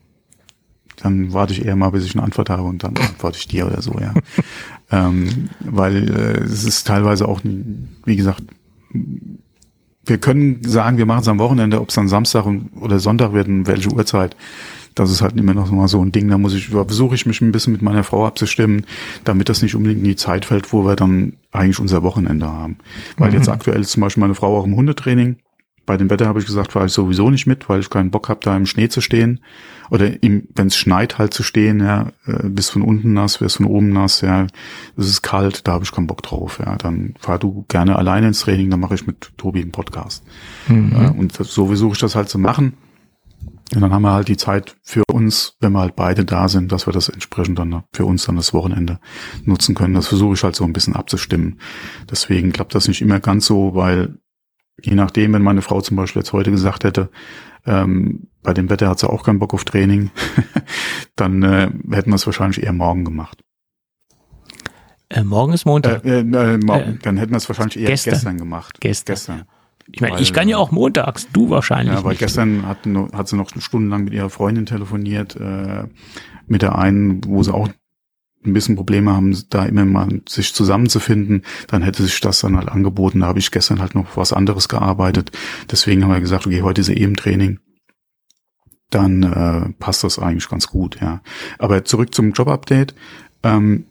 dann warte ich eher mal, bis ich eine Antwort habe und dann antworte ich dir oder so, ja. ähm, weil äh, es ist teilweise auch, wie gesagt, wir können sagen, wir machen es am Wochenende, ob es dann Samstag und- oder Sonntag wird, welche Uhrzeit, das ist halt immer noch mal so ein Ding, da muss ich, versuche ich mich ein bisschen mit meiner Frau abzustimmen, damit das nicht unbedingt in die Zeit fällt, wo wir dann eigentlich unser Wochenende haben. Weil mhm. jetzt aktuell ist zum Beispiel meine Frau auch im Hundetraining. Bei dem Wetter habe ich gesagt, fahre ich sowieso nicht mit, weil ich keinen Bock habe, da im Schnee zu stehen. Oder wenn es schneit halt zu stehen, ja, äh, bis von unten nass, bis von oben nass, ja, es ist kalt, da habe ich keinen Bock drauf. Ja, dann fahr du gerne alleine ins Training, dann mache ich mit Tobi einen Podcast. Mhm. Ja, und so versuche ich das halt zu machen. Und dann haben wir halt die Zeit für uns, wenn wir halt beide da sind, dass wir das entsprechend dann für uns dann das Wochenende nutzen können. Das versuche ich halt so ein bisschen abzustimmen. Deswegen klappt das nicht immer ganz so, weil je nachdem, wenn meine Frau zum Beispiel jetzt heute gesagt hätte, ähm, bei dem Wetter hat sie auch keinen Bock auf Training, dann äh, hätten wir es wahrscheinlich eher morgen gemacht. Äh, morgen ist Montag. Äh, äh, morgen, äh, dann hätten wir es wahrscheinlich eher gestern, gestern gemacht. Gestern. gestern. Ich meine, ich kann ja auch montags, du wahrscheinlich. Ja, weil nicht. gestern hat, hat sie noch stundenlang mit ihrer Freundin telefoniert, äh, mit der einen, wo sie auch ein bisschen Probleme haben, da immer mal sich zusammenzufinden, dann hätte sich das dann halt angeboten. Da habe ich gestern halt noch was anderes gearbeitet. Deswegen haben wir gesagt, okay, heute ist eben Training. Dann äh, passt das eigentlich ganz gut, ja. Aber zurück zum Jobupdate. Ähm,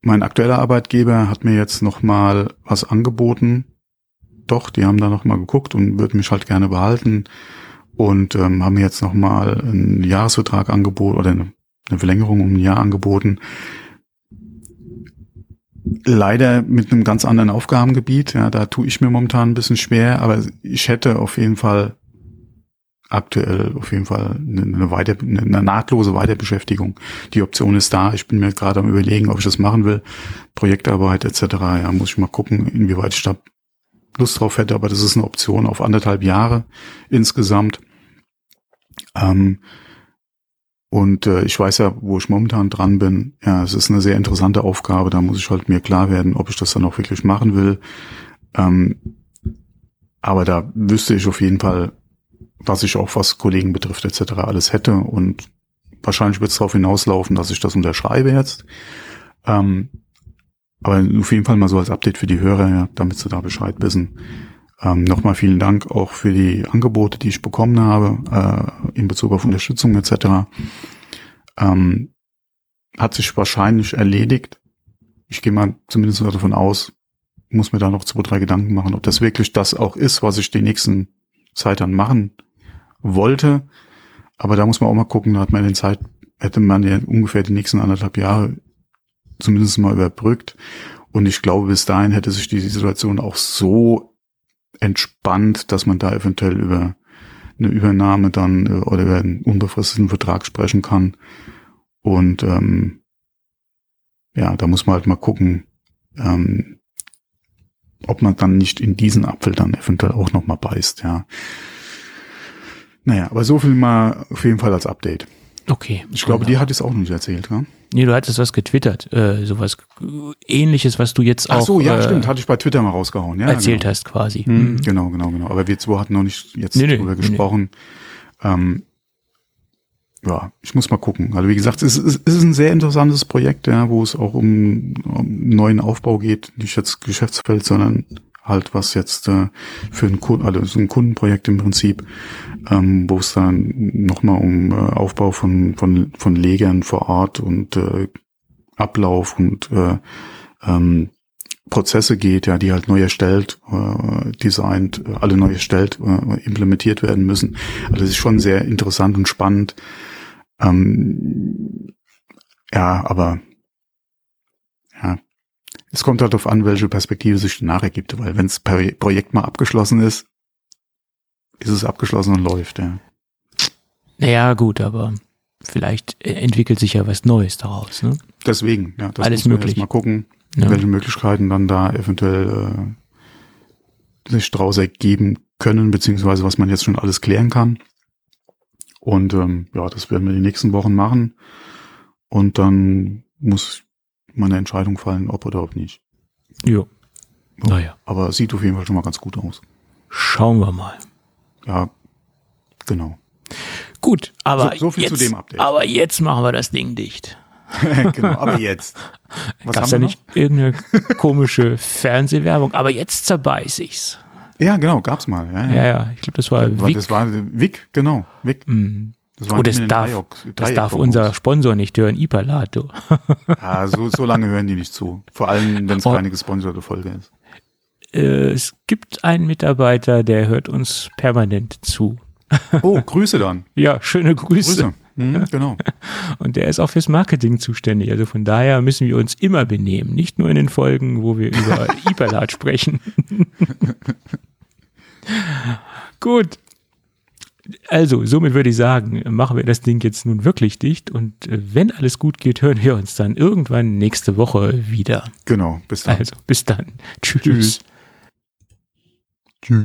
mein aktueller Arbeitgeber hat mir jetzt noch mal was angeboten, doch, die haben da nochmal geguckt und würden mich halt gerne behalten und ähm, haben mir jetzt nochmal einen Jahresvertrag angeboten oder eine, eine Verlängerung um ein Jahr angeboten. Leider mit einem ganz anderen Aufgabengebiet. Ja, da tue ich mir momentan ein bisschen schwer, aber ich hätte auf jeden Fall aktuell auf jeden Fall eine, weiter, eine nahtlose Weiterbeschäftigung. Die Option ist da. Ich bin mir gerade am überlegen, ob ich das machen will. Projektarbeit etc. Ja, muss ich mal gucken, inwieweit ich da Lust drauf hätte, aber das ist eine Option auf anderthalb Jahre insgesamt. Ähm, und äh, ich weiß ja, wo ich momentan dran bin. Ja, es ist eine sehr interessante Aufgabe. Da muss ich halt mir klar werden, ob ich das dann auch wirklich machen will. Ähm, aber da wüsste ich auf jeden Fall, was ich auch was Kollegen betrifft etc. alles hätte. Und wahrscheinlich wird es darauf hinauslaufen, dass ich das unterschreibe jetzt. Ähm, aber auf jeden Fall mal so als Update für die Hörer, ja, damit sie da Bescheid wissen. Ähm, Nochmal vielen Dank auch für die Angebote, die ich bekommen habe, äh, in Bezug auf Unterstützung etc. Ähm, hat sich wahrscheinlich erledigt. Ich gehe mal zumindest davon aus, muss mir da noch zwei, drei Gedanken machen, ob das wirklich das auch ist, was ich die nächsten Zeit dann machen wollte. Aber da muss man auch mal gucken, da hat man den Zeit, hätte man ja ungefähr die nächsten anderthalb Jahre zumindest mal überbrückt. Und ich glaube, bis dahin hätte sich die Situation auch so entspannt, dass man da eventuell über eine Übernahme dann äh, oder über einen unbefristeten Vertrag sprechen kann. Und ähm, ja, da muss man halt mal gucken, ähm, ob man dann nicht in diesen Apfel dann eventuell auch noch mal beißt, ja. Naja, aber so viel mal auf jeden Fall als Update. Okay. Ich glaube, die hat es auch nicht erzählt, ja? Nee, du hattest was getwittert, äh, sowas ähnliches, was du jetzt auch. Ach so, ja, äh, stimmt, hatte ich bei Twitter mal rausgehauen, ja. Erzählt genau. hast quasi. Hm, mhm. Genau, genau, genau. Aber wir zwei hatten noch nicht jetzt nee, drüber nee, gesprochen. Nee. Ähm, ja, ich muss mal gucken. Also wie gesagt, es ist, es ist ein sehr interessantes Projekt, ja, wo es auch um, um neuen Aufbau geht, nicht jetzt Geschäftsfeld, sondern halt was jetzt äh, für ein, Kunden, also so ein Kundenprojekt im Prinzip, ähm, wo es dann nochmal um äh, Aufbau von, von, von Legern vor Ort und äh, Ablauf und äh, ähm, Prozesse geht, ja, die halt neu erstellt, äh, designt, äh, alle neu erstellt, äh, implementiert werden müssen. Also es ist schon sehr interessant und spannend. Ähm, ja, aber ja, es kommt halt darauf an, welche Perspektive sich danach ergibt, weil wenn das Projekt mal abgeschlossen ist, ist es abgeschlossen und läuft, ja. Naja, gut, aber vielleicht entwickelt sich ja was Neues daraus, ne? Deswegen, ja. Das Alles möglich. Mal gucken, ja. welche Möglichkeiten dann da eventuell äh, sich daraus ergeben können, beziehungsweise was man jetzt schon alles klären kann. Und ähm, ja, das werden wir die nächsten Wochen machen. Und dann muss meine Entscheidung fallen, ob oder ob nicht. Jo. Naja. Aber sieht auf jeden Fall schon mal ganz gut aus. Schauen wir mal. Ja, genau. Gut, aber so, so viel jetzt, zu dem Update. Aber jetzt machen wir das Ding dicht. genau, aber jetzt. Was Gab's da nicht irgendeine komische Fernsehwerbung? Aber jetzt zerbeiß ich's. Ja, genau, gab's mal. Ja, ja, ja, ja ich glaube, das war Wick. Das war Wick, genau, Wick. Mm. Das Oh, das darf, Dreieck- das darf unser Sponsor nicht hören, Ipalat. du. Ja, so, so lange hören die nicht zu. Vor allem, wenn es Oh. keine gesponserte Folge ist. Äh, es gibt einen Mitarbeiter, der hört uns permanent zu. Oh, Grüße dann. Ja, schöne Grüße. Grüße. Mhm, genau. Und der ist auch fürs Marketing zuständig. Also von daher müssen wir uns immer benehmen. Nicht nur in den Folgen, wo wir über Ipalat sprechen. Gut. Also, somit würde ich sagen, machen wir das Ding jetzt nun wirklich dicht. Und äh, wenn alles gut geht, hören wir uns dann irgendwann nächste Woche wieder. Genau. Bis dann. Also, bis dann. Tschüss. Tschüss.